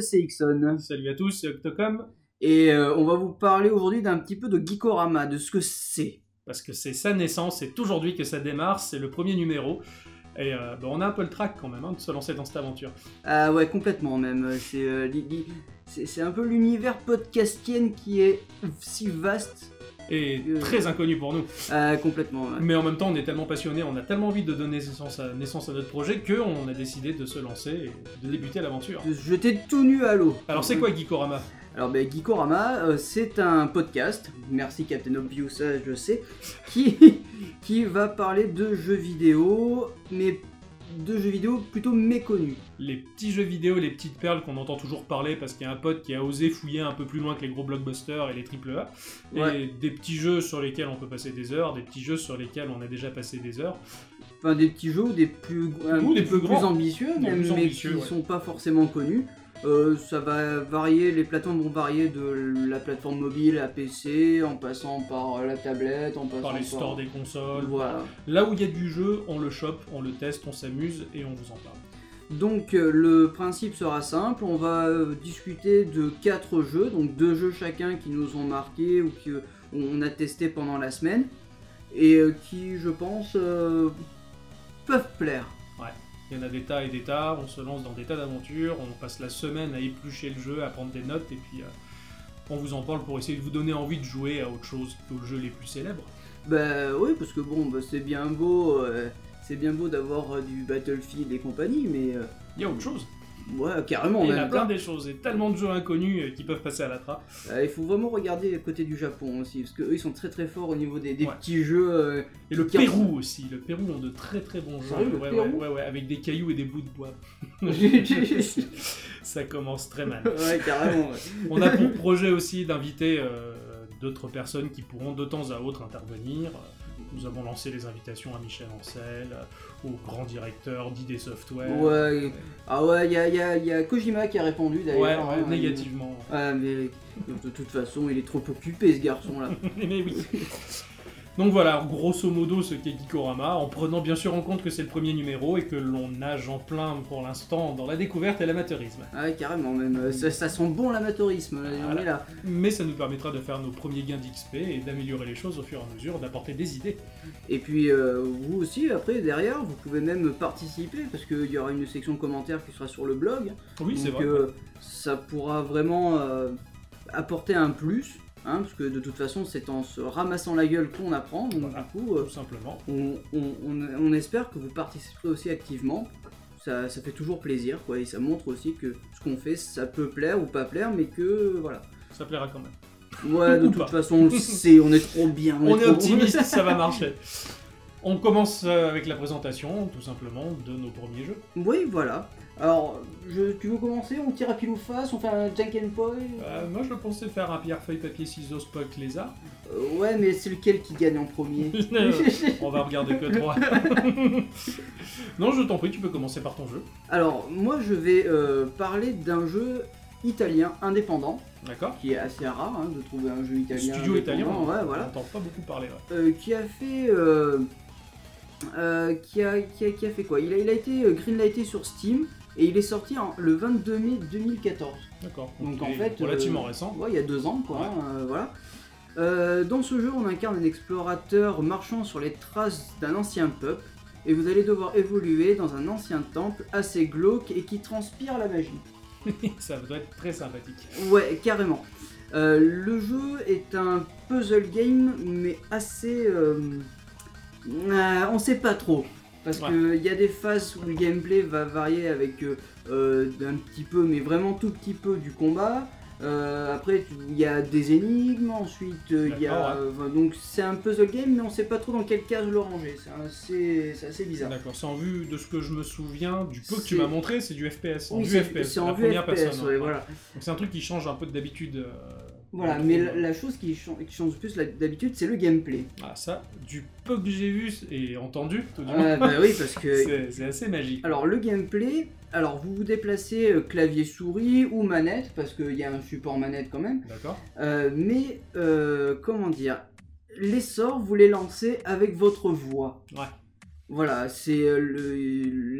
c'est Ixon. Salut à tous, c'est Octocom. Et euh, on va vous parler aujourd'hui d'un petit peu de Geekorama, de ce que c'est. Parce que c'est sa naissance, c'est aujourd'hui que ça démarre, c'est le premier numéro. Et euh, bah, on a un peu le trac quand même hein, de se lancer dans cette aventure. Ah ouais, complètement même. C'est euh, c'est- c'est un peu l'univers podcastien qui est si vaste. Et Euh. très inconnu pour nous. Ah, complètement. ouais. Mais en même temps, on est tellement passionné, on a tellement envie de donner naissance à, naissance à notre projet qu'on a décidé de se lancer et de débuter l'aventure. De se jeter tout nu à l'eau. Alors c'est quoi Geekorama? Alors, ben, Geekorama, euh, c'est un podcast, merci Captain Obvious, ça je sais, qui, qui va parler de jeux vidéo, mais de jeux vidéo plutôt méconnus. Les petits jeux vidéo, les petites perles qu'on entend toujours parler parce qu'il y a un pote qui a osé fouiller un peu plus loin que les gros blockbusters et les AAA. Et Ouais. des petits jeux sur lesquels on peut passer des heures, des petits jeux sur lesquels on a déjà passé des heures. Enfin, des petits jeux ou des plus, un Ou des plus ambitieux, même, mais ambitieux, qui ouais. sont pas forcément connus. Euh, ça va varier, les plateformes vont varier de la plateforme mobile à PC, en passant par la tablette, en passant Par les stores des consoles. Voilà. Là où il y a du jeu, on le chope, on le teste, on s'amuse et on vous en parle. Donc euh, le principe sera simple, on va euh, discuter de quatre jeux, donc deux jeux chacun qui nous ont marqué ou qu'on a testé pendant la semaine, et euh, qui je pense euh, peuvent plaire. Il y en a des tas et des tas, on se lance dans des tas d'aventures, on passe la semaine à éplucher le jeu, à prendre des notes et puis euh, on vous en parle pour essayer de vous donner envie de jouer à autre chose qu'aux jeux les plus célèbres. Bah oui, parce que bon, bah, c'est bien beau, euh, c'est bien beau d'avoir euh, du Battlefield et compagnie, mais euh, Il y a autre chose. Ouais, carrément, il y a plein des choses et tellement de jeux inconnus euh, qui peuvent passer à la trappe. euh, il faut vraiment regarder le côté du Japon aussi, parce qu'eux ils sont très très forts au niveau des, des Ouais. petits jeux. euh, Et le Pérou aussi, le Pérou ont de très très bons jeux. Le ouais, ouais, ouais, avec des cailloux et des bouts de bois. Ça commence très mal. carrément. ouais. On a pour projet aussi d'inviter euh, d'autres personnes qui pourront de temps à autre intervenir. Nous avons lancé les invitations à Michel Ancel, euh, au grand directeur d'ID Software. Ouais, Ah ouais, il y a, y a- y a Kojima qui a répondu d'ailleurs. ouais, hein, négativement. il- Ouais, mais de toute façon, il est trop occupé ce garçon là. Mais oui. Donc voilà, grosso modo ce qu'est Geekorama, en prenant bien sûr en compte que c'est le premier numéro et que l'on nage en plein pour l'instant dans la découverte et l'amateurisme. Ah ouais, carrément, même. euh, Ça, ça sent bon l'amateurisme. là, Voilà. là. Mais ça nous permettra de faire nos premiers gains d'XP et d'améliorer les choses au fur et à mesure, d'apporter des idées. Et puis, euh, vous aussi, après, derrière, vous pouvez même participer parce qu'il y aura une section commentaires qui sera sur le blog. Oui, c'est vrai. euh, ça pourra vraiment euh, apporter un plus. Hein, parce que de toute façon, c'est en se ramassant la gueule qu'on apprend. Donc, Voilà. du coup, euh, Tout simplement. on, on- on- on espère que vous participerez aussi activement. Ça, ça fait toujours plaisir, quoi, et ça montre aussi que ce qu'on fait, ça peut plaire ou pas plaire, mais que voilà. Ça plaira quand même. Ouais, de Ou toute pas. façon, on le sait, on est trop bien. On est trop- optimiste, ça va marcher. On commence euh, avec la présentation, tout simplement, de nos premiers jeux. Oui, voilà. Alors, je, tu veux commencer? On tire à pile ou face On fait un Jack and Poi Euh, moi, je pensais faire un pierre, feuille, papier, ciseaux, Spock, lézard. Euh, Ouais, mais c'est lequel qui gagne en premier? On va regarder que trois. non, je t'en prie, tu peux commencer par ton jeu. Alors, moi, je vais euh, parler d'un jeu italien indépendant, D'accord qui est assez rare hein, de trouver un jeu italien. Studio italien, on ouais, voilà. n'entend pas beaucoup parler. ouais. Qui a fait. euh, qui, a, qui, a, qui a fait quoi? Il a, il a été greenlighté sur Steam et il est sorti en- le 22 mai 2014. D'accord. Donc en fait. Relativement euh, récent. Ouais, il y a deux ans, quoi. Ouais. hein, euh, voilà. Euh, dans ce jeu, on incarne un explorateur marchant sur les traces d'un ancien peuple. Et vous allez devoir évoluer dans un ancien temple assez glauque et qui transpire la magie. ça doit être très sympathique. Ouais, carrément. Euh, le jeu est un puzzle game, mais assez. euh, on sait pas trop. Parce Ouais. qu'il y a des phases où le gameplay va varier avec euh, euh, d'un petit peu, mais vraiment tout petit peu du combat. Euh, après, il y a des énigmes, ensuite il y a. Donc c'est un puzzle game, mais on sait pas trop dans quelle case le ranger. C'est assez, bizarre. D'accord, c'est en vue de ce que je me souviens, du peu que tu m'as montré, c'est du FPS. En Oui, vue FPS, c'est en la vue première FPS, personne. ouais, voilà. Donc c'est un truc qui change un peu d'habitude. euh, Voilà, mais jeu. la, la chose qui, chan- qui change le plus d'habitude, c'est le gameplay. Ah, ça, du peu que j'ai vu et entendu, tout du moins, bah oui, parce que c'est assez magique. Alors le gameplay, alors vous vous déplacez euh, clavier souris ou manette parce qu'il y a un support manette quand même. D'accord Euh, mais euh, comment dire, les sorts vous les lancez avec votre voix. Ouais. Voilà, c'est euh, le...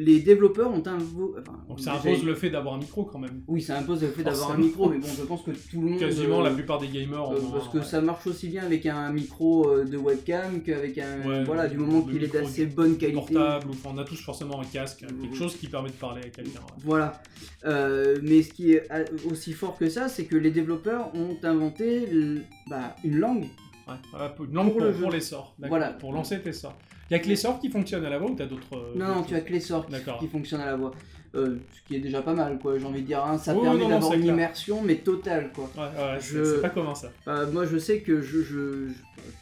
les développeurs ont un. Enfin, Donc ça impose le fait d'avoir un micro quand même. Oui, ça impose le fait d'avoir un micro, mais bon, je pense que tout le monde. Quasiment euh, la plupart des gamers. euh, ont parce que ça marche aussi bien avec un micro euh, de webcam qu'avec un. Ouais, voilà, du moment qu'il est d'assez bonne qualité. portable, ou enfin, on a tous forcément un casque, Oui. quelque chose qui permet de parler à quelqu'un. ouais. Voilà. Euh, mais ce qui est euh, aussi fort que ça, c'est que les développeurs ont inventé bah, une langue. Ouais, une langue Pour pour, le pour les sorts. Voilà. Pour lancer tes sorts. Il y a que les sorts qui fonctionnent à la voix ou t'as d'autres. euh, non, non, tu as que les sorts qui, fonctionnent à la voix. Euh, ce qui est déjà pas mal, quoi, j'ai envie de dire. hein. Ça permet d'avoir une clair. immersion, mais totale, quoi. Ouais, ouais, Je- c'est pas commun ça. Bah, moi, je sais que je, je, je-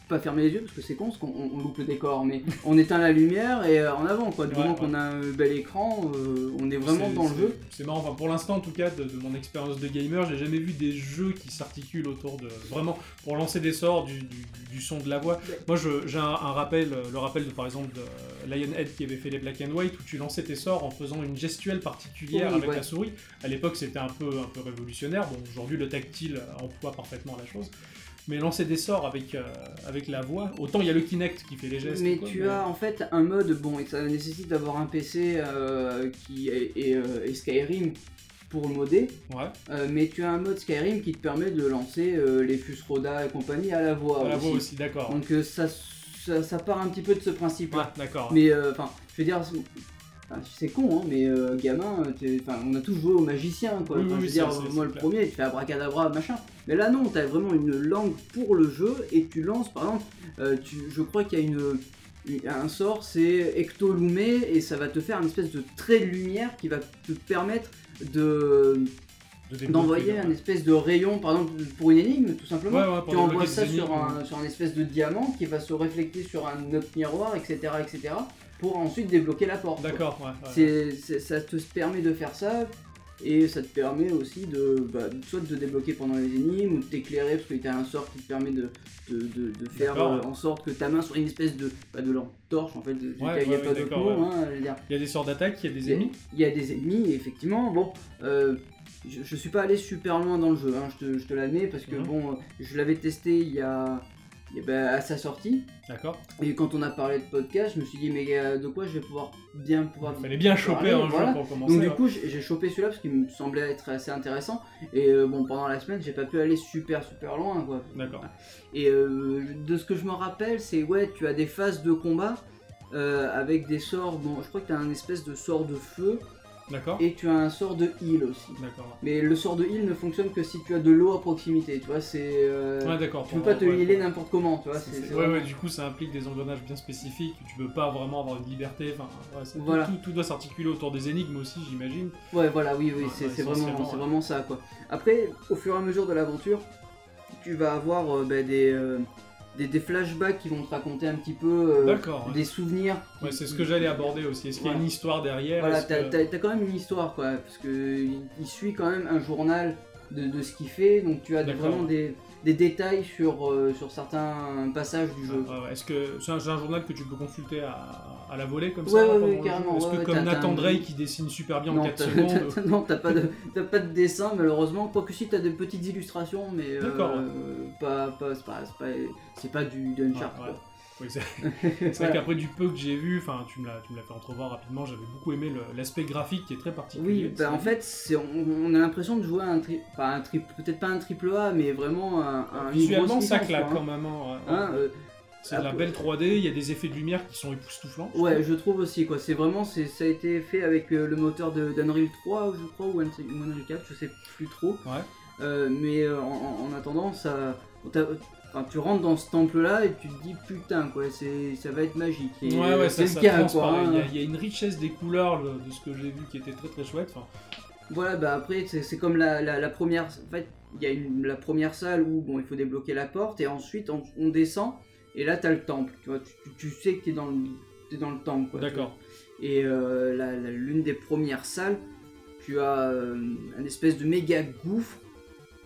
pas fermer les yeux parce que c'est con, parce qu'on on loupe le décor, mais on éteint la lumière et euh, en avant, quoi. Du Ouais, moment ouais. qu'on a un bel écran, euh, on est vraiment dans le jeu. C'est marrant, enfin, pour l'instant en tout cas, de, de mon expérience de gamer, j'ai jamais vu des jeux qui s'articulent autour de. Vraiment, pour lancer des sorts, du, du- du son, de la voix. Ouais. Moi j'ai un, un rappel, euh, le rappel de par exemple de Lionhead qui avait fait les Black and White, où tu lançais tes sorts en faisant une gestuelle particulière Oui, avec la souris. À l'époque c'était un peu, un peu révolutionnaire, bon aujourd'hui le tactile emploie parfaitement la chose. Mais lancer des sorts avec, euh, avec la voix, autant il y a le Kinect qui fait les gestes. Mais quoi, tu as en fait un mode, bon, et ça nécessite d'avoir un PC euh, qui est, et, euh, et Skyrim pour le modder, Ouais, mais tu as un mode Skyrim qui te permet de lancer les Fusroda et compagnie à la voix à la aussi. voix aussi, d'accord. Donc ça, ça, ça part un petit peu de ce Ouais, principe-là. d'accord. Mais euh, enfin, je veux dire, enfin, c'est con, hein, mais euh, gamin, enfin, on a tous joué au magicien, quoi. Oui, Enfin, oui, je veux dire, moi le clair. premier, tu fais abracadabra, machin. Mais là, non, t'as vraiment une langue pour le jeu et tu lances, par exemple, euh, tu, je crois qu'il y a une, un sort, c'est Ectolumé et ça va te faire une espèce de trait de lumière qui va te permettre de De d'envoyer ouais. un espèce de rayon, par exemple, pour une énigme, tout simplement. Ouais, ouais, pour tu envoies ça sur un, sur un espèce de diamant qui va se refléter sur un autre miroir, etc., etc., pour ensuite débloquer la porte. D'accord, ouais. ouais. C'est, c'est- ça te permet de faire ça, et ça te permet aussi de, bah, soit de débloquer pendant les énigmes, ou de t'éclairer, parce que tu as un sort qui te permet de, de, de- de faire euh, en sorte que ta main soit une espèce de, bah, de lampe torche, en fait, de- il Ouais, a pas d'autre hein, je veux dire. Il y a des sorts d'attaque, il y a des ennemis. Il y a des ennemis, effectivement. Bon, euh, je, je suis pas allé super loin dans le jeu, hein, je te, je te l'admets, parce que Mhm. bon, euh, je l'avais testé il y a. a- bah, à sa sortie, D'accord. et quand on a parlé de podcast, je me suis dit, mais euh, de quoi je vais pouvoir bien pouvoir. Il fallait bien choper un voilà. jeu pour commencer. Donc, du coup, j'ai chopé celui-là parce qu'il me semblait être assez intéressant, et euh, bon, pendant la semaine, j'ai pas pu aller super super loin, quoi. D'accord. Et euh, de ce que je me rappelle, c'est ouais, tu as des phases de combat avec des sorts. Bon, je crois que tu as un espèce de sort de feu D'accord. et tu as un sort de heal aussi. D'accord. Mais le sort de heal ne fonctionne que si tu as de l'eau à proximité, tu vois, c'est... euh, Ouais, d'accord. tu peux pas te Ouais, healer ouais. n'importe comment, tu vois, C'est- c'est... c'est- c'est Ouais, ouais, du coup, ça implique des engrenages bien spécifiques. Tu peux pas vraiment avoir une liberté. Enfin, tout- Voilà. tout, tout doit s'articuler autour des énigmes aussi, j'imagine. Ouais, voilà, oui, oui, c'est vraiment, c'est ça, quoi. Après, au fur et à mesure de l'aventure, tu vas avoir euh, bah, des, euh, des, des flashbacks qui vont te raconter un petit peu euh, ouais. des souvenirs. qui- Ouais, c'est ce que j'allais aborder aussi. Est-ce qu'il y a une histoire derrière? Voilà, t'as que- quand même une histoire, quoi, parce que il, il suit quand même un journal de, de ce qu'il fait, donc tu as vraiment des, des détails sur, euh, sur certains passages du jeu. Ouais. Est-ce que c'est un, journal que tu peux consulter à, à la volée comme Ouais, ça ouais, jeu carrément, Est-ce que comme Nathan un- Drake qui dessine super bien en Non, 4 t'as- secondes non, t'as pas de t'as pas de dessin malheureusement. Quoique si t'as des petites illustrations, mais euh, pas, pas, c'est pas, pas du du Uncharted. Oui, c'est vrai Voilà. qu'après du peu que j'ai vu, enfin tu me l'as tu me l'as fait entrevoir rapidement, j'avais beaucoup aimé l'aspect graphique qui est très particulier. Oui, bah en fait, c'est, on, on a l'impression de jouer à un tri, pas un tri, peut-être pas un triple A, mais vraiment un, un visuellement ça claque quoi, quand même. hein, hein. Hein, euh, c'est de la belle 3D, il y a des effets de lumière qui sont époustouflants. je ouais, je trouve aussi quoi. C'est vraiment, c'est, ça a été fait avec euh, le moteur de, d'Unreal 3, je crois, ou Unreal ou Unreal 4, je sais plus trop. Ouais. Euh, mais en, en attendant, ça, enfin, tu rentres dans ce temple-là et tu te dis putain quoi, c'est, ça va être magique. Et, Ouais, euh, ouais, c'est le cas, transparaît. quoi, hein. Il y a- il y, a une richesse des couleurs le- de ce que j'ai vu qui était très très chouette. Enfin, Voilà, bah après, c'est c'est comme la, la, la première. En fait, il y a une, la première salle où bon, il faut débloquer la porte, et ensuite on, on descend, et là t'as le temple. Tu vois, tu, tu- tu sais que t'es dans, le- t'es dans le temple. D'accord. Et euh, l'une des premières salles, tu as euh, un espèce de méga gouffre,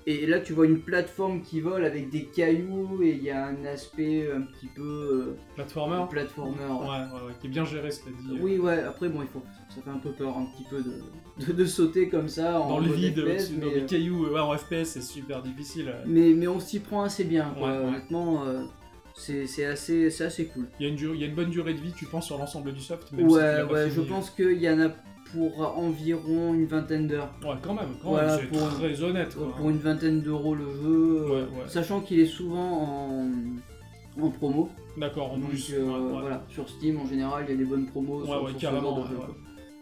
et là tu vois une plateforme qui vole avec des cailloux, et il y a un aspect un petit peu Platformer euh, platformer. ouais. ouais, ouais, qui est bien géré, c'est-à-dire. Oui, ouais, après, bon, il faut, ça fait un peu peur un petit peu de, de, de sauter comme ça en Dans le vide, FPS, dans mais, les euh, cailloux, ouais, en FPS, c'est super difficile. mais, mais on s'y prend assez bien, quoi. Ouais, ouais. Honnêtement, euh, c'est assez, c'est assez cool. Il y, a une il y a une bonne durée de vie, tu penses, sur l'ensemble du soft même Ouais, ouais, je pense qu'il y en a pour pour une vingtaine d'heures. Ouais, quand même, quand Voilà, même, c'est pour- très honnête. quoi. Pour une vingtaine d'euros le jeu, Ouais, euh, ouais. sachant qu'il est souvent en, en promo. D'accord, en Donc plus. euh, ouais, voilà, sur Steam en général, il y a des bonnes promos. Ouais, sur, ouais, sur ce carrément, genre de jeu, quoi.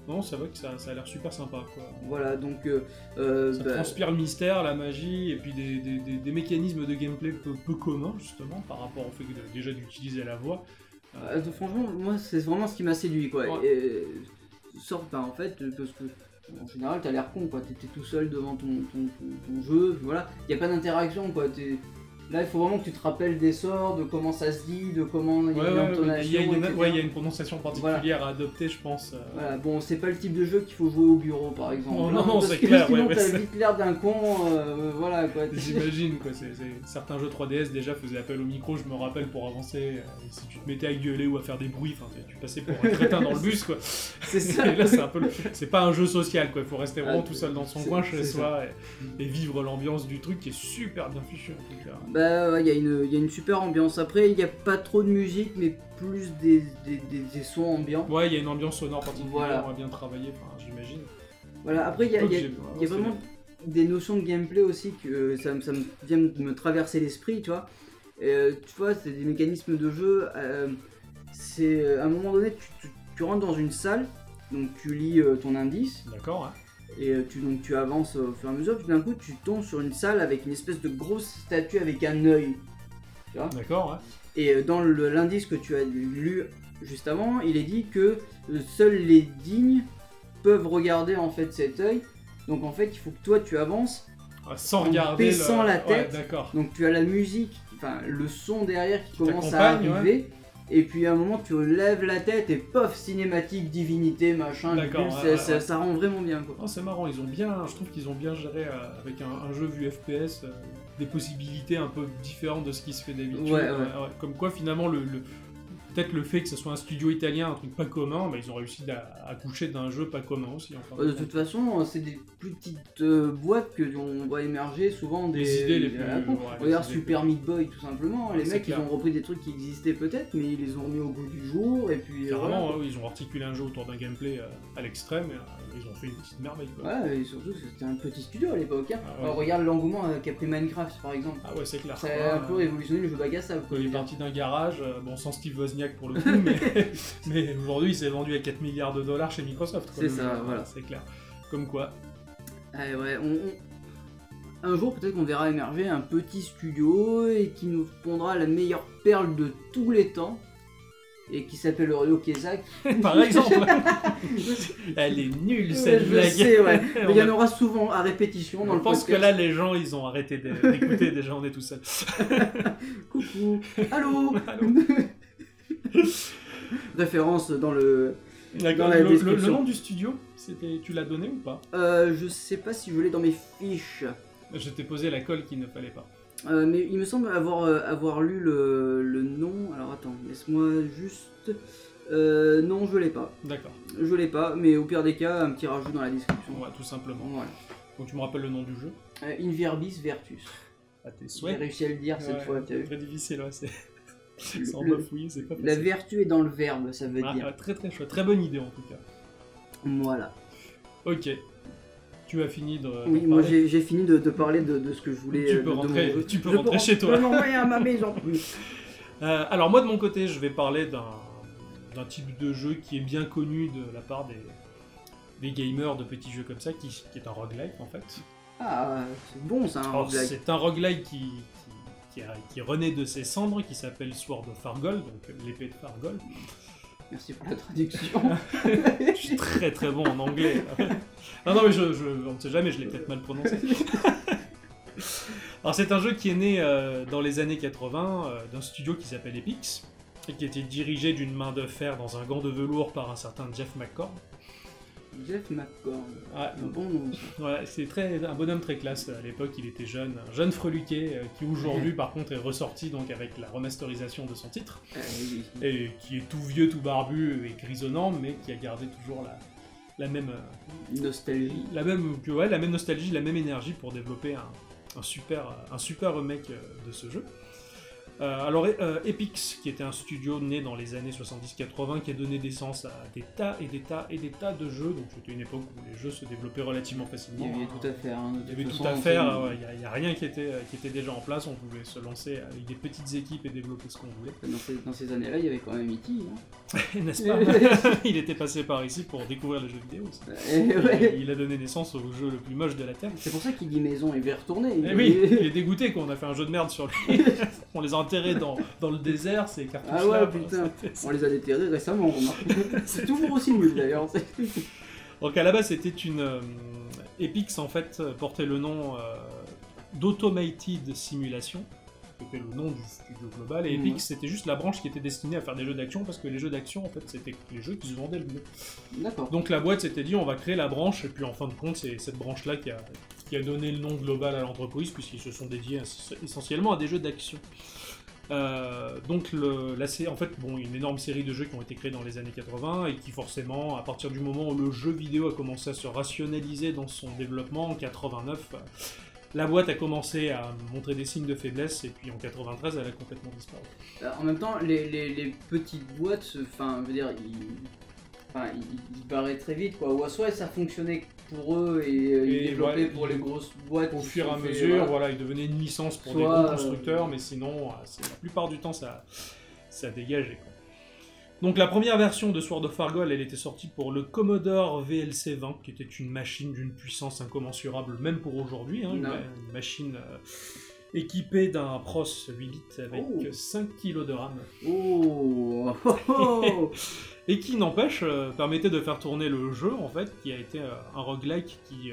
Non, c'est vrai que ça, ça a l'air super sympa, quoi. Voilà, donc euh, Ça bah, transpire le mystère, la magie, et puis des, des- des- des mécanismes de gameplay peu, peu communs, justement, par rapport au fait que déjà d'utiliser la voix. Euh, euh, franchement, moi c'est vraiment ce qui m'a séduit quoi. Ouais. Et, sort, bah, en fait, parce que en général t'as l'air con quoi, t'es tout seul devant ton, ton, ton- ton jeu, voilà, il y a pas d'interaction quoi. t'es- Là, il faut vraiment que tu te rappelles des sorts, de comment ça se dit, de comment il y Ouais, a une ouais, ouais, intonation. il y a une, ouais, il y a une prononciation particulière à adopter, je pense. euh. Voilà, bon, c'est pas le type de jeu qu'il faut jouer au bureau par exemple. Oh, hein, non, non, c'est clair, Sinon, ouais, t'as vite l'air d'un con, euh, voilà quoi. J'imagine, quoi. Certains jeux 3DS déjà faisaient appel au micro, je me rappelle, pour avancer. euh, si tu te mettais à gueuler ou à faire des bruits, tu passais pour un crétin dans le bus, quoi. C'est ça. Et là, c'est un peu. le- C'est pas un jeu social, quoi. Il faut rester vraiment Ah, tout seul dans son coin chez soi et, et vivre l'ambiance du truc qui est super bien fichu, en tout cas. Bah il y, a une- il y a une super ambiance. Après, il n'y a pas trop de musique, mais plus des, des, des- des sons ambiants. Ouais, il y a une ambiance sonore particulière, Voilà. bien travailler, enfin, j'imagine. Voilà, après, il y a, il y a- Ok, il y a c'est vraiment des notions de gameplay aussi que ça, me- ça me vient de me traverser l'esprit, tu vois. Euh, tu vois, c'est des mécanismes de jeu. euh, c'est à un moment donné, tu, tu- tu rentres dans une salle, donc tu lis euh, ton indice. D'accord, hein. Et euh, tu, donc tu avances au fur et à mesure, puis d'un coup tu tombes sur une salle avec une espèce de grosse statue avec un œil. Tu vois? D'accord, ouais. Et euh, dans l'indice que tu as lu juste avant, il est dit que euh, seuls les dignes peuvent regarder en fait cet œil. Donc en fait, il faut que toi tu avances. Ah, Sans En regarder. baissant le- la tête. d'accord. Donc tu as la musique, enfin le son derrière qui Qui commence à arriver. Et puis à un moment tu lèves la tête et pof, cinématique, divinité, machin, D'accord, bidule, ouais, ça, ouais, ça- ouais. ça rend vraiment bien quoi. Oh, c'est marrant, ils ont bien, je trouve qu'ils ont bien géré euh, avec un, un jeu vu FPS euh, des possibilités un peu différentes de ce qui se fait d'habitude. Ouais, ouais. Comme quoi finalement le, le- peut-être le fait que ce soit un studio italien, un truc pas commun, bah, ils ont réussi à accoucher d'un jeu pas commun aussi. en fin Euh, de toute façon, c'est des plus petites euh, boîtes que on voit émerger souvent des, Les idées les plus- ouais, Regarde Super Meat Boy tout simplement. Ouais, les mecs clair. ils ont repris des trucs qui existaient peut-être, mais ils les ont mis au goût du jour et puis euh, Carrément, voilà. ouais, ils ont articulé un jeu autour d'un gameplay euh, à l'extrême et euh, ils ont fait une petite merveille. Quoi. Voilà, et surtout c'était un petit studio à l'époque. hein. Ah ouais. Regarde l'engouement euh, qu'a pris Minecraft par exemple. Ah ouais, c'est clair. Ça Ouais, a un peu ouais. révolutionné le jeu bac à sable. Il est parti d'un garage, euh, bon sans Steve Wozniak pour le coup, mais, mais aujourd'hui il s'est vendu à 4 milliards de dollars chez Microsoft. C'est ça, voilà. C'est clair. Comme quoi. Ah ouais, on- on- Un jour, peut-être qu'on verra émerger un petit studio et qui nous pondra la meilleure perle de tous les temps et qui s'appelle Ryo Kezak. Par exemple. Elle est nulle cette je blague. sais, ouais. Mais il y en aura souvent à répétition dans Je le pense que podcast. là les gens ils ont arrêté d'écouter déjà on est tout seul. Coucou, allô Allô Référence dans le. Dans la Le, le- le description. nom du studio, c'était tu l'as donné ou pas? Euh, je sais pas si je l'ai dans mes fiches. Je t'ai posé la colle qu'il ne fallait pas. Euh, mais il me semble avoir, euh, avoir lu le, le nom. Alors attends, laisse-moi juste. Euh, non, je l'ai pas. D'accord. Je l'ai pas, mais au pire des cas, un petit rajout dans la description. Ouais, tout simplement. Voilà. Donc tu me rappelles le nom du jeu? In Verbis Vertus. À tes J'ai souhaits. réussi à le dire cette Ouais, fois, t'as vu Très difficile, ouais. C'est Le- sans le- bafouiller, c'est pas La vertu est dans le verbe, ça veut Ah, dire. ouais, très très chouette, très bonne idée en tout cas. Voilà. Ok. Tu as fini de. Oui, moi j'ai fini de, de parler de, de ce que je voulais. Tu euh, peux de- rentrer- mon tu peux Je rentrer chez toi. Je peux m'envoyer à ma maison. Euh, alors moi de mon côté, je vais parler d'un d'un type de jeu qui est bien connu de la part des, des gamers de petits jeux comme ça, qui, qui est un roguelike en fait. Ah, c'est bon ça, un Alors roguelike. c'est un roguelike qui, qui, qui, a- qui renaît de ses cendres, qui s'appelle Sword of Fargol, donc l'épée de Fargol. Merci pour la traduction. Je suis très très bon en anglais. ah non mais je, je, on ne sait jamais, je l'ai peut-être mal prononcé. Alors c'est un jeu qui est né euh, dans les années 80 euh, d'un studio qui s'appelle Epix et qui était dirigé d'une main de fer dans un gant de velours par un certain Jeff McCord. Jeff McCord. Ah, Un bon nom. ça. Ouais, c'est très un bonhomme très classe à l'époque. Il était jeune, un jeune freluquet euh, qui aujourd'hui par contre est ressorti donc avec la remasterisation de son titre Euh, oui. et qui est tout vieux, tout barbu et grisonnant, mais qui a gardé toujours la, la même euh, Nostalgie. la même ouais, la même nostalgie, la même énergie pour développer un, un super un super remake euh, de ce jeu. Euh, alors, euh, Epix, qui était un studio né dans les années 70-80, qui a donné naissance à des tas et des tas et des tas de jeux. Donc, c'était une époque où les jeux se développaient relativement facilement. Il y avait tout à faire. hein, Il y avait tout à faire, ouais, il n'y a, rien qui était, qui était déjà en place, on pouvait se lancer avec des petites équipes et développer ce qu'on voulait. Dans ces, dans ces années-là, il y avait quand même E.T. Hein. N'est-ce pas Il était passé par ici pour découvrir les jeux vidéo. Et Il, ouais. il a donné naissance au jeu le plus moche de la Terre. C'est pour ça qu'il dit maison, il veut y retourner. Eh oui, il est dégoûté qu'on a fait un jeu de merde sur lui. on les a enterrés dans, dans le désert, ces cartouches Ah ouais, putain. On les a déterrés récemment. C'est toujours aussi nul d'ailleurs. Donc à la base, c'était une. euh, Epix en fait euh, portait le nom euh, d'Automated Simulation, c'était le nom du studio global, et Mhm. Epix c'était juste la branche qui était destinée à faire des jeux d'action, parce que les jeux d'action en fait c'était les jeux qui se vendaient le mieux. D'accord. Donc la boîte s'était dit on va créer la branche, et puis en fin de compte c'est cette branche-là qui a, qui a donné le nom global à l'entreprise, puisqu'ils se sont dédiés ess- essentiellement à des jeux d'action. Euh, donc le, la sé- en fait, bon, une énorme série de jeux qui ont été créés dans les années 80 et qui forcément, à partir du moment où le jeu vidéo a commencé à se rationaliser dans son développement en 89, euh, la boîte a commencé à montrer des signes de faiblesse et puis en 93 elle a complètement disparu. Euh, En même temps, les, les, les petites boîtes, enfin, veux dire, ils, enfin, ils, ils barraient très vite, quoi. Ou soit ça fonctionnait pour eux et, euh, ils développaient ouais, pour les grosses boîtes. Au fur et à mesure, voilà. voilà, il devenait une licence pour Soit, des euh, gros constructeurs, mais sinon, euh, la plupart du temps, ça, ça dégageait. quoi. Donc la première version de Sword of Argol, elle était sortie pour le Commodore VLC 20, qui était une machine d'une puissance incommensurable, même pour aujourd'hui, hein, une, machine euh, équipée d'un Pros 8 bits avec Oh. 5 kg de RAM, Oh, et qui n'empêche euh, permettait de faire tourner le jeu, en fait, qui a été euh, un roguelike qui,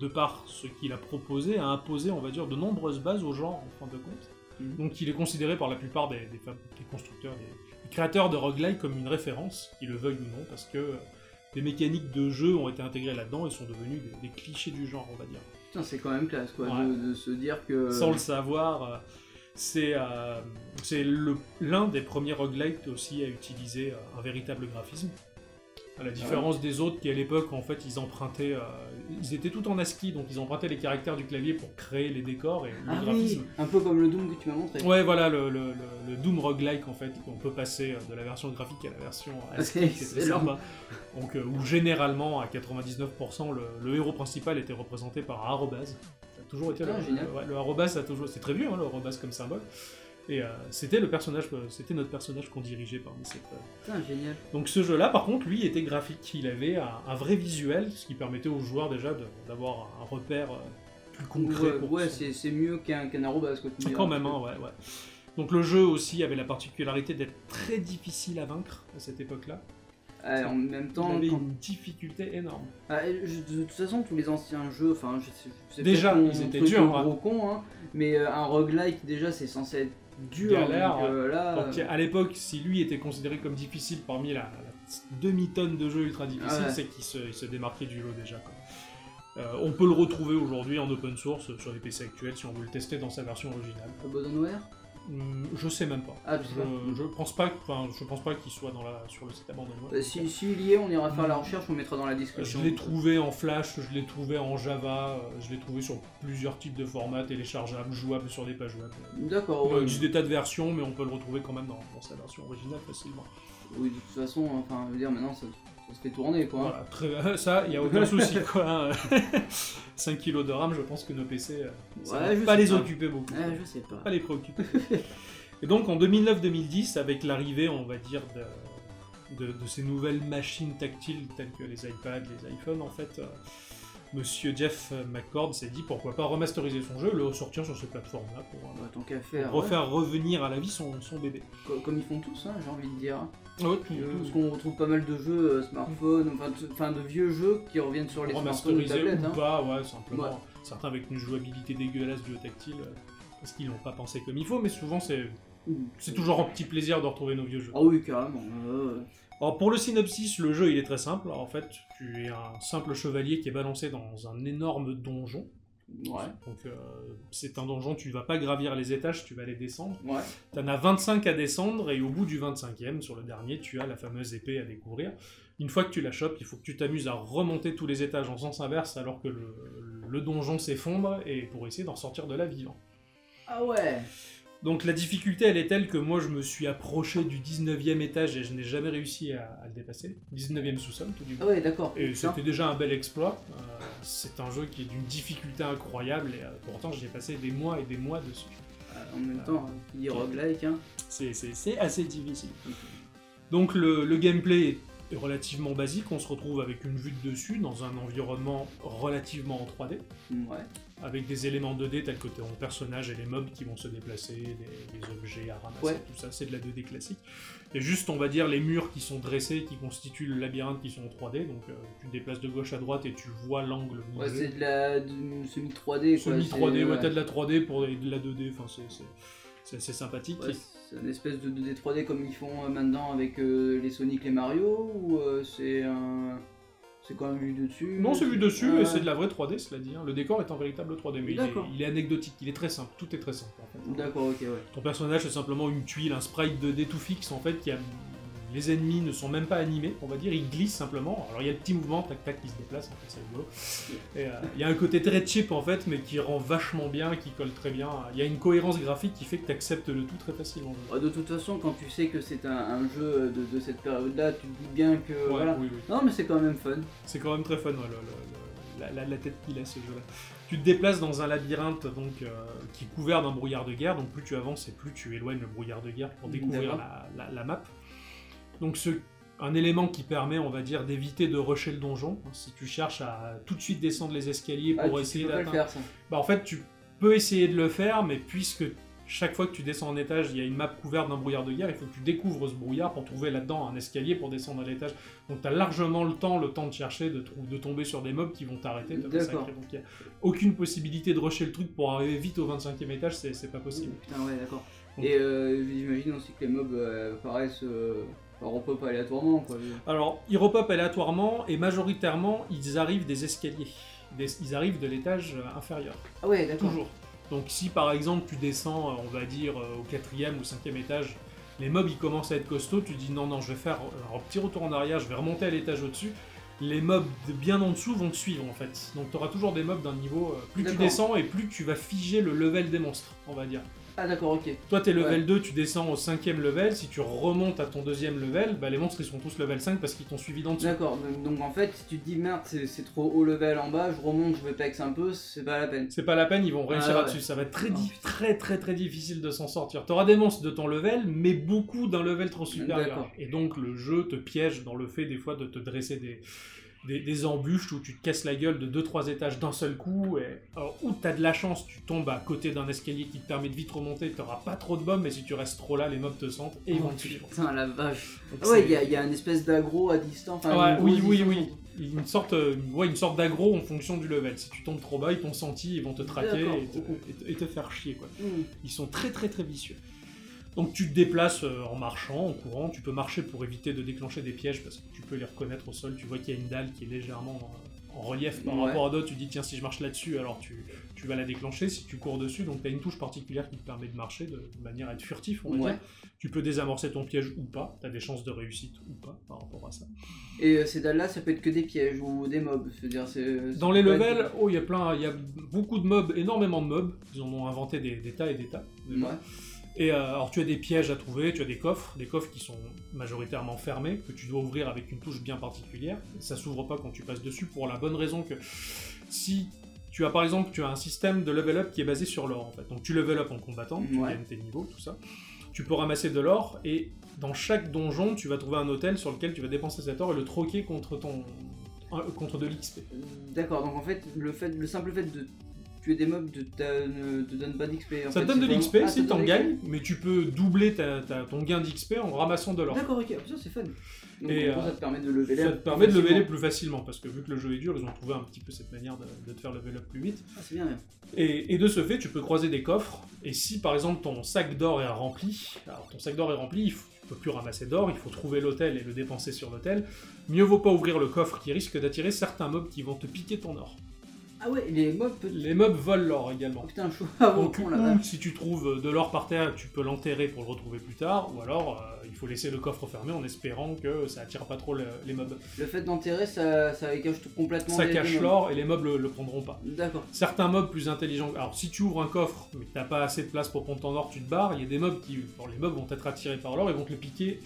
de par ce qu'il a proposé, a imposé, on va dire, de nombreuses bases au genre, en fin de compte. Mhm. Donc il est considéré par la plupart des, des fab- des constructeurs, des créateurs de roguelike comme une référence, qu'ils le veuillent ou non, parce que euh, des mécaniques de jeu ont été intégrées là-dedans et sont devenus des, des clichés du genre, on va dire. Putain, c'est quand même classe, quoi, Ouais. de, de se dire que. Sans le savoir, euh, c'est euh, c'est le- l'un des premiers roguelites aussi à utiliser euh, un véritable graphisme. À la différence des autres qui à l'époque en fait ils empruntaient, euh, ils étaient tout en ASCII donc ils empruntaient les caractères du clavier pour créer les décors et le Ah oui, graphisme. un peu comme le Doom que tu m'as montré. Ouais voilà le, le- le- Doom roguelike en fait qu'on peut passer euh, de la version graphique à la version ASCII c'est très Excellent. sympa. Donc euh, où généralement à 99% le, le héros principal était représenté par un arrobase. Ça a toujours été Ah, le, ouais, le arrobase a toujours c'est très vieux hein, le arrobase comme symbole. Et euh, c'était le personnage, euh, c'était notre personnage qu'on dirigeait parmi cette. euh, génial. Donc ce jeu-là, par contre, lui était graphique. Il avait un, un vrai visuel, ce qui permettait aux joueurs déjà d'avoir un repère euh, plus concret. Ouais, ouais, c'est mieux qu'un qu'un arrobase, quoi. tu Quand même, hein, ouais, ouais. Donc le jeu aussi avait la particularité d'être très difficile à vaincre à cette époque-là. En même Il temps, avait quand- une difficulté énorme. Ah, je- de toute façon, tous les anciens jeux, enfin, je sais, je Déjà, ils étaient durs, hein. gros con, hein, mais euh, un roguelike, déjà, c'est censé être dur. Galère, donc, euh, là, Donc à l'époque, si lui était considéré comme difficile parmi la, la demi-tonne de jeux ultra difficiles, Ouais. c'est qu'il se, il se démarquait du lot déjà. quoi. Euh, on peut le retrouver aujourd'hui en open source sur les PC actuels si on veut le tester dans sa version originale. Abandonware? Je sais même pas. Ah, je, je pense pas, enfin, je pense pas qu'il soit dans la, sur le site Abandonware. Bah, si, S'il y est, on ira faire la recherche, on mettra dans la Je description. l'ai trouvé en Flash, je l'ai trouvé en Java, euh, je l'ai trouvé sur plusieurs types de formats téléchargeables, jouables sur des pages web. D'accord, Il ouais. existe des tas de versions, mais on peut le retrouver quand même dans, dans sa version originale facilement. Oui, de toute façon, enfin, je veux dire, maintenant, ça, se fait tourner, quoi. Voilà, très- ça, il n'y a aucun souci quoi. 5 kilos de RAM, je pense que nos PC, euh, ça Ouais, va pas les pas. occuper beaucoup. Ah, je sais pas. Pas les préoccuper. Et donc en 2009-2010, avec l'arrivée, on va dire, de, de- de ces nouvelles machines tactiles telles que les iPads, les iPhones, en fait, euh, Monsieur Jeff McCord s'est dit pourquoi pas remasteriser son jeu, le sortir sur ces plateformes-là pour, euh, Bah, tant qu'à pour faire. refaire revenir à la vie son, son bébé. Comme ils font tous, hein, j'ai envie de dire. Ouais, tout- Euh, tout- Parce qu'on retrouve pas mal de jeux euh, smartphones, enfin, de vieux jeux qui reviennent sur les smartphones ou tablettes. ou hein. pas, ouais, simplement. Ouais. Certains avec une jouabilité dégueulasse du tactile, parce qu'ils l'ont pas pensé comme il faut, mais souvent c'est c'est toujours un petit plaisir de retrouver nos vieux jeux. Ah oui, carrément. euh, Alors pour le synopsis, le jeu il est très simple. Alors, en fait, tu es un simple chevalier qui est balancé dans un énorme donjon. ouais, Donc euh, c'est un donjon, tu vas pas gravir les étages, tu vas les descendre. ouais. T'en as 25 à descendre et au bout du 25e, sur le dernier, tu as la fameuse épée à découvrir. Une fois que tu la chopes, il faut que tu t'amuses à remonter tous les étages en sens inverse alors que le, le donjon s'effondre et pour essayer d'en sortir de là vivant. Ah ouais Donc la difficulté, elle est telle que moi, je me suis approché du 19e étage et je n'ai jamais réussi à, à le dépasser. 19e sous-sol, tout du coup. Ah ouais, d'accord. Et c'était déjà un bel exploit. Euh, c'est un jeu qui est d'une difficulté incroyable et euh, pourtant j'y ai passé des mois et des mois dessus. Ah, En même temps, il dit roguelike, hein. C'est assez difficile. Donc le, le gameplay est relativement basique, on se retrouve avec une vue de dessus dans un environnement relativement en 3D, Ouais. Avec des éléments 2D tels que ton personnage et les mobs qui vont se déplacer, des, des objets à ramasser, Ouais. tout ça, c'est de la 2D classique. Et juste, on va dire, les murs qui sont dressés, qui constituent le labyrinthe, qui sont en 3D, donc euh, tu te déplaces de gauche à droite et tu vois l'angle Ouais, c'est de la de- semi 3D quoi. Semi c'est- 3D, ouais, t'as de la 3D pour de la 2D, enfin c'est- assez sympathique. Ouais, c'est une espèce de 2D 3D comme ils font euh, maintenant avec euh, les Sonic, les Mario ou euh, c'est un c'est quand même vu de dessus Non, c'est vu dessus et c'est de la vraie 3D, cela dit. hein. Le décor est en véritable 3D, mais il est, D'accord. il est anecdotique, il est très simple, tout est très simple en fait. D'accord, ok, ouais. Ton personnage c'est simplement une tuile, un sprite 2D tout fixe en fait qui a. Les ennemis ne sont même pas animés, on va dire, ils glissent simplement. Alors il y a le petit mouvement, tac tac, qui se déplace, en fait, c'est rigolo. Et, euh, il y a un côté très cheap en fait, mais qui rend vachement bien, qui colle très bien. Il y a une cohérence graphique qui fait que tu acceptes le tout très facilement. De toute façon, quand tu sais que c'est un, un jeu de, de cette période-là, tu te dis bien que Ouais, voilà. oui, oui. Non, mais c'est quand même fun. C'est quand même très fun, ouais, le- le- le- la, la- la tête qu'il a ce jeu-là. Tu te déplaces dans un labyrinthe donc, euh, qui est couvert d'un brouillard de guerre, donc plus tu avances et plus tu éloignes le brouillard de guerre pour découvrir D'accord. la, la- la map. Donc ce, un élément qui permet, on va dire, d'éviter de rusher le donjon. Si tu cherches à tout de suite descendre les escaliers Ah, pour essayer d'atteindre... Bah en fait, tu peux essayer de le faire, mais puisque chaque fois que tu descends en étage, il y a une map couverte d'un brouillard de guerre, il faut que tu découvres ce brouillard pour trouver là-dedans un escalier pour descendre à l'étage. Donc tu as largement le temps, le temps de chercher, de, de tomber sur des mobs qui vont t'arrêter, te D'accord. massacrer. Donc il n'y a aucune possibilité de rusher le truc pour arriver vite au 25e étage, c'est pas possible. Putain, ouais, d'accord. Et euh, j'imagine aussi que les mobs euh, apparaissent euh, aléatoirement, quoi. Alors, ils repopent aléatoirement et majoritairement, ils arrivent des escaliers. Des- ils arrivent de l'étage euh, inférieur. Ah ouais, d'accord. Toujours. Donc si par exemple tu descends, euh, on va dire, euh, au quatrième ou cinquième étage, les mobs ils commencent à être costauds, tu dis non, non, je vais faire un petit retour en arrière, je vais remonter à l'étage au-dessus. Les mobs de bien en dessous vont te suivre en fait. Donc tu auras toujours des mobs d'un niveau. euh, plus tu D'accord. descends et plus tu vas figer le level des monstres, on va dire. Ah d'accord, ok. Toi t'es level Ouais. 2, tu descends au cinquième level, si tu remontes à ton deuxième level, bah, les monstres ils sont tous level 5 parce qu'ils t'ont suivi d'en dessous. D'accord, donc- en fait, si tu te dis merde, c'est trop haut level en bas, je remonte, je vais pex un peu, c'est pas la peine. C'est pas la peine, ils vont réussir Ah ouais. là-dessus. Ça va être très, Oh, putain. très, très, très difficile de s'en sortir. T'auras des monstres de ton level, mais beaucoup d'un level trop supérieur. D'accord. Et donc, le jeu te piège dans le fait, des fois, de te dresser des, des, des embûches où tu te casses la gueule de 2-3 étages d'un seul coup. Et, alors, ou t'as de la chance, tu tombes à côté d'un escalier qui te permet de vite remonter, t'auras pas trop de bombes, mais si tu restes trop là, les mobs te sentent et ils vont te suivre. Putain, la vache. Donc, Ah ouais, il y, a- il y a une espèce d'agro à distance. enfin, Ouais, oui, oui, oui. Une sorte, ouais, une sorte d'aggro en fonction du level. Si tu tombes trop bas, ils t'ont senti, ils vont te traquer D'accord. et te, et te- et te faire chier, quoi. Hmm. Ils sont très très très vicieux. Donc tu te déplaces euh, en marchant, en courant, tu peux marcher pour éviter de déclencher des pièges parce que tu peux les reconnaître au sol, tu vois qu'il y a une dalle qui est légèrement euh, en relief par Ouais. rapport à d'autres, tu dis tiens si je marche là-dessus alors tu, tu vas la déclencher si tu cours dessus, donc tu as une touche particulière qui te permet de marcher de, de manière à être furtif on va Ouais. dire. Tu peux désamorcer ton piège ou pas, tu as des chances de réussite ou pas par rapport à ça. Et euh, ces dalles-là, ça peut être que des pièges ou des mobs. C'est. Dans les levels, être- oh il y a plein, il y a beaucoup de mobs, énormément de mobs, ils en ont inventé des, des tas et des tas. déjà. Ouais. Et euh, alors tu as des pièges à trouver, tu as des coffres, des coffres qui sont majoritairement fermés, que tu dois ouvrir avec une touche bien particulière. Ça s'ouvre pas quand tu passes dessus pour la bonne raison que si tu as par exemple tu as un système de level up qui est basé sur l'or en fait. Donc tu level up en combattant, tu Ouais. gagnes tes niveaux, tout ça. Tu peux ramasser de l'or et dans chaque donjon tu vas trouver un hôtel sur lequel tu vas dépenser cet or et le troquer contre ton un- contre de l'XP. D'accord, donc en fait, le, fait, le simple fait de tuer des mobs te, ne te donne pas d'XP. Ça te donne de l'XP vraiment- Ah, ça si te t'en gagnes, mais tu peux doubler ta- ta- ton gain d'XP en ramassant de l'or. D'accord, ok, ça c'est fun. Donc Et, gros, euh, ça te permet de lever Ça te permet de leveler plus facilement, parce que vu que le jeu est dur, ils ont trouvé un petit peu cette manière de, de te faire level up plus vite. Ah, c'est bien, bien. Et, et de ce fait, tu peux croiser des coffres, et si par exemple ton sac d'or est rempli, alors ton sac d'or est rempli, il faut, tu peux plus ramasser d'or, il faut trouver l'hôtel et le dépenser sur l'hôtel, mieux vaut pas ouvrir le coffre qui risque d'attirer certains mobs qui vont te piquer ton or. Ah ouais, les mobs peut Les mobs volent l'or également. Oh putain, Donc, con ou si tu trouves de l'or par terre, tu peux l'enterrer pour le retrouver plus tard, ou alors euh, il faut laisser le coffre fermé en espérant que ça attire pas trop le- les mobs. Le fait d'enterrer, ça, ça cache tout complètement Ça des- cache mobs. l'or et les mobs le, le prendront pas. D'accord. Certains mobs plus intelligents. Alors si tu ouvres un coffre mais que t'as pas assez de place pour prendre ton or, tu te barres. Il y a des mobs qui, bon, les mobs vont être attirés par l'or, ils vont te le piquer.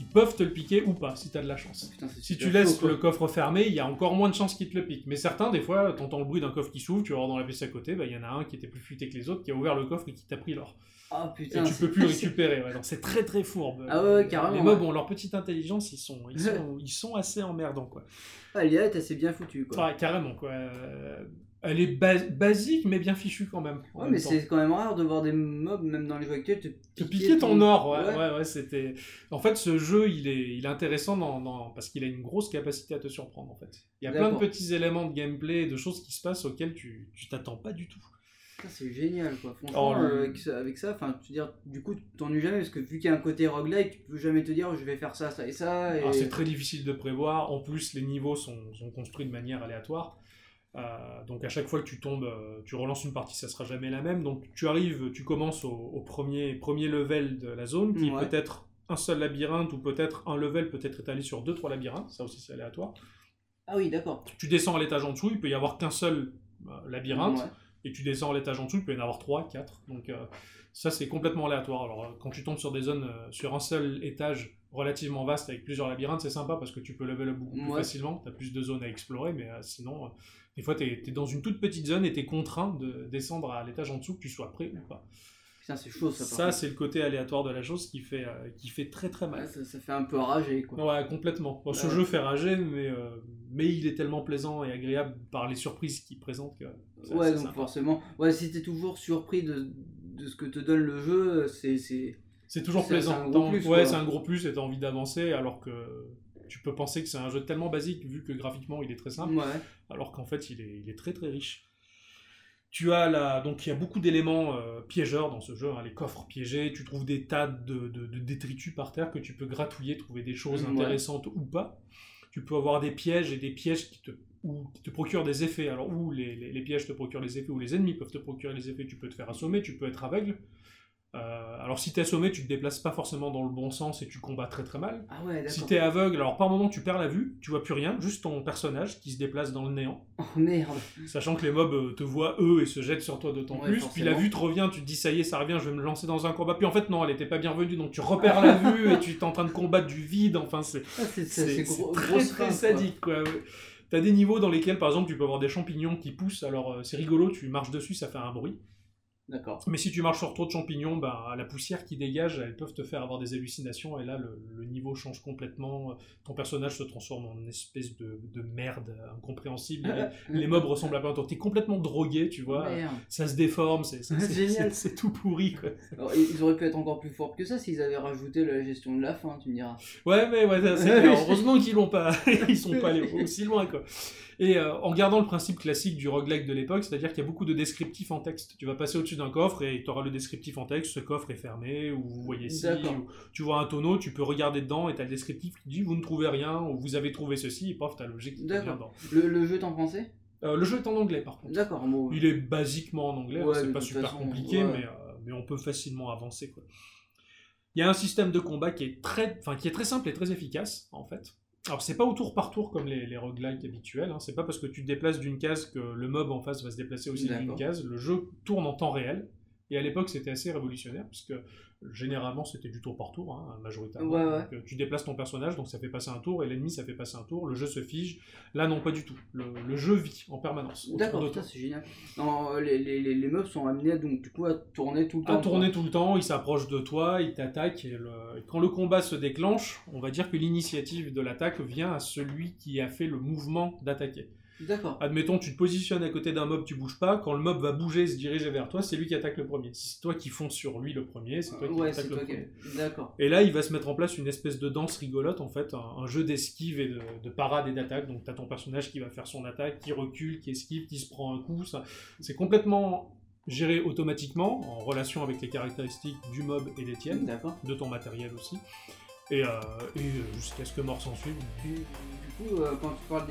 Ils peuvent te le piquer ou pas si t'as de la chance. Putain, Si tu laisses chaud, le coffre fermé, il y a encore moins de chances qu'ils te le piquent. Mais certains, des fois, t'entends le bruit d'un coffre qui s'ouvre, tu vas voir dans la pièce à côté, bah, il y en a un qui était plus futé que les autres, qui a ouvert le coffre et qui t'a pris l'or. Ah Et putain. tu c'est- peux plus le récupérer. ouais. C'est très très fourbe. Ah ouais, ouais, carrément, Les mobs ouais. ont leur petite intelligence, ils sont, ils sont, ils sont assez emmerdants quoi. Ah, l'IA est assez bien foutue quoi. Ouais, carrément quoi. Elle est bas- basique mais bien fichue quand même. Ouais, même mais c'est quand même rare de voir des mobs, même dans les jeux actuels, te Te piquer ton or, ouais, Ouais. ouais, ouais, c'était. En fait, ce jeu, il est, il est intéressant dans, dans- parce qu'il a une grosse capacité à te surprendre, en fait. Il y a plein de petits éléments de gameplay, de choses qui se passent auxquelles tu, tu t'attends pas du tout. C'est génial quoi. Franchement, Oh, le- avec ça, avec ça, enfin, tu veux dire, du coup, tu t'ennuies jamais parce que vu qu'il y a un côté roguelike, tu peux jamais te dire je vais faire ça, ça et ça. Et... Alors, c'est très difficile de prévoir. En plus, les niveaux sont, sont construits de manière aléatoire. Euh, donc à chaque fois que tu tombes, euh, tu relances une partie, ça sera jamais la même. Donc tu arrives, tu commences au, au premier, premier level de la zone, qui Ouais. peut être un seul labyrinthe ou peut-être un level peut-être étalé sur deux trois labyrinthes. Ça aussi c'est aléatoire. Ah oui, d'accord. Tu descends à l'étage en dessous, il peut y avoir qu'un seul euh, labyrinthe. Ouais. et tu descends à l'étage en dessous, il peut y en avoir 3, 4. Donc euh, ça, c'est complètement aléatoire. Alors, quand tu tombes sur des zones, euh, sur un seul étage relativement vaste avec plusieurs labyrinthes, c'est sympa parce que tu peux level up beaucoup plus facilement, tu as plus de zones à explorer, mais sinon, des fois, tu es, dans une toute petite zone et tu es contraint de descendre à l'étage en dessous, que tu sois prêt ou pas. Putain, c'est chaud ça. Ça, c'est le côté aléatoire de la chose qui fait, euh, qui fait très très mal. Ouais, ça, ça fait un peu rager quoi. Ouais, complètement. Bon, ce Ouais. jeu fait rager, mais, euh, mais il est tellement plaisant et agréable par les surprises qu'il présente que Ouais, donc sympa. forcément. Ouais, si t'es toujours surpris de, de ce que te donne le jeu, c'est. c'est- toujours plaisant. c'est un gros T'as- plus, ouais, c'est un gros plus et t'as envie d'avancer alors que tu peux penser que c'est un jeu tellement basique vu que graphiquement il est très simple, Ouais. alors qu'en fait il est, il est très très riche. Tu as la... Donc il y a beaucoup d'éléments euh, piégeurs dans ce jeu, hein, les coffres piégés, tu trouves des tas de, de- de détritus par terre que tu peux gratouiller, trouver des choses Ouais. intéressantes ou pas. Tu peux avoir des pièges et des pièges qui te, ou qui te procurent des effets. Alors où les, les- les pièges te procurent des effets, ou les ennemis peuvent te procurer des effets, tu peux te faire assommer, tu peux être aveugle. Euh, alors si t'es assommé, tu te déplaces pas forcément dans le bon sens et tu combats très très mal. Ah ouais, Si t'es aveugle, alors par moment tu perds la vue, tu vois plus rien, juste ton personnage qui se déplace dans le néant, Oh merde. sachant que les mobs euh, te voient eux et se jettent sur toi d'autant Ouais, plus. forcément. Puis la vue te revient, tu te dis ça y est, ça revient, je vais me lancer dans un combat. Puis en fait non, elle était pas bienvenue, donc tu repères la vue et tu es en train de combattre du vide. Enfin c'est Ah, gros- très très quoi. sadique quoi. ouais. T'as des niveaux dans lesquels par exemple tu peux avoir des champignons qui poussent, alors euh, c'est rigolo, tu marches dessus, ça fait un bruit. D'accord. Mais si tu marches sur trop de champignons, bah, la poussière qui dégage, elles peuvent te faire avoir des hallucinations, et là, le, le niveau change complètement. Ton personnage se transforme en une espèce de, de merde incompréhensible. Les, les mobs ressemblent à pas. T'es complètement drogué, tu vois. Merde. Ça se déforme, c'est Génial. tout pourri, quoi. Alors, ils auraient pu être encore plus forts que ça s'ils avaient rajouté la gestion de la fin, tu me diras. Ouais, mais ouais. Heureusement qu'ils l'ont pas. Ils sont pas allés aussi loin, quoi. Et euh, en gardant le principe classique du roguelike de l'époque, c'est-à-dire qu'il y a beaucoup de descriptifs en texte. Tu vas passer au-dessus d'un coffre et tu auras le descriptif en texte, ce coffre est fermé, ou vous voyez ci, ou tu vois un tonneau, tu peux regarder dedans et tu as le descriptif qui dit vous ne trouvez rien, ou vous avez trouvé ceci, et paf, tu as l'objet qui vient dedans. Le, le jeu est en français? Euh, le jeu est en anglais par contre. D'accord, bon. Il est basiquement en anglais, Ouais, c'est pas super façon, compliqué, ouais. mais, euh, mais on peut facilement avancer. Quoi. Il y a un système de combat qui est très, enfin, qui est très simple et très efficace, en fait. Alors, c'est pas au tour par tour comme les, les roguelikes habituels, hein. c'est pas parce que tu te déplaces d'une case que le mob en face va se déplacer aussi d'une case. Le jeu tourne en temps réel, et à l'époque c'était assez révolutionnaire, puisque généralement c'était du tour par tour, hein, majoritairement. Ouais, ouais. Donc, euh, tu déplaces ton personnage, donc ça fait passer un tour, et l'ennemi ça fait passer un tour, le jeu se fige. Là, non, pas du tout. Le, le jeu vit en permanence. D'accord, c'est génial. Non, euh, les, les, les, les mobs sont amenés donc du coup à tourner tout le temps. à tourner tout le temps, il s'approche de toi, il t'attaque, et, le- et quand le combat se déclenche, on va dire que l'initiative de l'attaque vient à celui qui a fait le mouvement d'attaquer. D'accord. Admettons, tu te positionnes à côté d'un mob, tu bouges pas, quand le mob va bouger et se diriger vers toi, c'est lui qui attaque le premier. Si c'est toi qui fonces sur lui le premier, c'est toi qui Ouais, attaque le toi qui. premier. D'accord. Et là, il va se mettre en place une espèce de danse rigolote, en fait, un, un jeu d'esquive et de, de parade et d'attaque. Donc, tu as ton personnage qui va faire son attaque, qui recule, qui esquive, qui se prend un coup. Ça, c'est complètement géré automatiquement, en relation avec les caractéristiques du mob et des tiennes, D'accord. de ton matériel aussi. Et, euh, et, euh, jusqu'à ce que mort s'en suive. Coup, euh, quand tu parles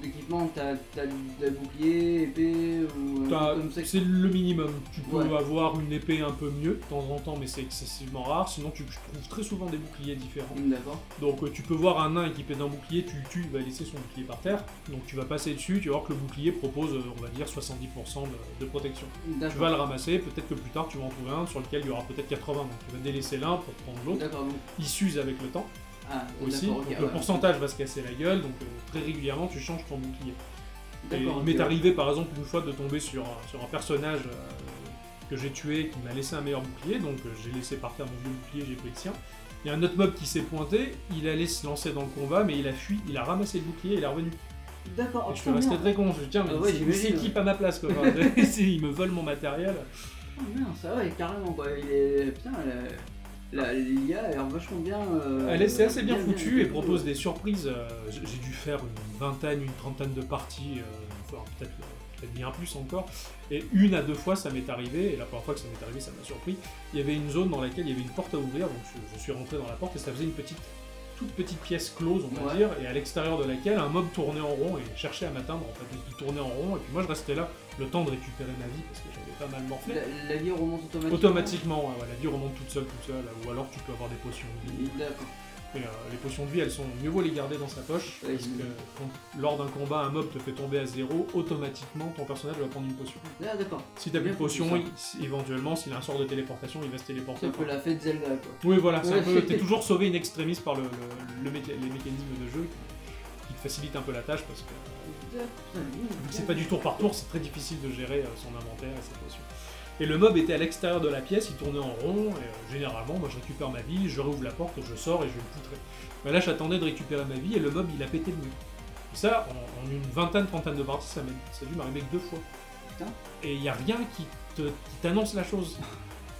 d'équipement, t'as des boucliers, épée ou comme ça. C'est le minimum. Tu peux Ouais. avoir une épée un peu mieux de temps en temps, mais c'est excessivement rare. Sinon, tu trouves très souvent des boucliers différents. D'accord. Donc, euh, tu peux voir un nain équipé d'un bouclier, tu le tues, il va laisser son bouclier par terre. Donc, tu vas passer dessus, tu vas voir que le bouclier propose, euh, on va dire, 70% de, de protection. Tu vas le ramasser, peut-être que plus tard, tu vas en trouver un sur lequel il y aura peut-être 80. Donc, tu vas délaisser l'un pour prendre l'autre. Il s'use avec le temps Ah, aussi. donc, le ouais. pourcentage va se casser la gueule. Donc, euh, très régulièrement, tu changes ton bouclier. Et il m'est arrivé par exemple une fois de tomber sur un, sur un personnage euh, que j'ai tué qui m'a laissé un meilleur bouclier, donc euh, j'ai laissé par terre mon vieux bouclier, j'ai pris le sien. Il y a un autre mob qui s'est pointé, il allait se lancer dans le combat, mais il a fui, il a ramassé le bouclier et il est revenu. D'accord. oh, je suis resté très con, je me dis tiens, mais Ah ouais, il j'imagine. s'équipe à ma place quoi. Enfin, c'est- il me vole mon matériel. Oh, merde, ça va, carrément quoi. Il est. Putain, la, l'IA a l'air vachement bien. euh, Elle est assez bien, bien foutue et propose des surprises. euh, j'ai dû faire une vingtaine, une trentaine de parties, euh, enfin, peut-être peut-être bien plus encore. Et une à deux fois, ça m'est arrivé, et la première fois que ça m'est arrivé, ça m'a surpris. Il y avait une zone dans laquelle il y avait une porte à ouvrir, donc je, je suis rentré dans la porte et ça faisait une petite, toute petite pièce close, on va Ouais. dire, et à l'extérieur de laquelle un mob tournait en rond et cherchait à m'atteindre. En fait, il tournait en rond, et puis moi je restais là, le temps de récupérer ma vie parce que pas mal morflé. La, la vie remonte automatiquement. Automatiquement, ouais, ouais, la vie remonte toute seule, toute seule, ou alors tu peux avoir des potions de vie. D'accord. Et, euh, les potions de vie, elles sont mieux vaut les garder dans sa poche, Ouais, parce que quand- lors d'un combat, un mob te fait tomber à zéro, automatiquement ton personnage va prendre une potion. Ah, d'accord. Si t'as plus de potion, il- éventuellement, s'il a un sort de téléportation, il va se téléporter. C'est un peu la fête Zelda quoi. Oui, voilà, c'est un peu- t'es toujours sauvé in extremis par le, le- les mécanismes de jeu qui, qui te facilitent un peu la tâche parce que vu c'est pas du tour par tour, c'est très difficile de gérer euh, son inventaire et ses potions. Et le mob était à l'extérieur de la pièce, il tournait en rond, et euh, généralement, moi je récupère ma vie, je rouvre la porte, je sors et je le poutrais. Mais là, j'attendais de récupérer ma vie, et le mob, il a pété le mur. Et ça, en, en une vingtaine, trentaine de parties, ça m'a ça a dû m'arriver que deux fois. Et il n'y a rien qui t'annonce la chose.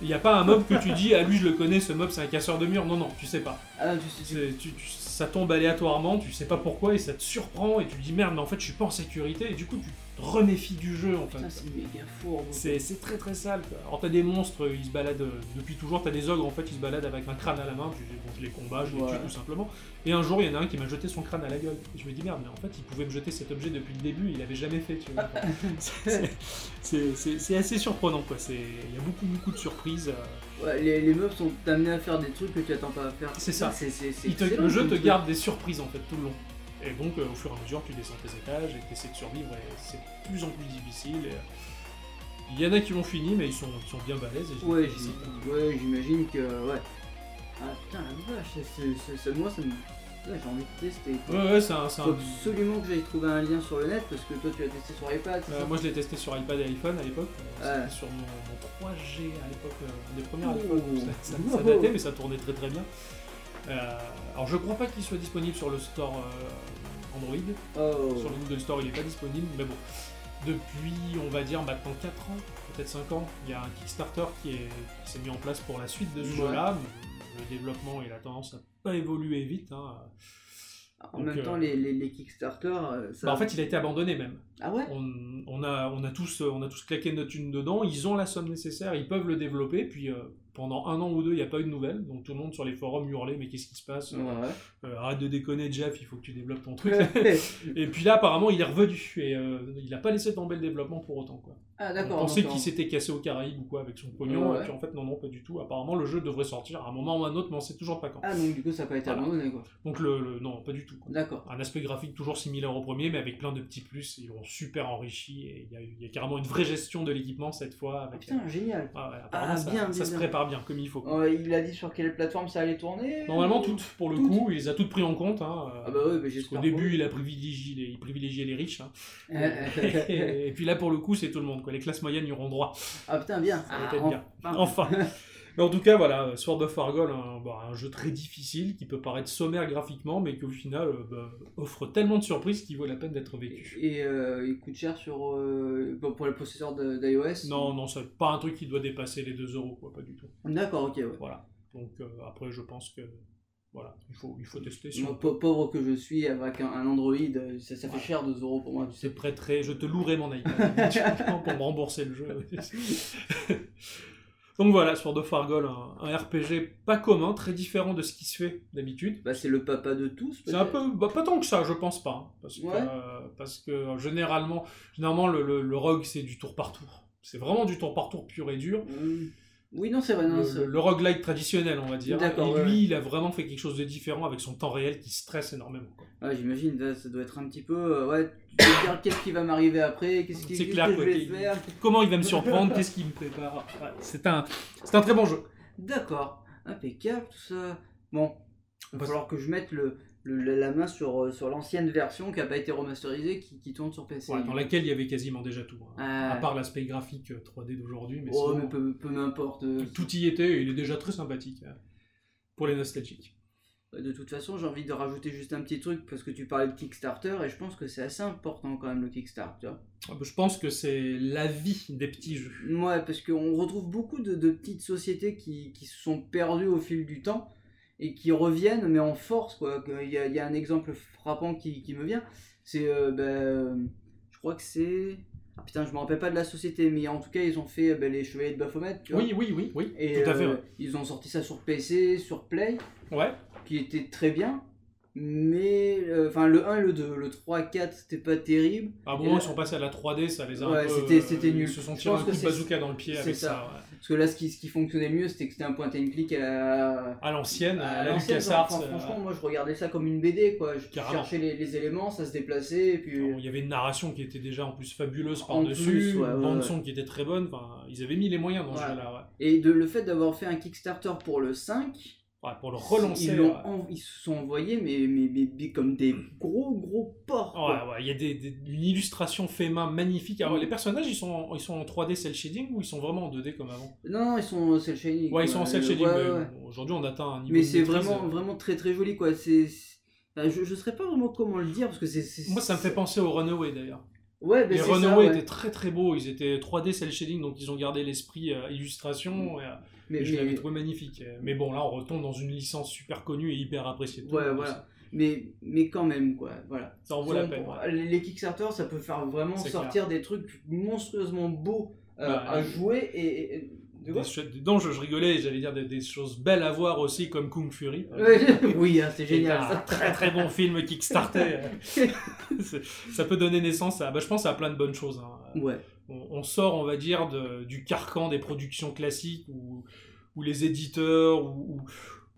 Il n'y a pas un mob que tu dis, ah lui je le connais, ce mob c'est un casseur de mur. Non, non, tu sais pas. Ah, tu- tu- ça tombe aléatoirement, tu sais pas pourquoi et ça te surprend et tu te dis merde, mais en fait je suis pas en sécurité. Et du coup tu te reméfies du jeu en fait. C'est méga fourbe. C'est très très sale. Quoi. Alors t'as des monstres, ils se baladent euh, depuis toujours, t'as des ogres en fait, ils se baladent avec un crâne à la main, tu, bon, je les combats, je les Ouais. tue tout simplement. Et un jour il y en a un qui m'a jeté son crâne à la gueule. Et je me dis merde, mais en fait il pouvait me jeter cet objet depuis le début, il avait jamais fait, tu vois. C'est- assez surprenant quoi, il y a beaucoup beaucoup de surprises. euh, Ouais, les, les meufs sont amenés à faire des trucs que tu attends pas à faire. C'est ça. Te- excellent le jeu te garde des surprises en fait tout le long. Et donc euh, au fur et à mesure tu descends tes étages et tu essaies de survivre et c'est de plus en plus difficile. et, euh, Il y en a qui l'ont fini mais ils sont, ils sont bien balèzes. Et Ouais, j'imagine que. Ouais. Ah putain, la vache, c'est, moi ça me. Ouais, j'ai envie de tester. quoi. Ouais ouais c'est un... Faut un- absolument que j'aille trouver un lien sur le net parce que toi tu as testé sur iPad. Euh, moi je l'ai testé sur iPad et iPhone à l'époque. Euh, Ouais. Sur mon, mon 3G à l'époque, euh, des premiers Oh. iPhones. Ça, ça- ça Oh. datait mais ça tournait très très bien. Euh, alors je crois pas qu'il soit disponible sur le store euh, Android. Oh. Sur le Google Store, il n'est pas disponible, mais bon. Depuis, on va dire maintenant 4 ans, peut-être 5 ans, il y a un Kickstarter qui est- s'est mis en place pour la suite de ce Ouais. jeu-là. Le développement et la tendance à pas évoluer vite. hein. En Donc, même euh, temps, les, les, les Kickstarter. euh, Ça... Bah, en fait, il a été abandonné même. Ah ouais? On, on a, on, a tous, on a tous claqué notre thune dedans, ils ont la somme nécessaire, ils peuvent le développer, puis euh, pendant un an ou deux, il n'y a pas eu de nouvelles, donc tout le monde sur les forums hurlait, mais qu'est-ce qui se passe? Ouais. Euh, Arrête de déconner, Jeff, il faut que tu développes ton truc. et puis là, apparemment, il est revenu, et euh, il n'a pas laissé tomber le développement pour autant. Quoi. Ah On pensait qu'il s'était cassé aux Caraïbes ou quoi avec son pognon, Ouais. et puis en fait, non, non, pas du tout. Apparemment, le jeu devrait sortir à un moment ou à un autre, mais on sait toujours pas quand. Ah donc du coup ça n'a pas été Voilà. abandonné quoi. Donc, le, le- non, pas du tout. D'accord. Un aspect graphique toujours similaire au premier, mais avec plein de petits plus, ils l'ont super enrichi, et il y a, il y a carrément une vraie gestion de l'équipement cette fois. Ah, Avec, putain, génial. Ah ouais, apparemment, Ah, ça, bien, ça bien, se prépare bien, comme il faut. Euh, il a dit sur quelle plateforme ça allait tourner Normalement, ou- toutes, pour le Toutes coup, il les a toutes pris en compte. Hein, Ah bah ouais, bah parce j'espère. qu'au début, il a privilégié les, il privilégiait les riches. hein. et, et puis là, pour le coup, c'est tout le monde. Quoi. Les classes moyennes y auront droit. ah putain, bien. Ça Ah, bien. enfin. Mais en tout cas, voilà, Sword of Argol, un, bah, un jeu très difficile qui peut paraître sommaire graphiquement, mais qui au final euh, bah, offre tellement de surprises qu'il vaut la peine d'être vécu. Et euh, il coûte cher sur euh, pour les possesseurs de- d'iOS? Non, non, c'est pas un truc qui doit dépasser les 2 euros, quoi, pas du tout. D'accord, ok. Ouais. Voilà. Donc euh, après, je pense que voilà, il faut, il faut tester. Moi, pau- pauvre que je suis avec un, un Android, euh, ça, ça fait cher 2 euros pour moi, tu sais. C'est prêterai, je te louerai mon iPad pour me rembourser le jeu. Donc voilà, Sword of Fargol, un, un RPG pas commun, très différent de ce qui se fait d'habitude. Bah, c'est le papa de tous. C'est un peu, bah, pas tant que ça, je pense pas. hein, parce, que, euh, parce que euh, généralement, généralement le, le, le rogue, c'est du tour par tour. C'est vraiment du tour par tour pur et dur. Hum. Oui, non, c'est vrai. Non, Le, le, roguelike traditionnel, on va dire. D'accord, Et ouais, lui, il a vraiment fait quelque chose de différent avec son temps réel qui stresse énormément. quoi. Ouais, j'imagine, ça doit être un petit peu. euh, ouais, tu veux dire qu'est-ce qui va m'arriver après, qu'est-ce qui- qu'est-ce clair, que quoi, je vais qu'il- faire. Comment il va me surprendre Qu'est-ce qu'il me prépare Ouais, C'est un, c'est un très bon jeu. D'accord, impeccable tout ça. Bon, il va Bah, falloir que je mette le, le- la main sur, euh, sur l'ancienne version qui n'a pas été remasterisée, qui, qui tourne sur PC. Ouais, dans laquelle il y avait quasiment déjà tout. hein. Ah. À part l'aspect graphique euh, 3D d'aujourd'hui. Mais Oh, sinon, mais peu, peu m'importe. euh, tout y était et il est déjà très sympathique. hein, Pour les nostalgiques. De toute façon, j'ai envie de rajouter juste un petit truc parce que tu parlais de Kickstarter et je pense que c'est assez important quand même le Kickstarter. Ah, bah, Je pense que c'est la vie des petits jeux. Ouais, parce qu'on retrouve beaucoup de, de petites sociétés qui, qui se sont perdues au fil du temps et qui reviennent, mais en force. Quoi. Il, y a, il y a un exemple frappant qui, qui me vient. C'est, euh, ben, je crois que c'est. Ah putain, je me rappelle pas de la société, mais en tout cas, ils ont fait euh, ben, les Chevaliers de Baphomet. Tu vois. Oui, oui, oui, oui. Et tout à fait. euh, ouais. ils ont sorti ça sur PC, sur Play, Ouais. qui était très bien. Mais, euh, enfin, le 1 et le 2, le 3, 4, c'était pas terrible. À un Et moment, ils sont passés à la 3D, ça les a Ouais, un peu. c'était- c'était euh, nul. Ils se sont tirés un coup de bazooka dans le pied avec ça. ça. ouais. Parce que là, ce qui, ce qui fonctionnait mieux, c'était que c'était un point and click à, À l'ancienne, à à la LucasArts. enfin, euh, franchement, moi je regardais ça comme une BD, quoi. Je Carrément. cherchais les, les éléments, ça se déplaçait, et puis. Il y avait une narration qui était déjà en plus fabuleuse par-dessus, ouais, une ouais, bande ouais. son qui était très bonne. Enfin, ils avaient mis les moyens dans ce jeu-là. Et de, le fait d'avoir fait un Kickstarter pour le 5, Ouais, pour le relancer. ils, l'ont ouais. en- ils se sont envoyés mais, mais, mais- mais comme des gros gros porcs. Ouais, ouais, il y a des, des- une illustration fait main magnifique. Alors, les personnages, ils sont, en- ils sont en 3D cel shading ou ils sont vraiment en 2D comme avant? Non, non, ils sont cel shading. Ouais, ils sont en cel Euh, shading, ouais. bon, aujourd'hui, on atteint un niveau Mais de c'est vraiment, euh, vraiment très très joli, quoi. C'est. je, je saurais pas vraiment comment le dire parce que c'est. Moi, ça me fait penser au Runaway d'ailleurs. Ouais, mais Les ça. Runaway ouais. étaient très très beaux. Ils étaient 3D cel shading, donc ils ont gardé l'esprit euh, illustration. Et, euh, Mais, je mais- l'avais trouvé magnifique. Mais bon, là, on retombe dans une licence super connue et hyper appréciée. tout Ouais, voilà. Mais, mais quand même, quoi. Voilà. Ça en vaut la peine. ouais. Les Kickstarter, ça peut faire vraiment sortir des trucs monstrueusement beaux euh, Bah, à jouer et. et- Des Non, je, je rigolais, j'allais dire des, des choses belles à voir aussi, comme Kung Fury. Oui, hein, c'est génial un très très bon film Kickstarter. Ça peut donner naissance à, bah, je pense, à plein de bonnes choses. hein. Ouais. On, on sort, on va dire, de- du carcan des productions classiques où, où les éditeurs ou,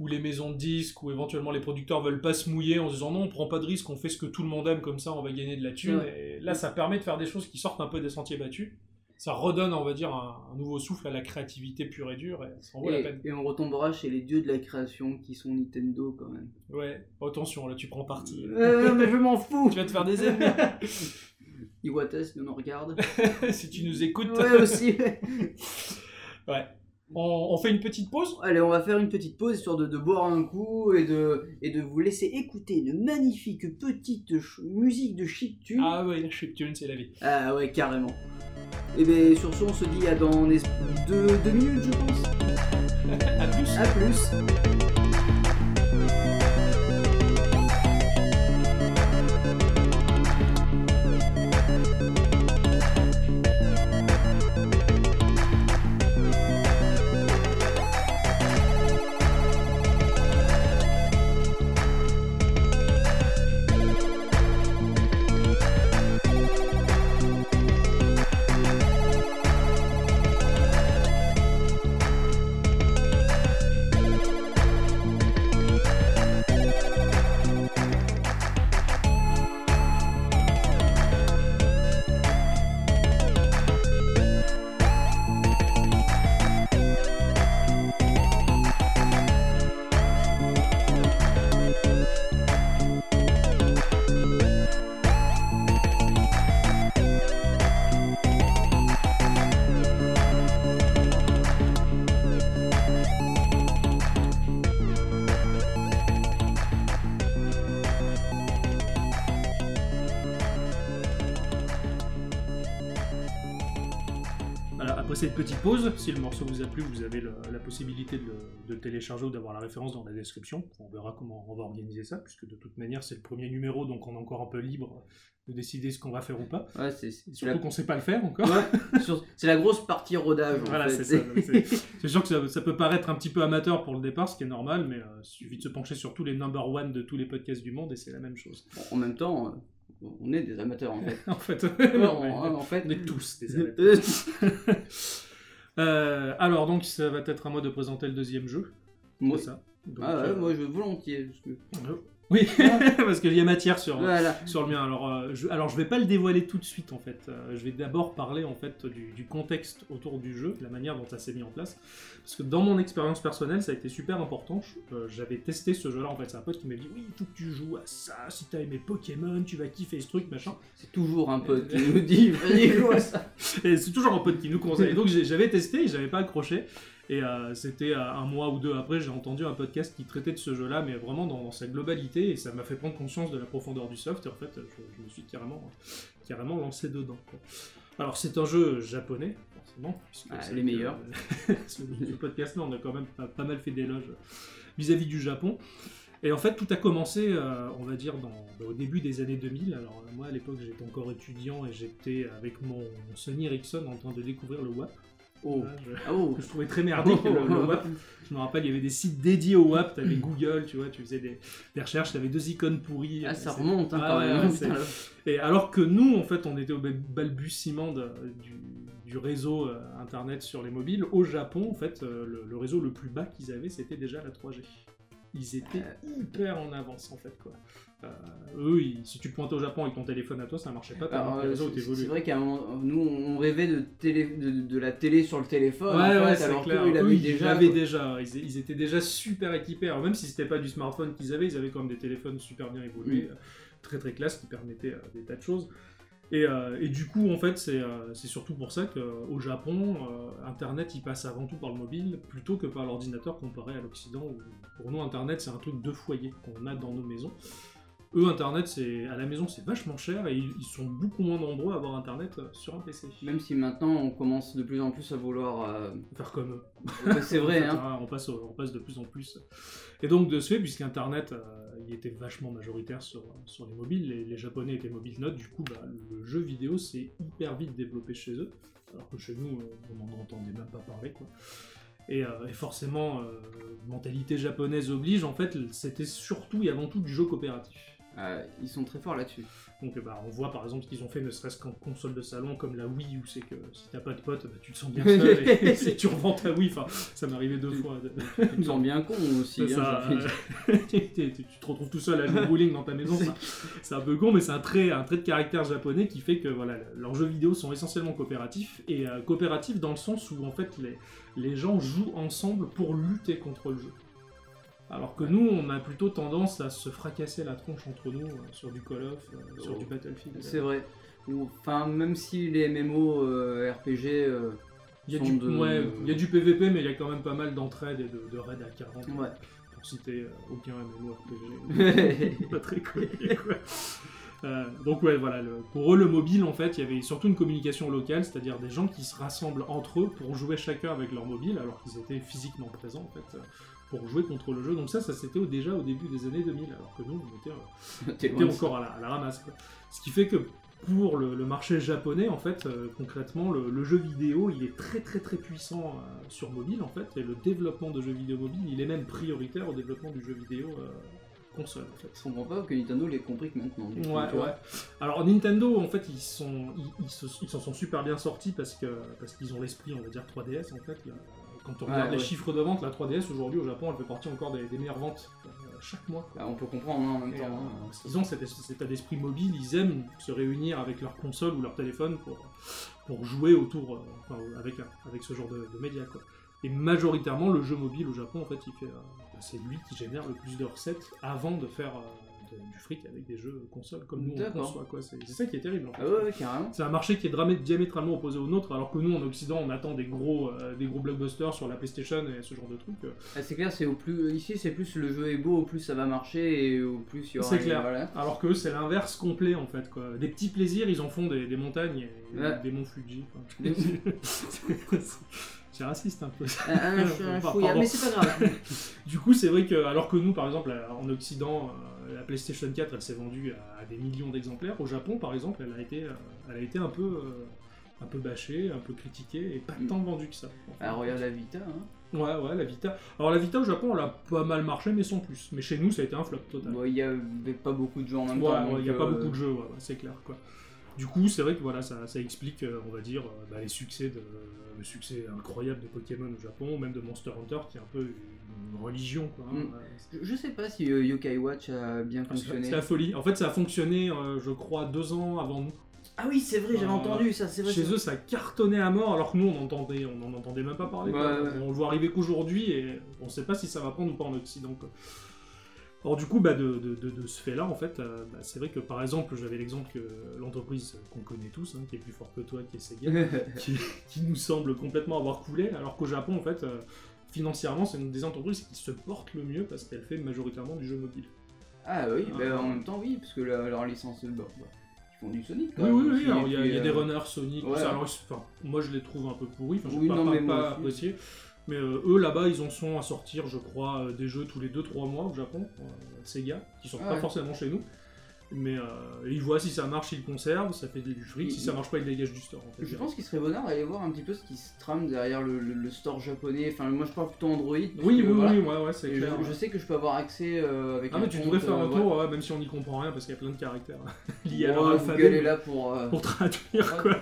les maisons de disques ou éventuellement les producteurs veulent pas se mouiller en se disant non, on prend pas de risque, on fait ce que tout le monde aime, comme ça on va gagner de la thune. Et là, ça permet de faire des choses qui sortent un peu des sentiers battus. Ça redonne, on va dire, un, un nouveau souffle à la créativité pure et dure, et ça en vaut la Et, peine. et on retombera chez les dieux de la création qui sont Nintendo quand même. Ouais, attention, là tu prends parti. Euh, mais je m'en fous Tu vas te faire des ennemis. Iwates nous en regarde. si tu nous écoutes. Ouais, aussi. ouais. On, on fait une petite pause Allez, on va faire une petite pause histoire de, de boire un coup et de, et de vous laisser écouter une magnifique petite musique de chiptune. Ah ouais, la chiptune, c'est la vie. Ah ouais, carrément. Et bien sur ce, on se dit à dans deux minutes, je pense. à plus. À plus. Une petite pause. Si le morceau vous a plu, vous avez le- la possibilité de télécharger ou d'avoir la référence dans la description. On verra comment on va organiser ça, puisque de toute manière, c'est le premier numéro, donc on est encore un peu libre de décider ce qu'on va faire ou pas. Ouais, c'est c'est la... Surtout qu'on sait pas le faire encore. ouais, sur- c'est la grosse partie rodage. en Voilà, fait. c'est ça. donc C'est c'est sûr que ça, ça peut paraître un petit peu amateur pour le départ, ce qui est normal, mais euh, il suffit de se pencher sur tous les number one de tous les podcasts du monde et c'est la même chose. En même temps, euh, on est des amateurs en fait. en fait, Ouais, non, mais en, en fait. on est tous des amateurs. Euh, alors, donc, ça va être à moi de présenter le deuxième jeu. moi, ça. Donc, ah ouais, euh, moi je volontiers. parce que- Oui, parce qu'il y a matière sur, Voilà. sur le mien. Alors, euh, je, alors, je vais pas le dévoiler tout de suite en fait. Euh, je vais d'abord parler en fait du, du contexte autour du jeu, de la manière dont ça s'est mis en place. Parce que dans mon expérience personnelle, ça a été super important. Euh, J'avais testé ce jeu-là en fait. C'est un pote qui m'a dit oui, il faut que tu joues à ça. Si t'as aimé Pokémon, tu vas kiffer ce truc, machin. C'est toujours un pote qui nous dit vas-y, joue à ça. C'est toujours un pote qui nous conseille. Et donc j'avais testé, et j'avais pas accroché. Et euh, c'était euh, un mois ou deux après, j'ai entendu un podcast qui traitait de ce jeu-là, mais vraiment dans, dans sa globalité, et ça m'a fait prendre conscience de la profondeur du soft. Et en fait, je, je me suis carrément, carrément lancé dedans. quoi. Alors c'est un jeu japonais, forcément. puisque Ah, c'est les meilleurs. euh, ce, ce podcast-là, on a quand même pas, pas mal fait d'éloges vis-à-vis du Japon. Et en fait, tout a commencé, euh, on va dire, dans, au début des années 2000. Alors, moi, à l'époque, j'étais encore étudiant et j'étais avec mon Sony Ericsson en train de découvrir le WAP. Oh. Là, je, Ah oh. que je trouvais très merdique, le, le WAP. Je me rappelle, il y avait des sites dédiés au WAP. T'avais Google, tu vois, tu faisais des, des recherches, t'avais deux icônes pourries. Ah, ça remonte hein, Ah quand même. Putain, et alors que nous, en fait, on était au bal- balbutiement de- du, du réseau euh, Internet sur les mobiles, au Japon, en fait, euh, le, le réseau le plus bas qu'ils avaient, c'était déjà la 3G. Ils étaient hyper en avance, en fait, quoi. Euh, eux, ils- si tu pointais au Japon avec ton téléphone à toi, ça marchait pas euh, c'est- vrai qu'à un moment, nous on rêvait de, télé, de, de la télé sur le téléphone, Ouais, en ouais, fait, alors clair. ils Eux, l'avaient ils déjà. l'avaient déjà. Ils, ils étaient déjà super équipés. Alors, même si c'était pas du smartphone qu'ils avaient, ils avaient quand même des téléphones super bien évolués, Mm. euh, très très classe, qui permettaient euh, des tas de choses. Et, euh, et du coup, en fait, c'est euh, surtout pour ça qu'au Japon, euh, Internet, il passe avant tout par le mobile, plutôt que par l'ordinateur comparé à l'Occident. où, Pour nous, Internet, c'est un truc de foyer qu'on a dans nos maisons. Eux, Internet, c'est à la maison, c'est vachement cher, et ils, sont beaucoup moins nombreux à avoir Internet euh, sur un PC. Même si maintenant on commence de plus en plus à vouloir. euh, Faire comme eux. c'est vrai, fait, hein. on, passe, on passe de plus en plus. Et donc, de ce fait, puisqu'Internet euh, il était vachement majoritaire sur, sur les mobiles, les, les Japonais étaient mobile notes, du coup, bah, le jeu vidéo s'est hyper vite développé chez eux, alors que chez nous, on n'en entendait même pas parler, quoi. Et, euh, et forcément, euh, mentalité japonaise oblige, en fait, c'était surtout et avant tout du jeu coopératif. Euh, ils sont très forts là-dessus. Donc bah, on voit par exemple ce qu'ils ont fait ne serait-ce qu'en console de salon comme la Wii où c'est que si t'as pas de potes bah, tu te sens bien seul et, et tu revends ta Wii, enfin ça m'est arrivé deux fois. Tu te sens bien con aussi. Hein, ça, euh, tu, te retrouves tout seul à jouer bowling dans ta maison, c'est un peu con, mais c'est un trait, un trait de caractère japonais qui fait que voilà, leurs jeux vidéo sont essentiellement coopératifs, et euh, coopératifs dans le sens où en fait les, les gens jouent ensemble pour lutter contre le jeu. Alors que nous, on a plutôt tendance à se fracasser la tronche entre nous euh, sur du Call of, euh, sur Oh. du Battlefield. C'est vrai. Enfin, même si les MMO euh, RPG. Il y, a sont du, de- ouais, il y a du PVP, mais il y a quand même pas mal d'entraide et de, de raids à 40. Ouais. Pour citer aucun MMORPG. pas très cool. quoi. Donc ouais, voilà, le- pour eux le mobile en fait, il y avait surtout une communication locale, c'est-à-dire des gens qui se rassemblent entre eux pour jouer chacun avec leur mobile, alors qu'ils étaient physiquement présents en fait, pour jouer contre le jeu. Donc ça, ça c'était déjà au début des années 2000, alors que nous on était, euh, était encore à la, à la ramasse. quoi. Ce qui fait que pour le, le marché japonais, en fait, euh, concrètement, le, le jeu vidéo, il est très très très puissant euh, sur mobile, en fait, et le développement de jeux vidéo mobile, il est même prioritaire au développement du jeu vidéo euh, console, en fait. Je comprends pas que Nintendo l'ait compris que maintenant. coup, Ouais, ouais. Alors Nintendo, en fait, ils sont, ils, ils s'en sont super bien sortis parce que parce qu'ils ont l'esprit, on va dire 3DS en fait. Quand on Ouais, regarde les ouais. chiffres de vente, la 3DS aujourd'hui au Japon, elle fait partie encore des, des meilleures ventes euh, chaque mois. Bah, on peut comprendre hein, en même Et, temps. euh, hein. parce qu'ils ont cet, état d'esprit mobile, ils aiment se réunir avec leur console ou leur téléphone pour, pour jouer autour, euh, enfin, avec, avec ce genre de, de médias. Quoi. Et majoritairement, le jeu mobile au Japon, en fait, il fait, euh, c'est lui qui génère le plus de recettes avant de faire, du fric avec des jeux consoles comme nous on conçoit. quoi. C'est ça qui est terrible. en fait. Ah ouais, ouais, carrément. C'est un marché qui est diamétralement opposé au nôtre, alors que nous en Occident on attend des gros, euh, des gros blockbusters sur la PlayStation et ce genre de trucs. euh. Ah, c'est clair, c'est au plus ici c'est plus le jeu est beau, au plus ça va marcher et au plus il y aura. C'est clair. Voilà. Alors que c'est l'inverse complet en fait. Quoi. Des petits plaisirs, ils en font des, des montagnes et Ouais. des monts Fuji. c'est raciste un peu. Un chouïa, mais c'est pas grave. Du coup, c'est vrai que, alors que nous, par exemple, en Occident, euh, la PlayStation 4, elle s'est vendue à, à des millions d'exemplaires. Au Japon, par exemple, elle a été, euh, elle a été un peu, euh, un peu bâchée, un peu critiquée, et pas tant vendue que ça. en fait. Ah, regarde la Vita. Hein. Ouais, ouais, la Vita. Alors la Vita au Japon, elle a pas mal marché, mais sans plus. Mais chez nous, ça a été un flop total. Il y avait pas beaucoup de jeux en même Ouais, temps. ouais, il n'y a pas euh, beaucoup de jeux, ouais, ouais, c'est clair. Quoi. Du coup, c'est vrai que voilà, ça, ça explique, euh, on va dire, euh, bah, les succès de, le succès incroyable de Pokémon au Japon, même de Monster Hunter, qui est un peu une religion. Quoi, hein. Mm. Ouais, Je, sais pas si euh, Yokai Watch a bien fonctionné. C'est la folie. En fait, ça a fonctionné, euh, je crois, deux ans avant nous. Ah oui, c'est vrai, j'avais Euh, entendu ça, c'est vrai. Chez eux, ça cartonnait à mort, alors que nous, on entendait, on n'en entendait même pas parler. quoi. Ouais, ouais. On le voit arriver qu'aujourd'hui, et on sait pas si ça va prendre ou pas en Occident. Quoi. Alors du coup, bah, de, de- de- de ce fait-là, en fait, euh, bah, c'est vrai que par exemple, j'avais l'exemple que l'entreprise qu'on connaît tous, hein, qui est plus fort que toi, qui est Sega, qui, qui nous semble complètement avoir coulé, alors qu'au Japon, en fait, euh, financièrement, c'est une des entreprises qui se porte le mieux parce qu'elle fait majoritairement du jeu mobile. ah oui, Ah. bah, en même temps, oui, parce que la- leur licence, bah, bah, ils font du Sonic. Oui, même oui, oui, alors il y a, y des euh, runners Sonic, tout ouais. ça. Alors, moi je les trouve un peu pourris, enfin, je Oui, pas, non, pas- mais moi pas aussi. Mais euh, eux là-bas, ils en sont à sortir, je crois, euh, des jeux tous les 2-3 mois au Japon, euh, Sega, qui sortent Ah pas ouais. forcément chez nous. Mais euh, ils voient si ça marche, ils le conservent, ça fait du fric, si ça marche pas, ils le dégagent du store. En fait, Je pense qu'il serait bonheur d'aller voir un petit peu ce qui se trame derrière le, le- le store japonais. Enfin, moi je parle plutôt Android. parce Oui, que, oui, voilà. oui, ouais, ouais, c'est Et clair. je sais que je peux avoir accès euh, avec Ah, un mais tu compte, devrais faire un tour, ouais, même si on n'y comprend rien, parce qu'il y a plein de caractères liés à Ouais, leur Google alphabet. est là pour. euh, pour traduire Ouais. quoi.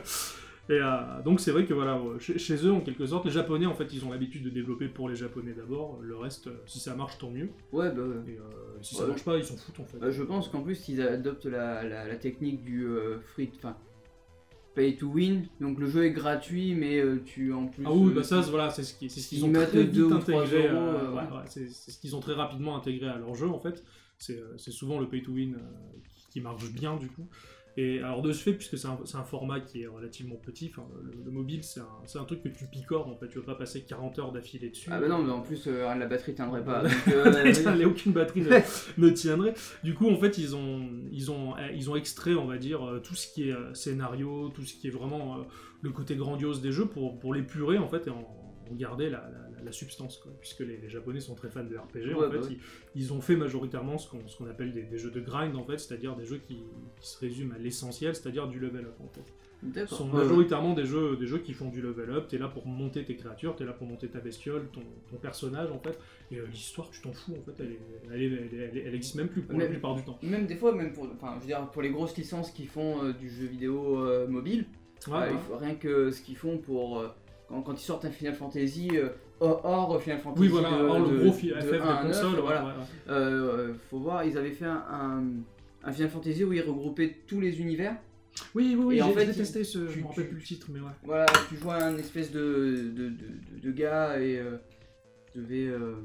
Et euh, donc c'est vrai que voilà, ouais, chez, chez eux en quelque sorte, les Japonais en fait ils ont l'habitude de développer pour les Japonais d'abord, le reste euh, si ça marche tant mieux, Ouais, bah. et euh, si ça Ouais. marche pas ils s'en foutent en fait. bah, je pense qu'en plus ils adoptent la, la- la technique du euh, free. Enfin. Pay to win, donc le jeu est gratuit, mais euh, tu en plus. Ah oui, euh, bah ça voilà, c'est ce qui- c'est ce qu'ils Ils ont très vite intégré, euh, euh, ouais, ouais. ouais, c'est ce qu'ils ont très rapidement intégré à leur jeu en fait. C'est euh, souvent le pay to win euh, qui marche bien du coup. Et alors de ce fait, puisque c'est un, format qui est relativement petit, le, le mobile c'est un, truc que tu picores en fait, tu vas pas passer 40 heures d'affilée dessus. Ah bah non, mais en plus euh, la batterie tiendrait pas. donc, euh, aucune batterie ne, ne tiendrait. Du coup, en fait, ils ont, ils ont, ils ont extrait, on va dire, euh, tout ce qui est euh, scénario, tout ce qui est vraiment euh, le côté grandiose des jeux pour, pour l'épurer, en fait, et en, en garder la, la- la substance, quoi. Puisque les, les Japonais sont très fans de RPG, Ouais, en fait, bah ils, ils ont fait majoritairement ce qu'on ce qu'on appelle des, des jeux de grind, en fait, c'est-à-dire des jeux qui, qui se résument à l'essentiel, c'est-à-dire du level up, en fait. Ce sont majoritairement des jeux, des jeux qui font du level up. T'es là pour monter tes créatures, t'es là pour monter ta bestiole, ton, ton personnage en fait. Et euh, l'histoire, tu t'en fous en fait. Elle, elle, existe même plus pour la plupart du temps. Même des fois, même pour, enfin, je veux dire, pour les grosses licences qui font euh, du jeu vidéo euh, mobile, Ouais, euh, ouais. il faut rien que ce qu'ils font pour euh, quand, quand ils sortent un Final Fantasy euh, hors, hors Final Fantasy Oui, voilà, de, de- le gros de FF 1 des à 9, consoles, ouais, voilà. ouais. Euh, faut voir, ils avaient fait un, un, un Final Fantasy où ils regroupaient tous les univers. Oui, oui, oui, Et en j'ai fait, j'ai testé ce. tu- je me rappelle plus le titre, mais ouais. Voilà, tu jouais un espèce de, de, de, de- de gars et euh, tu devais euh,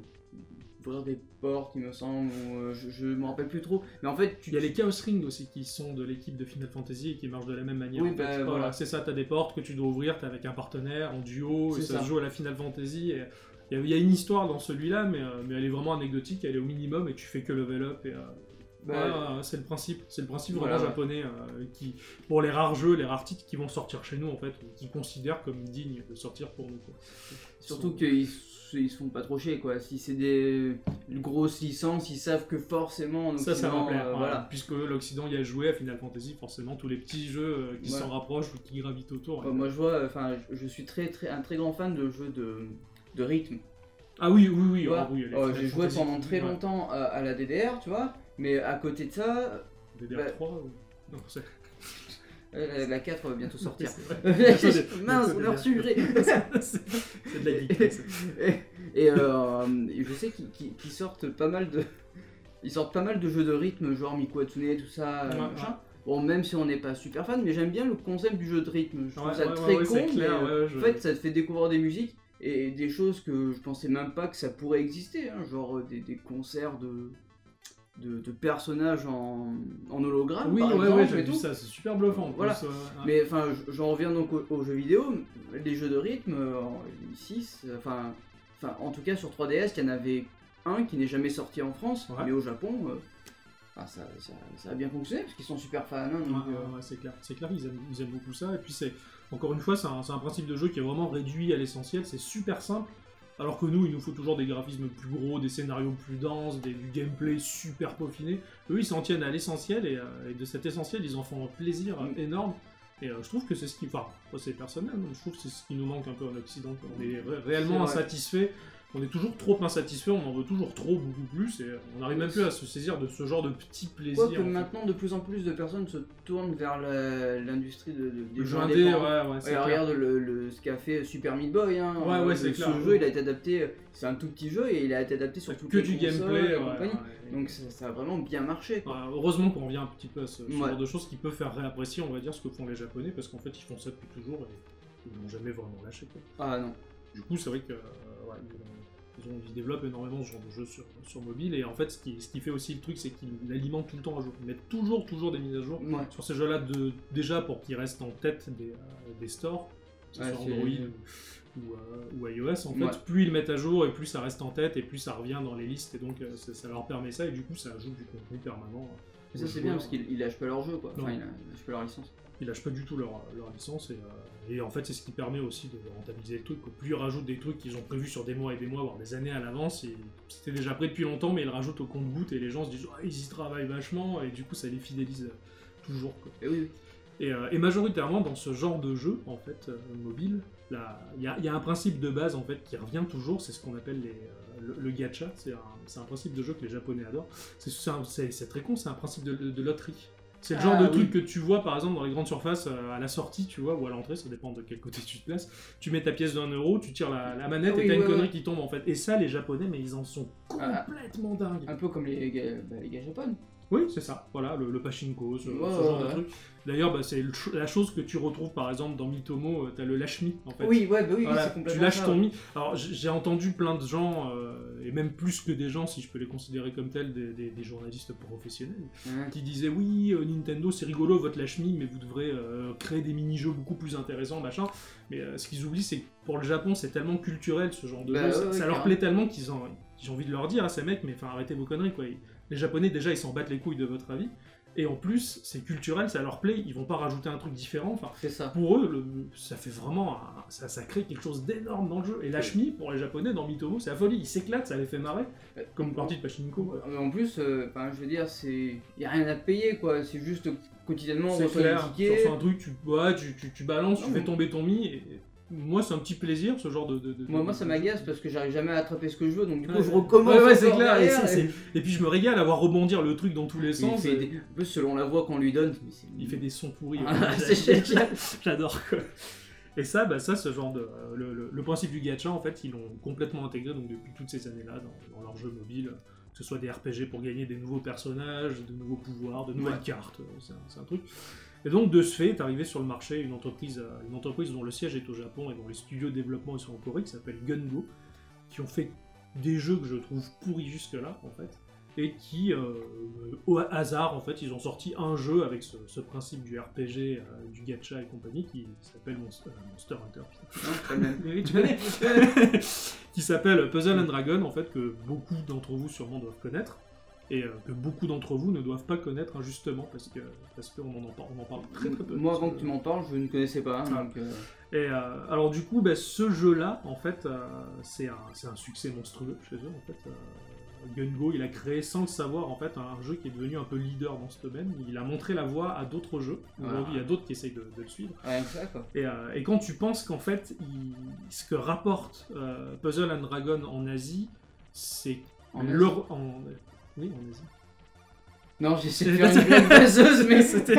des portes, il me semble, ou euh, je, je me rappelle plus trop. Mais en fait, tu Il y a les Chaos Ring aussi qui sont de l'équipe de Final Fantasy et qui marchent de la même manière. Oui, bah, Voilà, voilà. c'est ça, t'as des portes que tu dois ouvrir, t'es avec un partenaire en duo, et ça, ça. se joue à la Final Fantasy. et Il y, a- une histoire dans celui-là, mais, euh, mais elle est vraiment anecdotique, elle est au minimum et tu fais que level up. Et, euh, bah, Ouais, c'est le principe, c'est le principe Voilà, vraiment japonais euh, qui, pour les rares jeux, les rares titres qui vont sortir chez nous en fait, ou qui considèrent comme dignes de sortir pour nous. Quoi. Surtout qu'ils ils se font pas trop chier quoi. Si c'est des grosses licences, ils savent que forcément en Ça, ça va plaire. euh, voilà. Puisque l'Occident y a joué à Final Fantasy, forcément tous les petits jeux euh, qui Ouais. s'en rapprochent ou qui gravitent autour. Enfin, moi je vois, enfin je, suis très très un très grand fan de jeux de, de rythme. Ah oui, oui, oui. Ah oui, Oh, J'ai joué pendant très longtemps à, à la DDR, tu vois. Mais à côté de ça, DDR3 ou... Non, c'est... euh, la, la 4 va bientôt sortir. Mince, on leur sucré. c'est de la geek. et et, euh, je sais qu'ils sortent pas mal de. Ils sortent pas mal de jeux de rythme, genre Mikuatsune, tout ça, Ouais, machin. Bon, même si on n'est pas super fan, mais j'aime bien le concept du jeu de rythme. Je trouve ça très con, clair, mais je- en fait, ça te fait découvrir des musiques et des choses que je pensais même pas que ça pourrait exister, hein, genre euh, des, des concerts de. De, de personnages en, en hologramme. Oui, par ouais, exemple, ouais, j'ai vu tout. ça, c'est super bluffant. Voilà. plus. Mais enfin, je- j'en reviens donc aux, aux jeux vidéo. Les jeux de rythme, euh, ici, enfin, enfin, en tout cas sur 3DS, il y en avait un qui n'est jamais sorti en France, Ouais. mais au Japon, euh, ah, ça, ça, ça a bien fonctionné parce qu'ils sont super fans. hein, euh, c'est clair, c'est clair, ils aiment, ils aiment beaucoup ça. Et puis c'est, encore une fois, c'est un, c'est un principe de jeu qui est vraiment réduit à l'essentiel. C'est super simple. Alors que nous, il nous faut toujours des graphismes plus gros, des scénarios plus denses, des, du gameplay super peaufiné. Eux, ils s'en tiennent à l'essentiel et, euh, et de cet essentiel, ils en font un plaisir Mm. énorme. Et euh, je trouve que c'est ce qui, enfin, c'est personnel, mais je trouve que c'est ce qui nous manque un peu en Occident. On est ré- réellement vrai. insatisfait. On est toujours trop insatisfait, on en veut toujours trop, beaucoup plus, et euh, on n'arrive même plus à se saisir de ce genre de petits plaisirs. Quoique en fait. maintenant, de plus en plus de personnes se tournent vers l'industrie de, de- des Le jeux jeu indé, ouais, ouais, Ouais, regarde le, le- ce qu'a fait Super Meat Boy. Hein. Ouais, ouais, c'est ce clair. jeu, il a été adapté. C'est un tout petit jeu et il a été adapté sur toutes que les du gameplay. et. Donc ça, ça a vraiment bien marché. Quoi. Ouais, heureusement qu'on revient un petit peu à ce, ce genre de choses qui peut faire réapprécier, on va dire, ce que font les Japonais, parce qu'en fait, ils font ça depuis toujours et ils n'ont jamais vraiment lâché. Quoi. Ah non. Du coup, c'est vrai que euh, ouais, ils, ont- développent énormément ce genre de jeux sur, sur mobile, et en fait, ce qui, ce qui fait aussi le truc, c'est qu'ils l'alimentent tout le temps à jour. Ils mettent toujours, toujours des mises à jour Ouais. sur ces jeux-là, de, déjà pour qu'ils restent en tête des, euh, des stores, que ce Ouais, soit c'est- Android ou, ou, euh, ou iOS. En fait, Ouais. plus ils mettent à jour et plus ça reste en tête et plus ça revient dans les listes, et donc euh, ça, ça leur permet ça, et du coup, ça ajoute du contenu permanent. Mais ça c'est bien joueurs. parce qu'ils ils lâchent pas leur jeu quoi. Enfin ils ils lâchent pas leur licence. ils lâchent pas du tout leur, leur licence et, euh, et en fait c'est ce qui permet aussi de rentabiliser le truc. Plus ils rajoutent des trucs qu'ils ont prévus sur des mois et des mois, voire des années à l'avance, et c'était déjà prêt depuis longtemps mais ils le rajoutent au compte-goutte et les gens se disent Ah, ils y travaillent vachement et du coup ça les fidélise euh, toujours. quoi. Et oui, oui. Et, euh, et majoritairement dans ce genre de jeu en fait euh, mobile, il y, a- il y a un principe de base en fait qui revient toujours, c'est ce qu'on appelle les, euh, le, le gacha. C'est un, principe de jeu que les Japonais adorent. C'est- très con, c'est un principe de, de loterie. C'est le genre Ah, de oui. truc que tu vois par exemple dans les grandes surfaces euh, à la sortie, tu vois, ou à l'entrée, ça dépend de quel côté tu te places. Tu mets ta pièce d'un euro, tu tires la, la manette Ah et t'as une connerie ouais. qui tombe en fait. Et ça, les Japonais, mais ils en sont Ah. complètement dingues. Un peu comme les gars, bah, les gars japonais. Oui, c'est ça, voilà, le, le pachinko, ce, Ouais, ce genre ouais, de truc. D'ailleurs, bah, c'est la chose que tu retrouves par exemple dans Mitomo, euh, t'as le lâche-mi en fait. Oui, ouais, bah oui, Voilà, c'est complètement tu lâches ça, ton mi. Alors j'ai entendu plein de gens, euh, et même plus que des gens, si je peux les considérer comme tels, des, des- des journalistes professionnels, qui disaient oui, euh, Nintendo c'est rigolo votre lâche-mi, mais vous devrez euh, créer des mini-jeux beaucoup plus intéressants, machin. Mais ce qu'ils oublient, c'est que pour le Japon, c'est tellement culturel ce genre de Bah jeu, ça, ouais, ouais, ça leur plaît tellement qu'ils ont, j'ai envie de leur dire à ces mecs, mais enfin arrêtez vos conneries quoi. Ils- Les Japonais déjà ils s'en battent les couilles de votre avis. Et en plus, c'est culturel, ça leur plaît, ils vont pas rajouter un truc différent. Enfin, ça. pour eux, le- ça fait vraiment. un- ça, ça crée quelque chose d'énorme dans le jeu. Et Lashmi, pour les Japonais, dans Mitomo, c'est la folie. Ils s'éclatent, ça les fait marrer. Comme une partie de Pachinko. Mais en plus, euh, enfin, je veux dire, c'est. Y a rien à payer quoi. C'est juste quotidiennement on reçoit clair. des tickets. un truc, tu, ouais, tu, tu, tu balances, tu fais tomber ton mi. Et, moi, c'est un petit plaisir, ce genre de. de- de- Moi, ça m'agace parce que j'arrive jamais à attraper ce que je veux donc du coup Ouais, je recommence. Ouais, ouais, c'est clair. Et, puis je me régale à voir rebondir le truc dans tous les sens. et- des- En plus, selon la voix qu'on lui donne, Il fait des sons pourris. Ah, c'est génial. J'adore quoi. Et ça, bah, ça, ce genre de. euh, le, le- le principe du gacha, en fait, ils l'ont complètement intégré donc, depuis toutes ces années-là dans, dans leurs jeux mobiles. Que ce soit des RPG pour gagner des nouveaux personnages, de nouveaux pouvoirs, de nouvelles Ouais. cartes. euh, C'est un, c'est un truc. Et donc, de ce fait, est arrivé sur le marché une entreprise, euh, une entreprise dont le siège est au Japon et dont les studios de développement sont en Corée, qui s'appelle Gungo, qui ont fait des jeux que je trouve pourris jusque-là, en fait et qui, euh, au hasard, en fait, ils ont sorti un jeu avec ce, ce principe du RPG, euh, du gacha et compagnie, qui s'appelle Monster, euh, Monster Hunter, connais. Qui s'appelle Puzzle and Dragon, en fait, que beaucoup d'entre vous sûrement doivent connaître, et euh, que beaucoup d'entre vous ne doivent pas connaître injustement, parce que parce qu'on en, en parle très très peu. Moi, avant que tu m'en parles, je ne connaissais pas. hein, donc, euh, et euh, alors du coup, bah, ce jeu-là, en fait, c'est un, succès monstrueux chez eux. En fait, Gungo, il a créé sans le savoir en fait un jeu qui est devenu un peu leader dans ce domaine. Il a montré la voie à d'autres jeux. Aujourd'hui, Ah. il y a d'autres qui essayent de, de le suivre. Et, et quand tu penses qu'en fait, il- ce que rapporte Puzzle and Dragon en Asie, c'est En en oui Asie. Non, j'essaie de faire une blague vaseuse, mais C'était-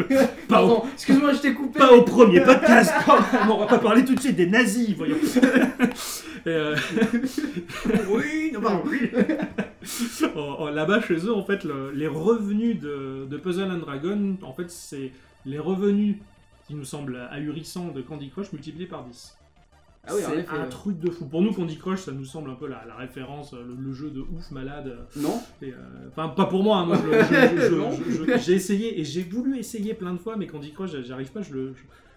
Pardon, excuse-moi, je t'ai coupé. Pas au premier podcast On va pas parler tout de suite des nazis, voyons euh, Oui, non, pardon. en- en- Là-bas, chez eux, en fait, le- les revenus de, de Puzzle and Dragon, en fait, c'est les revenus qui nous semblent ahurissants de Candy Crush multipliés par 10. Ah oui, c'est un truc de fou. Pour nous, Candy Crush, ça nous semble un peu la, la référence, le, le jeu de ouf malade. Non euh, Enfin, pas pour moi, hein, moi j'ai essayé et j'ai voulu essayer plein de fois, mais Candy Crush, j'arrive pas,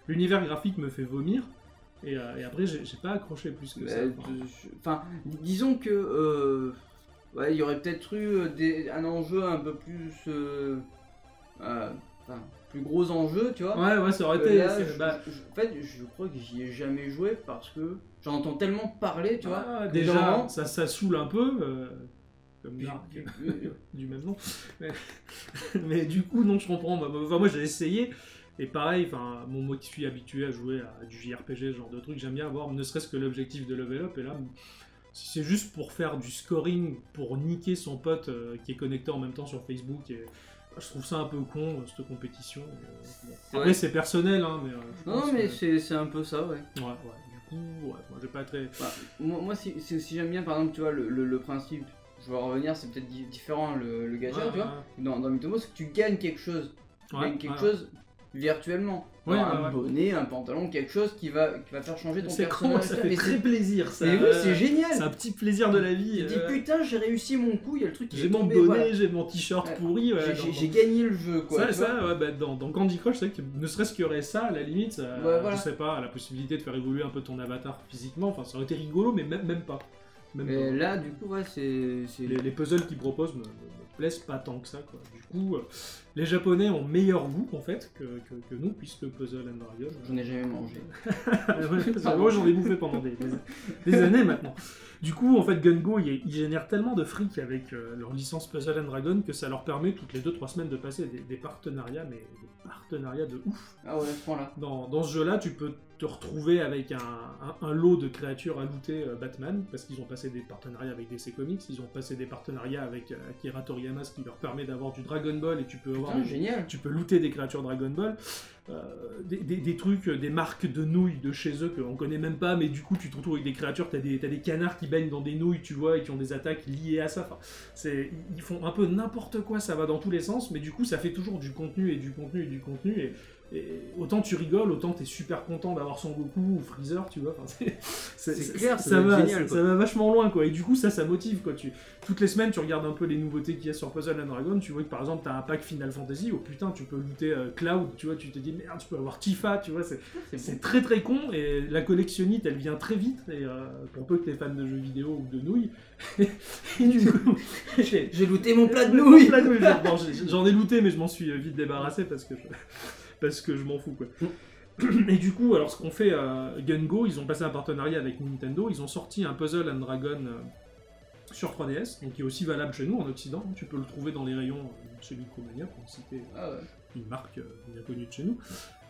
l'univers graphique me fait vomir. Et, euh, et après, j'ai pas accroché plus que ça. Euh, Enfin, je- disons que. euh, ouais, il y aurait peut-être eu euh, des- un enjeu un peu plus. euh, euh, enfin, plus gros enjeu, tu vois. Ouais, ouais, ça aurait Euh, été. là, c'est- je- bah, je- en fait, je crois que j'y ai jamais joué parce que j'entends tellement parler, tu vois. ah, déjà, ça, ça saoule un peu. euh, comme euh, du même nom. Mais, mais du coup, non, je comprends. Enfin, moi, j'ai essayé. Et pareil, enfin, bon, moi qui suis habitué à jouer à du JRPG, ce genre de truc, j'aime bien avoir ne serait-ce que l'objectif de level up. Et là, si c'est juste pour faire du scoring, pour niquer son pote euh, qui est connecté en même temps sur Facebook, et, je trouve ça un peu con, euh, cette compétition. Euh, bon. Après, c'est personnel, hein, mais. euh, Non, mais que- c'est c'est un peu ça, ouais. Ouais, ouais. Du coup, ouais, moi, j'ai pas très. Bah, moi, moi, si, si, si j'aime bien, par exemple, tu vois, le, le- le principe, je vais en revenir, c'est peut-être di- différent le, le Ouais, tu vois. Dans, dans Mythomos, c'est que tu gagnes quelque chose. Tu gagnes quelque chose virtuellement. Ouais, ouais, un ouais. bonnet, un pantalon, quelque chose qui va, qui va faire changer ton C'est con, ça Mais fait très plaisir. Ça, Mais oui, c'est génial. C'est un petit plaisir de la vie. Tu dis euh, putain, j'ai réussi mon coup, il y a le truc qui J'ai mon tombé. bonnet, voilà. j'ai mon t-shirt Ouais. pourri. J'ai- gagné le jeu, quoi. ça, ça, ouais, bah, dans, dans Candy Crush, c'est vrai que ne serait-ce qu'il y aurait ça, à la limite, ça, Ouais, voilà. je sais pas, la possibilité de faire évoluer un peu ton avatar physiquement, enfin ça aurait été rigolo, mais même, même pas. Même Mais pas. là, du coup, ouais, c'est. c'est- Les, les puzzles qu'ils proposent me plaisent pas tant que ça, quoi. Du coup, euh, les Japonais ont meilleur goût, en fait, que, que, que nous, puisque Puzzle and Dragon. euh, J'en ai jamais mangé. Moi j'en ai bouffé pendant des, des- des années maintenant. Du coup, en fait, Gungo, ils, ils génèrent tellement de fric avec euh, leur licence Puzzle and Dragon que ça leur permet toutes les 2-3 semaines de passer des, des partenariats, mais des partenariats de ouf. Ah ouais, à ce point-là. Dans, dans ce jeu-là, tu peux te retrouver avec un, un- un lot de créatures à looter euh, Batman, parce qu'ils ont passé des partenariats avec DC Comics, ils ont passé des partenariats avec euh, Akira Toriyama, ce qui leur permet d'avoir du Dragon Ball, et tu peux avoir Putain, génial. tu peux looter des créatures Dragon Ball, euh, des, des- des trucs, des marques de nouilles de chez eux qu'on connaît même pas, mais du coup tu te retrouves avec des créatures, t'as des, t'as des canards qui baignent dans des nouilles, tu vois, et qui ont des attaques liées à ça. Enfin, c'est, ils font un peu n'importe quoi, ça va dans tous les sens, mais du coup ça fait toujours du contenu et du contenu et du contenu. Et, et autant tu rigoles, autant t'es super content d'avoir son Goku ou Freezer, tu vois. Enfin, c'est, clair, ça va, génial, ça, va vachement loin, quoi. Et du coup ça, ça motive, quoi. Tu, toutes les semaines, tu regardes un peu les nouveautés qu'il y a sur Puzzle and Dragon, tu vois que par exemple, t'as un pack Final Fantasy, oh putain, tu peux looter euh, Cloud, tu vois, tu te dis merde, tu peux avoir Tifa, tu vois, c'est, très très con, et la collectionnite, elle vient très vite, et euh, pour peu que t'es fan de jeux vidéo ou de nouilles, et du coup, j'ai- looté mon plat de nouilles. J'en ai looté, mais je m'en suis euh, vite débarrassé parce que je, parce que je m'en fous, quoi. Et du coup, alors ce qu'on fait à Gungo, ils ont passé un partenariat avec Nintendo, ils ont sorti un Puzzle and Dragon euh, sur 3DS, donc qui est aussi valable chez nous en Occident. Tu peux le trouver dans les rayons euh, chez Micromania, pour citer Ah ouais. une marque euh, bien connue de chez nous.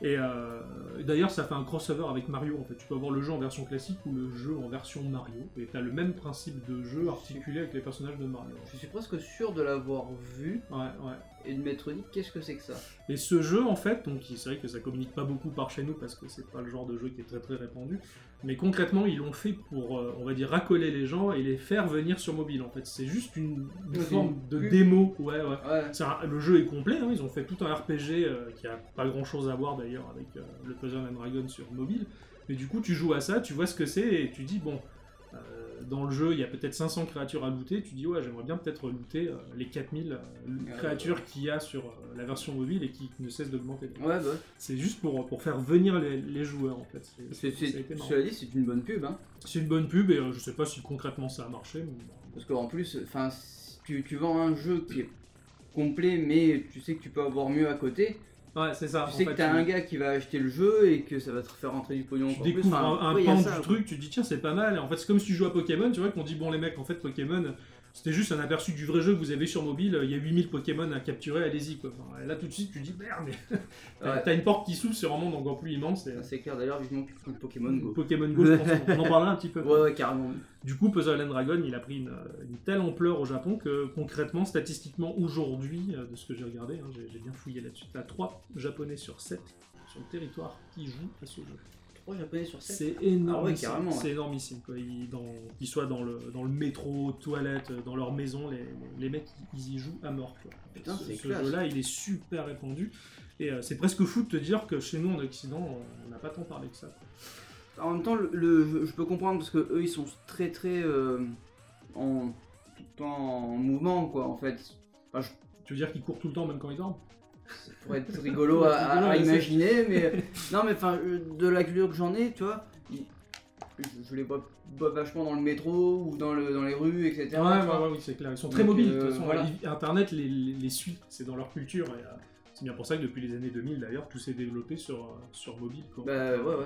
Et euh, d'ailleurs, ça fait un crossover avec Mario. En fait, tu peux avoir le jeu en version classique ou le jeu en version Mario. Et t'as le même principe de jeu articulé avec les personnages de Mario. Je suis presque sûr de l'avoir vu Ouais, ouais. Et m'être dit qu'est-ce que c'est que ça? Et ce jeu, en fait, donc c'est vrai que ça communique pas beaucoup par chez nous parce que c'est pas le genre de jeu qui est très très répandu. Mais concrètement, ils l'ont fait pour, euh, on va dire, racoler les gens et les faire venir sur mobile. En fait, c'est juste une, une forme de une- démo. Ouais, ouais. Ouais. C'est un- le jeu est complet, hein, ils ont fait tout un RPG euh, qui a pas grand chose à voir d'ailleurs avec euh, le Puzzle and Dragon sur mobile. Mais du coup, tu joues à ça, tu vois ce que c'est et tu dis, bon, dans le jeu, il y a peut-être 500 créatures à looter. Tu dis, ouais, j'aimerais bien peut-être looter euh, les 4000 euh, Ouais, créatures qu'il y a sur euh, la version mobile et qui ne cessent d'augmenter. Ouais, bah. C'est juste pour, pour faire venir les, les joueurs en fait. C'est- cela dit, c'est une bonne pub, hein. C'est une bonne pub et je sais pas si concrètement ça a marché. Mais... Parce qu'en plus, enfin, si tu, tu vends un jeu qui est complet, mais tu sais que tu peux avoir mieux à côté. Ouais, c'est ça. tu en sais fait, que t'as tu- un gars qui va acheter le jeu et que ça va te faire rentrer du pognon tu découvres Enfin, un, un ouais, pan ça, du quoi. truc, tu te dis tiens c'est pas mal. Et en fait c'est comme si tu joues à Pokémon, tu vois qu'on dit bon les mecs en fait Pokémon c'était juste un aperçu du vrai jeu que vous avez sur mobile, il y a 8000 Pokémon à capturer, allez-y quoi. Enfin, là tout de suite tu dis merde mais t'as Ouais. t'as une porte qui s'ouvre sur un monde encore plus immense. et- C'est clair d'ailleurs, vivement plus Pokémon Go. Pokémon Go, je pense qu'on en parlera un petit peu. Ouais, ouais, carrément. Du coup, Puzzle and Dragon, il a pris une, une telle ampleur au Japon que concrètement, statistiquement, aujourd'hui, euh, de ce que j'ai regardé, hein, j'ai j'ai bien fouillé là-dessus, t'as 3 japonais sur 7 sur le territoire qui jouent à ce jeu. 3 japonais sur 7. C'est énorme. Ah ouais, carrément, ouais. C'est énormissime. Quoi. Ils, dans, qu'ils soient dans le, dans le métro, toilette, dans leur maison, les, les mecs, ils y jouent à mort. Quoi. Putain, ce c'est ce classe. jeu-là, il est super répandu. Et euh, c'est presque fou de te dire que chez nous, en Occident, on n'a pas tant parlé que ça. quoi. En même temps, le, le- je peux comprendre parce que eux ils sont très très euh, en tout le temps en mouvement quoi en fait. Enfin, je- Tu veux dire qu'ils courent tout le temps, même quand ils dorment? Pourrait être rigolo à, Rigolo, imaginer, mais non mais enfin euh, de la culture que j'en ai, tu vois, je, je les vois, vachement dans le métro ou dans, le, dans les rues, etc. Ouais, tu ouais, oui, c'est clair. Ils sont très Donc, mobiles. euh, de toute façon, voilà. Internet les, les, les suit. C'est dans leur culture. et, euh, c'est bien pour ça que depuis les années 2000, d'ailleurs, tout s'est développé sur, sur mobile. quoi. Bah, ouais, ouais.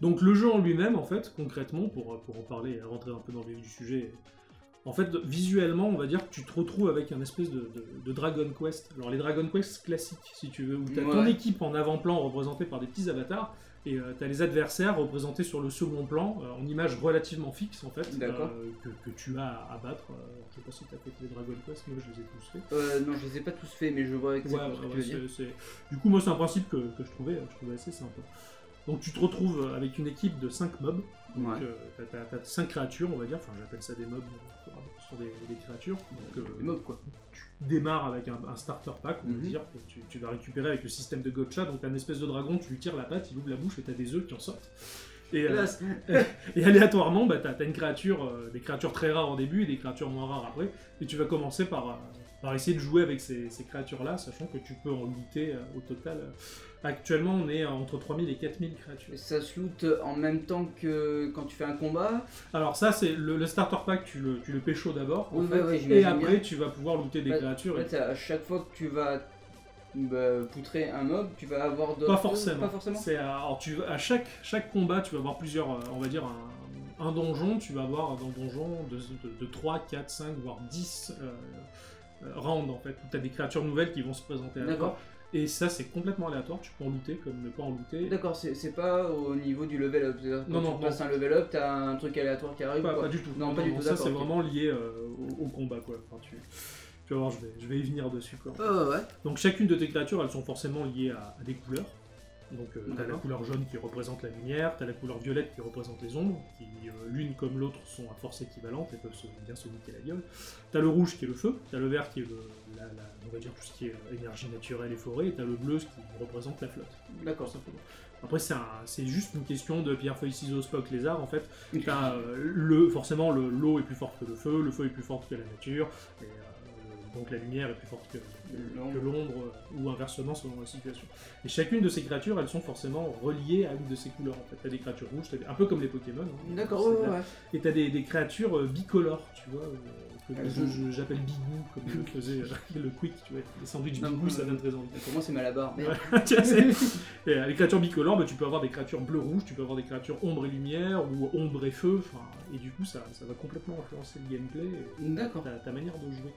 Donc le jeu en lui-même, en fait, concrètement, pour, pour en parler et rentrer un peu dans le vif du sujet, en fait, visuellement, on va dire que tu te retrouves avec un espèce de, de- de Dragon Quest. Alors les Dragon Quest classiques, si tu veux, où tu as ton Ouais. équipe en avant-plan représentée par des petits avatars, et tu as les adversaires représentés sur le second plan, euh, en image relativement fixe, en fait, euh, que, que tu as à battre. Euh, je sais pas si tu as fait les Dragon Quest, moi je les ai tous faits. Euh, non, je les ai pas tous faits, mais je vois Ouais, exactement ce que ouais, tu veux dire. Du coup, moi, c'est un principe que, que je, trouvais, je trouvais assez sympa. Donc, tu te retrouves avec une équipe de 5 mobs. Donc, Ouais. euh, t'as, 5 créatures, on va dire. Enfin, j'appelle ça des mobs. Des, des créatures. Donc, euh, mobs, quoi. tu démarres avec un, un starter pack, on va Mhm. dire. que tu, tu vas récupérer avec le système de gotcha. Donc, t'as une espèce de dragon, tu lui tires la patte, il ouvre la bouche et t'as des œufs qui en sortent. Et, euh, et aléatoirement, bah, t'as, t'as une créature, euh, des créatures très rares au début et des créatures moins rares après. Et tu vas commencer par, euh, par essayer de jouer avec ces, ces créatures-là, sachant que tu peux en looter euh, au total. Euh, actuellement, on est entre 3000 et 4000 créatures. Et ça se loot en même temps que quand tu fais un combat. Alors ça, c'est le, le starter pack, tu le, tu le pécho d'abord. Oui, fait, ouais, et après, bien. tu vas pouvoir looter des Ouais, créatures. En et- fait, à chaque fois que tu vas bah, poutrer un mob, tu vas avoir d'autres. Pas forcément. Pas forcément. C'est à, alors tu, à chaque, chaque combat, tu vas avoir plusieurs, euh, on va dire, un, un donjon. Tu vas avoir dans le donjon de, de, de 3, 4, 5, voire 10 euh, euh, rounds en fait. Tu as des créatures nouvelles qui vont se présenter à toi. Et ça, c'est complètement aléatoire. Tu peux en looter comme ne pas en looter. D'accord, c'est pas au niveau du level up. Non, quand non, tu passes un level up, t'as un truc aléatoire qui arrive. Pas, ou quoi pas du tout. Non, pas du tout, Ça, c'est vraiment lié euh, au, au combat, quoi. Enfin, tu, tu vas voir, je vais, je vais y venir dessus, quoi. Ouais. Donc chacune de tes créatures, elles sont forcément liées à, à des couleurs. Donc euh, t'as la couleur jaune qui représente la lumière, t'as la couleur violette qui représente les ombres, qui euh, l'une comme l'autre sont à force équivalente et peuvent se, bien se niquer la gueule. T'as le rouge qui est le feu, t'as le vert qui est le, la, la- on va dire tout ce qui est euh, énergie naturelle et forêt, et t'as le bleu ce qui représente la flotte. D'accord. simplement. Après c'est juste une question de pierre feuille ciseaux spock lézard en fait. T'as euh, le forcément le l'eau est plus forte que le feu, le feu est plus fort que la nature, et donc la lumière est plus forte que, L'ombre. que l'ombre ou inversement selon la situation. Et chacune de ces créatures, elles sont forcément reliées à une de ces couleurs. En fait, t'as des créatures rouges, des- un peu comme les Pokémon. hein. D'accord, ouais, ouais. Et t'as des, des créatures euh, bicolores, tu vois. euh, que je- je- j'appelle Bigou, comme le faisait euh, le Quick, tu vois. Les sandwichs Bigou, ça donne très envie. Pour moi, c'est Malabar. Mais... Et, les créatures bicolores, bah, tu peux avoir des créatures bleu-rouge, tu peux avoir des créatures ombre et lumière, ou ombre et feu, et du coup ça, ça va complètement influencer le gameplay et D'accord. ta, ta manière de jouer.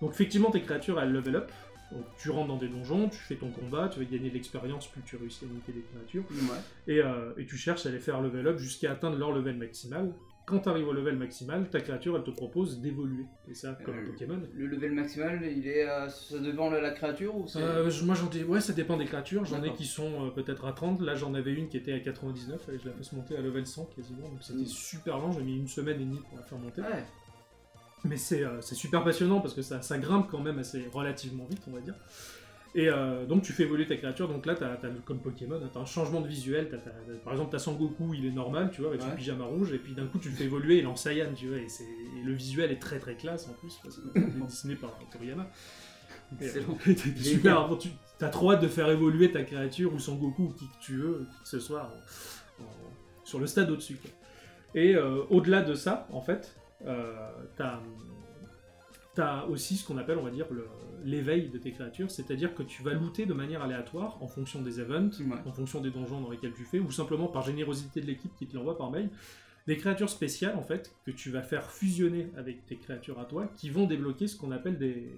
Donc effectivement tes créatures elles level up, donc tu rentres dans des donjons, tu fais ton combat, tu vas gagner de l'expérience plus tu réussis à niquer des créatures, Ouais. et, euh, et tu cherches à les faire level up jusqu'à atteindre leur level maximal. Quand tu arrives au level maximal, ta créature elle te propose d'évoluer, et ça comme un Euh, Pokémon. Le level maximal, il est à... ça dépend de la créature ou. Euh, moi j'en ai, ouais ça dépend des créatures, j'en ai qui sont euh, peut-être à 30, là j'en avais une qui était à 99 et je la fais monter à level 100 quasiment, donc c'était Mm. super lent, j'ai mis une semaine et demie pour la faire monter. Ouais. Mais c'est euh, c'est super passionnant parce que ça, ça grimpe quand même assez relativement vite on va dire. Et euh, donc tu fais évoluer ta créature, donc là t'as as, comme Pokémon, t'as un changement de visuel, t'as- t'as- par exemple t'as Sangoku il est normal tu vois avec son pyjama rouge et puis d'un coup tu le fais évoluer il est en Saiyan tu vois et, c'est- et le visuel est très très classe en plus parce que c'est dessiné par Toriyama. Excellent. euh, super, tu as trop hâte de faire évoluer ta créature ou son Goku ou qui que tu veux, qui que ce soit, en- en- sur le stade au-dessus. Et euh, au-delà de ça, en fait, t'as as aussi ce qu'on appelle, on va dire, l'éveil de tes créatures, c'est-à-dire que tu vas looter de manière aléatoire en fonction des events, Ouais. en fonction des donjons dans lesquels tu fais, ou simplement par générosité de l'équipe qui te l'envoie par mail, des créatures spéciales en fait que tu vas faire fusionner avec tes créatures à toi, qui vont débloquer ce qu'on appelle des,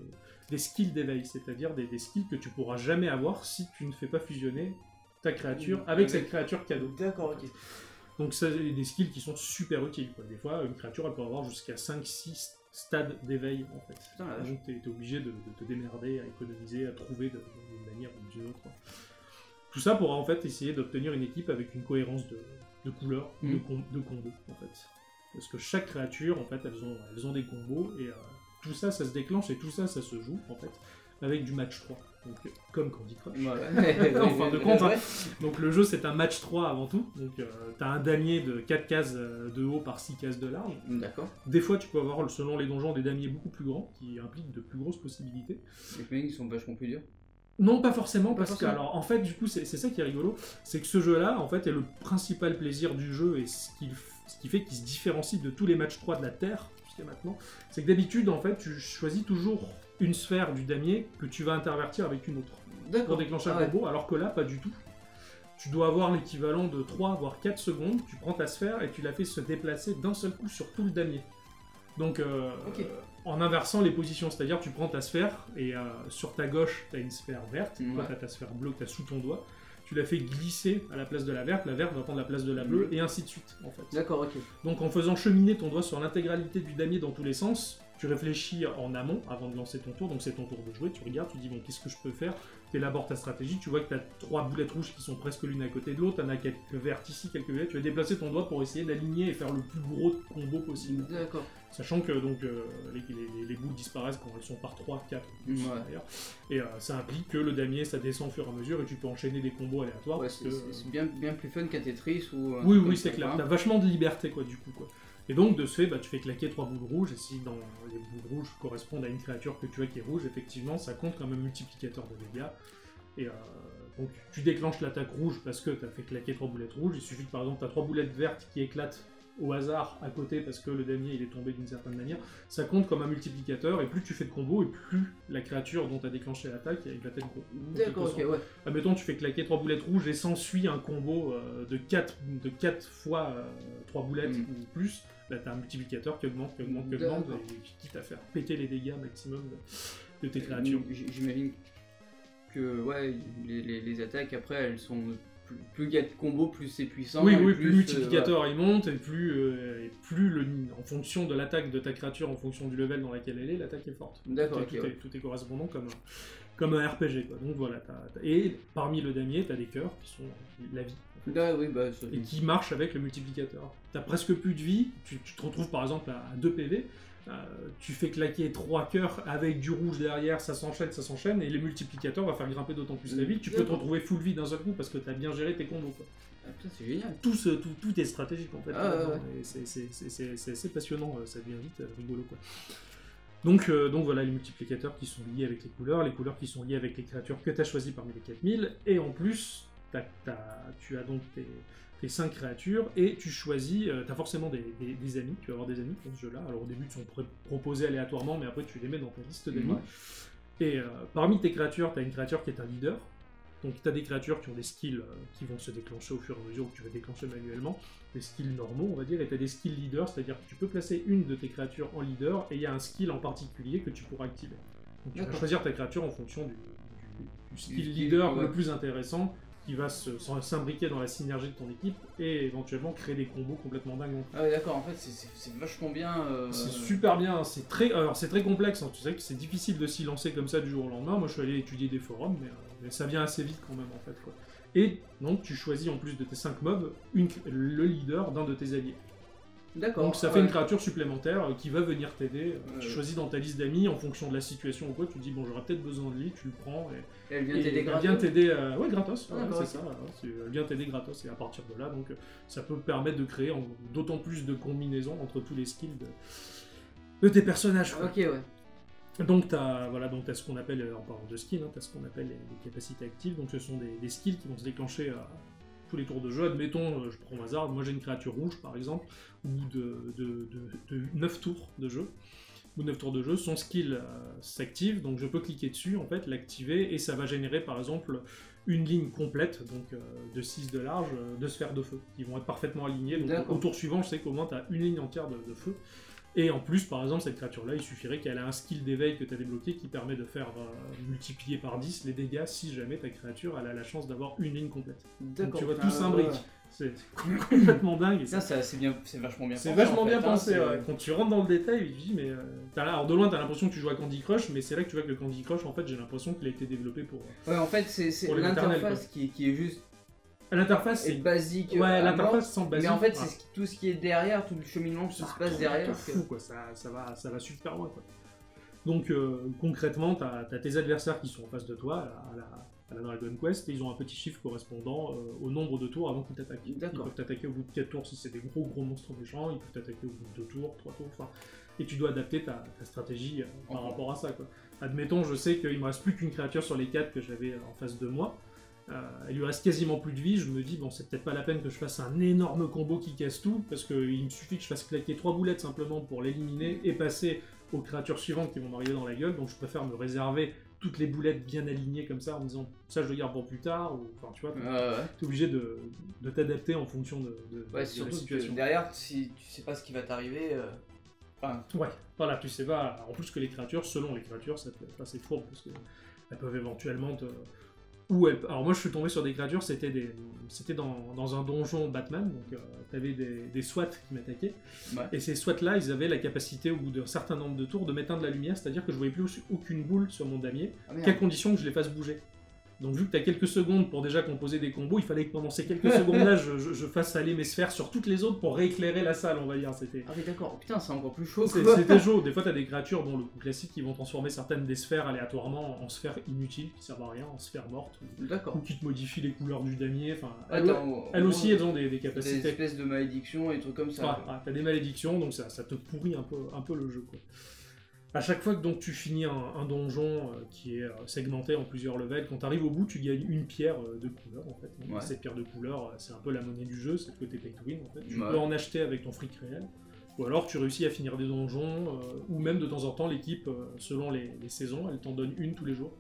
des skills d'éveil, c'est-à-dire des, des skills que tu pourras jamais avoir si tu ne fais pas fusionner ta créature avec Avec- cette créature cadeau. D'accord, ok. Donc ça, c'est des skills qui sont super utiles. quoi. Des fois, une créature, elle peut avoir jusqu'à 5-6 stades d'éveil, en fait. Putain. Donc t'es es obligé de, de te démerder, à économiser, à trouver d'une manière ou d'une autre. quoi. Tout ça pour en fait essayer d'obtenir une équipe avec une cohérence de, de couleurs, de, Mm. com- de combos, en fait. Parce que chaque créature, en fait, elles ont, elles ont des combos, et euh, tout ça, ça se déclenche, et tout ça, ça se joue, en fait, avec du match 3. Donc, euh, comme Candy Crush. Voilà. En fin de compte, hein. Donc le jeu c'est un match 3 avant tout. Donc euh, t'as un damier de 4 cases euh, de haut par 6 cases de large. D'accord. Des fois tu peux avoir selon les donjons des damiers beaucoup plus grands qui impliquent de plus grosses possibilités. Les ils sont vachement plus durs. Non, pas forcément, Pas parce forcément. que, alors, en fait, du coup, c'est c'est ça qui est rigolo, c'est que ce jeu-là, en fait, est le principal plaisir du jeu et ce qui, ce qui fait qu'il se différencie de tous les matchs 3 de la Terre jusqu'à maintenant, c'est que d'habitude, en fait, tu choisis toujours une sphère du damier que tu vas intervertir avec une autre pour déclencher un Ah ouais. combo, alors que là, pas du tout. Tu dois avoir l'équivalent de 3 voire 4 secondes, tu prends ta sphère et tu la fais se déplacer d'un seul coup sur tout le damier. Donc, euh, en inversant les positions, c'est-à-dire tu prends ta sphère et euh, sur ta gauche, tu as une sphère verte, toi Ouais. tu as ta sphère bleue que tu as sous ton doigt, tu la fais glisser à la place de la verte, la verte va prendre la place de la bleue, Mhm. et ainsi de suite, en fait. D'accord, ok. Donc en faisant cheminer ton doigt sur l'intégralité du damier dans tous les sens, tu réfléchis en amont avant de lancer ton tour, donc c'est ton tour de jouer, tu regardes, tu dis bon qu'est-ce que je peux faire, tu élabores ta stratégie, tu vois que tu as trois boulettes rouges qui sont presque l'une à côté de l'autre, tu en as quelques vertes ici, quelques violettes, tu vas déplacer ton doigt pour essayer d'aligner et faire le plus gros combo possible. D'accord. Sachant que donc euh, les, les- les boules disparaissent quand elles sont par 3, 4, Ouais. d'ailleurs. Et euh, ça implique que le damier ça descend au fur et à mesure et tu peux enchaîner des combos aléatoires. Ouais, c'est que, bien, bien plus fun qu'un Tetris ou. un oui, oui, c'est clair. T'as vachement de liberté, quoi, du coup, quoi. Et donc, de ce fait, bah, tu fais claquer trois boules rouges, et si dans les boules rouges correspondent à une créature que tu as qui est rouge, effectivement, ça compte comme un multiplicateur de dégâts. Et euh, donc, tu déclenches l'attaque rouge parce que tu as fait claquer trois boulettes rouges. Il suffit que, par exemple, tu as trois boulettes vertes qui éclatent au hasard à côté parce que le damier il est tombé d'une certaine manière, ça compte comme un multiplicateur et plus tu fais de combos et plus la créature dont tu as déclenché l'attaque il va être gros. D'accord, ok, ouais. Admettons, tu fais claquer trois boulettes rouges et s'ensuit un combo euh, de 4 de quatre fois 3 boulettes Mm. ou plus. T'as un multiplicateur qui augmente, qui augmente, qui augmente, et qui quitte à faire péter les dégâts maximum de, de tes créatures. J- J'imagine que ouais, les, les- les attaques après elles sont plus- il y a de combos, plus c'est puissant. Oui, oui, plus le euh, multiplicateur il monte, et plus, euh, et plus le, en fonction de l'attaque de ta créature, en fonction du level dans laquelle elle est, l'attaque est forte. D'accord, tout, est, ok, tout, est, ouais. tout est correspondant comme un, comme un RPG. Quoi. Donc voilà, et parmi le damier, tu as des cœurs qui sont la vie. Oui, bah, ça- et qui marche avec le multiplicateur. T'as presque plus de vie, tu, tu te retrouves par exemple à 2 PV, euh, tu fais claquer 3 cœurs avec du rouge derrière, ça s'enchaîne, ça s'enchaîne, et le multiplicateur va faire grimper d'autant plus la vie tu peux te retrouver full vie d'un seul coup parce que t'as bien géré tes combos. Quoi. Ah, c'est génial. Tout, ce- tout, tout est stratégique en fait. Ah, ouais, c'est- assez passionnant, euh, ça devient vite euh, rigolo. Quoi. Donc, euh, donc voilà les multiplicateurs qui sont liés avec les couleurs, les couleurs qui sont liées avec les créatures que tu as choisies parmi les 4000, et en plus, t'as- tu as donc tes, tes 5 créatures, et tu choisis, tu as forcément des, des- des amis, tu vas avoir des amis dans ce jeu-là, alors au début ils sont proposés aléatoirement, mais après tu les mets dans ta liste d'amis. Ouais. Et euh, parmi tes créatures, tu as une créature qui est un leader. Donc tu as des créatures qui ont des skills euh, qui vont se déclencher au fur et à mesure que tu vas déclencher manuellement. Des skills normaux, on va dire, et tu as des skills leaders, c'est-à-dire que tu peux placer une de tes créatures en leader, et il y a un skill en particulier que tu pourras activer. Donc tu vas choisir ta créature en fonction du, du- du skill skill, leader ouais. le plus intéressant, qui va s'imbriquer dans la synergie de ton équipe, et éventuellement créer des combos complètement dingues. Ah ouais, d'accord, en fait, c'est- vachement bien. euh, C'est super bien, c'est très, alors c'est très complexe. hein. Tu sais que c'est difficile de s'y lancer comme ça du jour au lendemain. Moi, je suis allé étudier des forums, mais, euh, mais ça vient assez vite quand même en fait. Quoi. Et donc, tu choisis en plus de tes 5 mobs une- le leader d'un de tes alliés. D'accord. Donc, ça fait une créature supplémentaire euh, qui va venir t'aider. Euh. Tu choisis dans ta liste d'amis en fonction de la situation ou quoi. Tu te dis bon, j'aurais peut-être besoin de lui. Tu le prends et Elle vient et t'aider elle gratos. vient t'aider, euh, ouais, gratos, Ah, ouais, c'est ça. c'est- Elle vient t'aider gratos, et à partir de là, donc, euh, ça peut permettre de créer en- d'autant plus de combinaisons entre tous les skills de, de tes personnages. quoi. Ok, ouais. Donc, tu as, voilà, donc as ce qu'on appelle, euh, en parlant de skills, tu as ce qu'on appelle les, les capacités actives. Donc, ce sont des, des skills qui vont se déclencher à tous les tours de jeu. Admettons, euh, je prends au hasard, moi j'ai une créature rouge par exemple, bout de, de, de, de 9 tours de jeu. De 9 tours de jeu, son skill euh, s'active, donc je peux cliquer dessus, en fait, l'activer, et ça va générer par exemple une ligne complète, donc euh, de 6 de large, de sphères de feu, qui vont être parfaitement alignées. Donc au tour suivant, je sais qu'au moins tu as une ligne entière de feu. Et en plus, par exemple, cette créature-là, il suffirait qu'elle ait un skill d'éveil que tu as débloqué qui permet de faire euh, multiplier par 10 les dégâts si jamais ta créature elle a la chance d'avoir une ligne complète. Donc D'accord. tu vois, Ah, tout s'imbrique. ouais. C'est complètement dingue. Ça, ça- c'est bien, c'est vachement bien. C'est pensé, vachement en bien fait, hein, pensé. ouais. Quand tu rentres dans le détail, tu te dis, mais. euh, t'as là- alors de loin, t'as l'impression que tu joues à Candy Crush, mais c'est là que tu vois que le Candy Crush, en fait, j'ai l'impression qu'il a été développé pour. Ouais, en fait, c'est l'interface qui, qui est juste l'interface, est c'est. basique. Ouais, mort, l'interface semble basique. Mais en fait, c'est ce tout ce qui est derrière, tout le cheminement qui se Ça passe derrière. de que- fou, quoi. Ça, ça, va, ça va super loin, quoi. Donc euh, concrètement, tu as, tes adversaires qui sont en face de toi à la, à la Dragon Quest et ils ont un petit chiffre correspondant euh, au nombre de tours avant qu'ils t'attaquent. Ils peuvent t'attaquer au bout de 4 tours si c'est des gros gros monstres méchants, ils peuvent t'attaquer au bout de 2 tours, 3 tours, enfin. Et tu dois adapter ta, ta stratégie euh, par rapport à ça. Quoi. Admettons, je sais qu'il me reste plus qu'une créature sur les 4 que j'avais en face de moi. Euh, il lui reste quasiment plus de vie, je me dis, bon, c'est peut-être pas la peine que je fasse un énorme combo qui casse tout, parce qu'il me suffit que je fasse claquer 3 boulettes simplement pour l'éliminer et passer aux créatures suivantes qui vont m'arriver dans la gueule, donc je préfère me réserver toutes les boulettes bien alignées comme ça en me disant ça je le garde pour plus tard, ou enfin tu vois, Ouais, ouais. t'es obligé de, de t'adapter en fonction de, de- Ouais, de c'est la situation. que derrière, si tu sais pas ce qui va t'arriver. euh, Enfin, Ouais, voilà, tu sais pas. En plus que les créatures, selon les créatures, ça peut être assez fourbe parce que elles peuvent éventuellement te. Alors moi, je suis tombé sur des créatures, c'était des, c'était dans, dans un donjon Batman, donc euh, t'avais des, des SWAT qui m'attaquaient. ouais. Et ces SWAT-là, ils avaient la capacité, au bout d'un certain nombre de tours, de m'éteindre la lumière, c'est-à-dire que je voyais plus aucune boule sur mon damier, Ah, qu'à condition que je les fasse bouger. Donc vu que tu as quelques secondes pour déjà composer des combos, il fallait que pendant ces quelques secondes-là, je, je- je fasse aller mes sphères sur toutes les autres pour rééclairer la salle, on va dire. C'était Ah oui, d'accord. Putain, c'est encore plus chaud. C'était chaud. Des fois, t'as des créatures, bon, le coup classique, qui vont transformer certaines des sphères aléatoirement en sphères inutiles, qui servent à rien, en sphères mortes, ou, D'accord. ou qui te modifient les couleurs du damier. Enfin, Ah, elles, aussi, elles ont des, des Des capacités. espèces de malédictions et trucs comme ça. Ouais, quoi. ouais, t'as des malédictions, donc ça, ça te pourrit un peu, un peu le jeu. Quoi. À chaque fois que donc, tu finis un, un donjon euh, qui est euh, segmenté en plusieurs levels, quand tu arrives au bout, tu gagnes une pierre euh, de couleur. En fait. Donc, Ouais. Cette pierre de couleur, c'est un peu la monnaie du jeu, c'est le côté pay to win. En fait. Tu Ouais. peux en acheter avec ton fric réel. Ou alors tu réussis à finir des donjons, ou même de temps en temps, l'équipe, selon les, les saisons, elle t'en donne une tous les jours.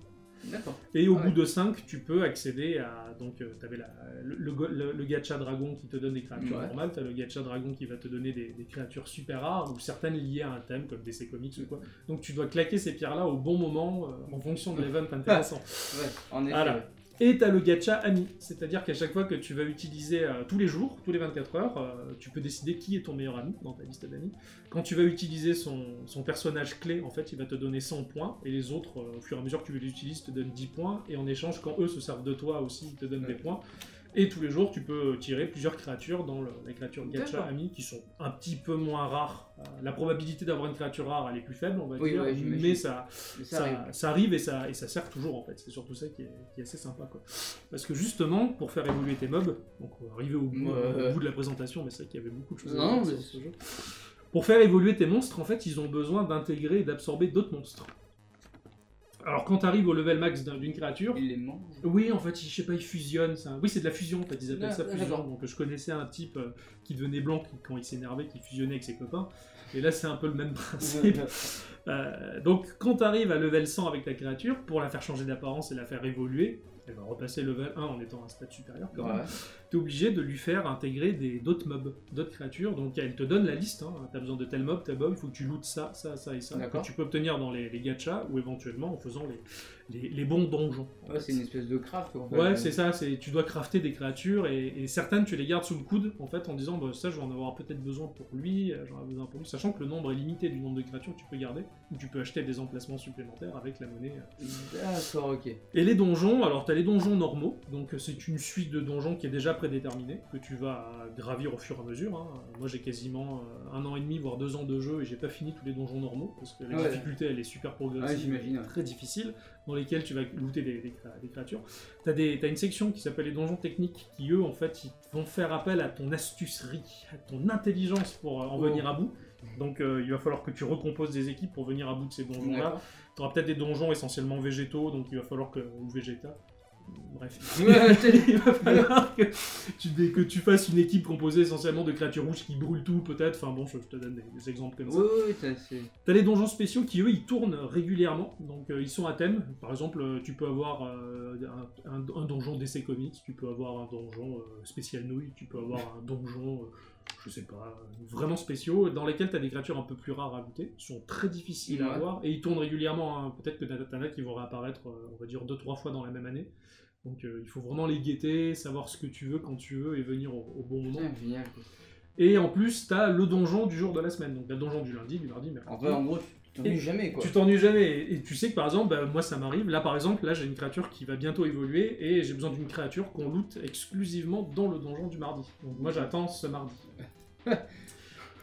Et au Ah bout ouais. de 5, tu peux accéder à. Donc, tu avais le, le, le- le gacha dragon qui te donne des créatures Ouais. normales, tu as le gacha dragon qui va te donner des, des créatures super rares, ou certaines liées à un thème, comme DC Comics ou quoi. Donc, tu dois claquer ces pierres-là au bon moment, euh, en fonction de l'event intéressant. Ouais, en effet. Voilà. Et tu as le gacha ami, c'est-à-dire qu'à chaque fois que tu vas utiliser euh, tous les jours, tous les 24 heures, euh, tu peux décider qui est ton meilleur ami dans ta liste d'amis. Quand tu vas utiliser son, son personnage clé, en fait, il va te donner 100 points, et les autres, euh, au fur et à mesure que tu les utilises, te donnent 10 points, et en échange, quand eux se servent de toi aussi, ils te donnent Ouais. des points. Et tous les jours, tu peux tirer plusieurs créatures dans le- les créatures gacha ami qui sont un petit peu moins rares. Euh, la probabilité d'avoir une créature rare, elle est plus faible, on va Oui, dire, ouais, mais ça, Mais ça ça, arrive. ça arrive et ça, et ça sert toujours en fait. C'est surtout ça qui est, qui est assez sympa. Quoi. Parce que justement, pour faire évoluer tes mobs, donc on va arriver au bout, Ouais. au bout de la présentation, mais c'est vrai qu'il y avait beaucoup de choses à dire mais sur ce jeu. Pour faire évoluer tes monstres, en fait, ils ont besoin d'intégrer et d'absorber d'autres monstres. Alors quand tu arrives au level max d'un- d'une créature, Il les mange. oui, en fait, je sais pas, ils fusionnent. ça. Oui, c'est de la fusion, en fait, ils appellent Ah, ça ah, fusion. d'accord. Donc je connaissais un type euh, qui devenait blanc qui- quand il s'énervait, qui fusionnait avec ses copains. Et là, c'est un peu le même principe. Euh, donc, quand tu arrives à level 100 avec ta créature, pour la faire changer d'apparence et la faire évoluer, elle va repasser level 1 en étant un stade supérieur quand même. Ouais. Tu es obligé de lui faire intégrer des- d'autres mobs, d'autres créatures. Donc, elle te donne la liste. tu as besoin de tel mob, tel mob, il faut que tu lootes ça, ça, ça et ça. Que tu peux obtenir dans les, les gachas ou éventuellement en faisant les, les, les bons donjons. Ouais, c'est une espèce de craft. en fait. Ouais, c'est ça, c'est tu dois crafter des créatures et, et certaines tu les gardes sous le coude en fait en disant bah, ça je vais en avoir peut-être besoin pour lui, euh, j'en ai besoin pour lui, sachant que le nombre est limité du nombre de créatures que tu peux garder ou tu peux acheter des emplacements supplémentaires avec la monnaie. euh. D'accord, ok. Et les donjons, alors tu as les donjons normaux, donc euh, c'est une suite de donjons qui est déjà prédéterminée, que tu vas gravir au fur et à mesure. hein. Moi j'ai quasiment un an et demi, voire deux ans de jeu et j'ai pas fini tous les donjons normaux parce que la Ouais. difficulté elle est super progressive, j'imagine, ouais. très difficile, dans lesquels tu vas looter des, des cré- des créatures. T'as des- t'as une section qui s'appelle les donjons techniques qui eux en fait ils vont faire appel à ton astucerie, à ton intelligence pour euh, en Oh. venir à bout. Donc euh, il va falloir que tu recomposes des équipes pour venir à bout de ces donjons là. D'accord. Tu auras peut-être des donjons essentiellement végétaux, donc il va falloir que. ou végéta. Bref. Il va falloir que tu, que tu fasses une équipe composée essentiellement de créatures rouges qui brûlent tout, peut-être. Enfin bon, je, je te donne des, des exemples comme ça. Oui, oui, t'as- c'est. T'as les donjons spéciaux qui, eux, ils tournent régulièrement. Donc, euh, ils sont à thème. Par exemple, euh, tu peux avoir euh, un, donjon DC Comics, tu peux avoir un donjon euh, spécial nouille, tu peux avoir un donjon, euh, je sais pas, euh, vraiment spéciaux, dans lesquels t'as des créatures un peu plus rares à looter. Ils sont très difficiles à avoir. Et ils tournent régulièrement. hein. Peut-être que t'en as qui vont réapparaître, euh, on va dire, deux, trois fois dans la même année. Donc, euh, il faut vraiment les guetter, savoir ce que tu veux quand tu veux et venir au, au bon moment. Putain, génial. quoi. Et en plus, t'as le donjon du jour de la semaine. Donc, le donjon du lundi, du mardi, mercredi. En vrai, en gros, tu t'ennuies jamais, quoi. Tu t'ennuies jamais. Et, et tu sais que par exemple, bah, moi ça m'arrive. Là par exemple, là j'ai une créature qui va bientôt évoluer et j'ai besoin d'une créature qu'on loot exclusivement dans le donjon du mardi. Donc moi j'attends ce mardi.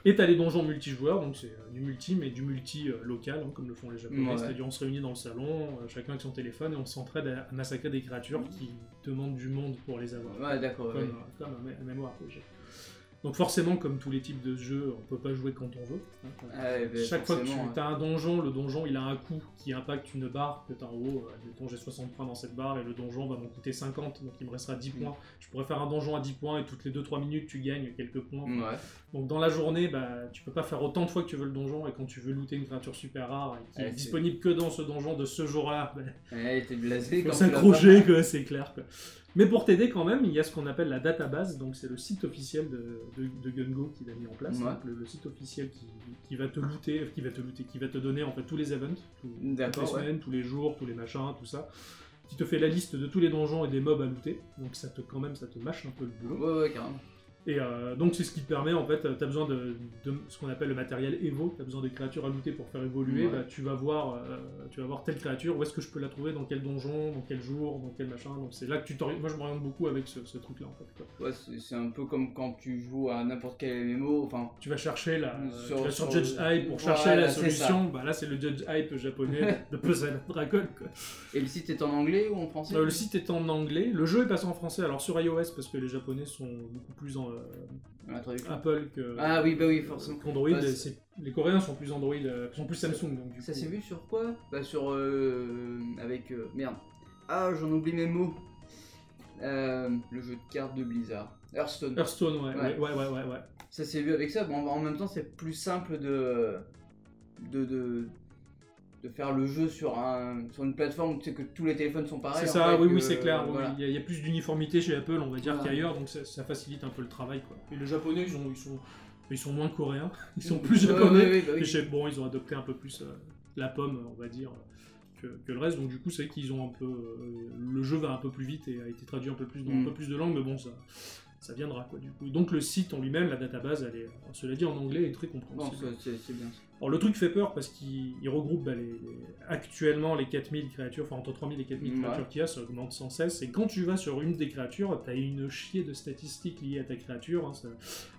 Et t'as les donjons multijoueurs, donc c'est euh, du multi, mais du multi euh, local, hein, comme le font les japonais. Ouais. C'est-à-dire on se réunit dans le salon, euh, chacun avec son téléphone, et on s'entraide à, massacrer des créatures qui demandent du monde pour les avoir. Ouais, d'accord. Comme, ouais. comme un, mé- un MMORPG. Donc forcément, comme tous les types de jeux, on peut pas jouer quand on veut. hein. Ouais, bah, Chaque fois que tu ouais. as un donjon, le donjon il a un coût qui impacte une barre que tu as en haut. Euh, Admettons, j'ai 60 points dans cette barre et le donjon va m'en coûter 50, donc il me restera 10 Mm. points. Je pourrais faire un donjon à 10 points et toutes les 2-3 minutes tu gagnes quelques points. Ouais. Donc dans la journée, bah, tu peux pas faire autant de fois que tu veux le donjon et quand tu veux looter une créature super rare et qui Ouais, est disponible que dans ce donjon de ce jour-là, bah, Ouais, t'es blasé faut s'accrocher, c'est clair. Quoi. Mais pour t'aider quand même, il y a ce qu'on appelle la database, donc c'est le site officiel de, de, de Gungo qu'il a mis en place, Ouais. donc le, le site officiel qui, qui va te looter, qui va te looter, qui va te donner en fait tous les events, tout- toutes les ouais. semaines, tous les jours, tous les machins, tout ça, qui te fait la liste de tous les donjons et des mobs à looter, donc ça te quand même ça te mâche un peu le boulot. Ouais, ouais, carrément. Et euh, donc c'est ce qui te permet en fait, tu as besoin de, de ce qu'on appelle le matériel Evo, tu as besoin des créatures looter pour faire évoluer, Ouais. bah, tu vas voir euh, tu vas voir telle créature, où est-ce que je peux la trouver, dans quel donjon, dans quel jour, dans quel machin, donc c'est là que tu t'orientes, moi je m'oriente beaucoup avec ce, ce truc là en fait. quoi. Ouais, c'est un peu comme quand tu joues à n'importe quel MMO. Enfin, Tu vas chercher la, Sur- tu vas sur, sur- Judge Hype pour voilà, chercher la solution, bah là c'est le Judge Hype japonais de Puzzle Dragon quoi. et le site est en anglais ou en français? Euh, le site est en anglais, le jeu est passé en français, alors sur iOS parce que les japonais sont beaucoup plus en euh. Apple que Ah oui, bah oui, forcément. qu'Android, Bah, les Coréens sont plus Android, euh, sont plus Samsung donc du Ça s'est vu sur quoi? Bah sur euh, avec euh, merde. Ah, j'en oublie mes mots. Euh, le jeu de cartes de Blizzard. Hearthstone. Hearthstone, ouais, Ouais. ouais, ouais, ouais, ouais, ouais. Ça s'est vu avec ça. Bon, en même temps, c'est plus simple de de, de de faire le jeu sur un sur une plateforme où tu sais que tous les téléphones sont pareils. C'est en ça, fait, oui, que- oui, c'est clair. voilà. Il, y a, il y a plus d'uniformité chez Apple, on va dire, Voilà. qu'ailleurs, donc ça, ça facilite un peu le travail. Quoi. Et les Japonais, ils, ont, ils, sont, ils sont moins coréens, ils sont plus japonais. ouais, ouais, bah oui. Et chez- bon, ils ont adopté un peu plus euh, la pomme, on va dire, que, que le reste. Donc du coup, c'est vrai qu'ils ont un peu... euh, le jeu va un peu plus vite et a été traduit un peu plus dans un Mm. peu plus de langues, mais bon, ça, ça viendra, quoi, du coup. Donc le site en lui-même, la database, elle est, cela dit, en anglais, est très compréhensible. c'est bien. Alors le truc fait peur parce qu'il il regroupe bah, les, les- actuellement les 4000 créatures, enfin entre 3000 et 4000 Ouais. créatures qu'il y a, ça augmente sans cesse. Et quand tu vas sur une des créatures, t'as une chier de statistiques liées à ta créature. hein, ça-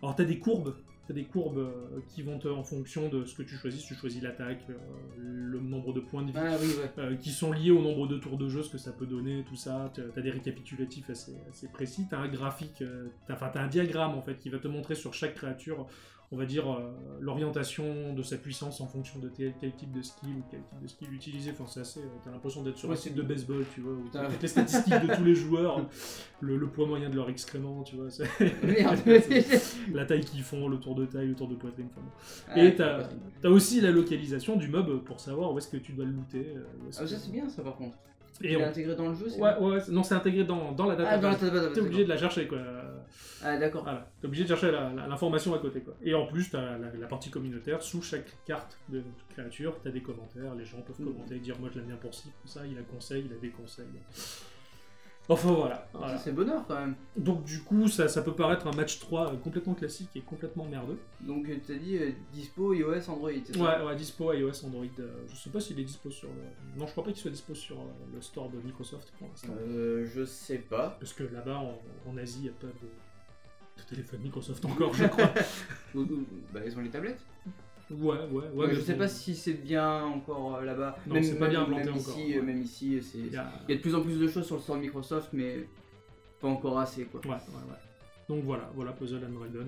Alors t'as des courbes, t'as des courbes euh, qui vont te, en fonction de ce que tu choisis. Si tu choisis l'attaque, euh, le nombre de points de vie. Ah oui, ouais. euh, qui sont liés au nombre de tours de jeu, ce que ça peut donner, tout ça. Tu as des récapitulatifs assez, assez précis. Tu as un graphique, t'as- enfin, tu as un diagramme en fait qui va te montrer sur chaque créature, on va dire, euh, l'orientation de sa puissance en fonction de tel, quel type de skill ou quel type de skill utiliser. Enfin, c'est assez. tu as l'impression d'être sur Ouais, un site de baseball, tu vois, où t'as Ah. les statistiques de tous les joueurs, le, le poids moyen de leur excrément, tu vois, Merde. la taille qu'ils font, le tour de taille, le tour de poitrine. Enfin, bon. Ah, Et t'as as aussi la localisation du mob pour savoir où est-ce que tu dois le looter. euh, Ah, ça c'est bien ça par contre. Et on- intégré dans le jeu, c'est Ouais, non, c'est intégré dans, dans la data. Ah, dans la. T'es obligé de la chercher, quoi. Ah, d'accord. Voilà, t'es obligé de chercher l'information à côté, quoi. Et en plus, t'as la, la partie communautaire. Sous chaque carte de créature, t'as des commentaires. Les gens peuvent commenter, dire moi je l'aime bien pour ci, pour ça. Il a conseil, il a des conseils. Enfin voilà. Ah, voilà. Ça c'est bonheur quand même. Donc du coup, ça, ça peut paraître un match 3 complètement classique et complètement merdeux. Donc euh, t'as dit euh, dispo iOS Android, c'est ça? Ouais, ouais, dispo iOS, Android. euh, je sais pas s'il est dispo sur le... Non, je crois pas qu'il soit dispo sur euh, le store de Microsoft pour l'instant. Euh, je sais pas. Parce que là-bas, en, en Asie, il n'y a pas de, de téléphone Microsoft encore, je crois. Bah, ils ont les tablettes? Ouais, ouais, ouais. Je sais pas si c'est bien encore euh, là-bas. Non, c'est pas bien implanté même encore, Ici, ouais. Même ici, c'est. Il y a... Il y a de plus en plus de choses sur le store de Microsoft, mais pas encore assez quoi. Ouais, ouais, ouais. Donc voilà, voilà Puzzle and Dragon,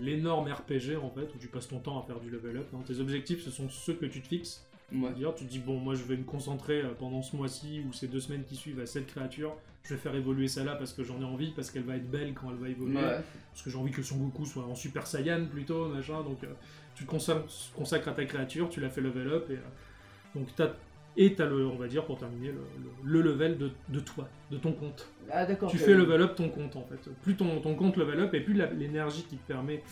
l'énorme RPG en fait, où tu passes ton temps à faire du level up. hein. Tes objectifs, ce sont ceux que tu te fixes. Ouais. C'est-à-dire, tu te dis, bon, moi je vais me concentrer euh, pendant ce mois-ci ou ces deux semaines qui suivent à cette créature. Je vais faire évoluer celle-là parce que j'en ai envie, parce qu'elle va être belle quand elle va évoluer. Ouais. parce que j'ai envie que Son Goku soit en Super Saiyan plutôt, machin, donc euh, tu consacres, à ta créature, tu la fais level up, et euh, donc t'as, et t'as le, on va dire pour terminer, le, le- le level de, de toi, de ton compte. Ah d'accord. Tu fais level up ton compte en fait. Plus ton, ton compte level up et plus l'énergie qui te permet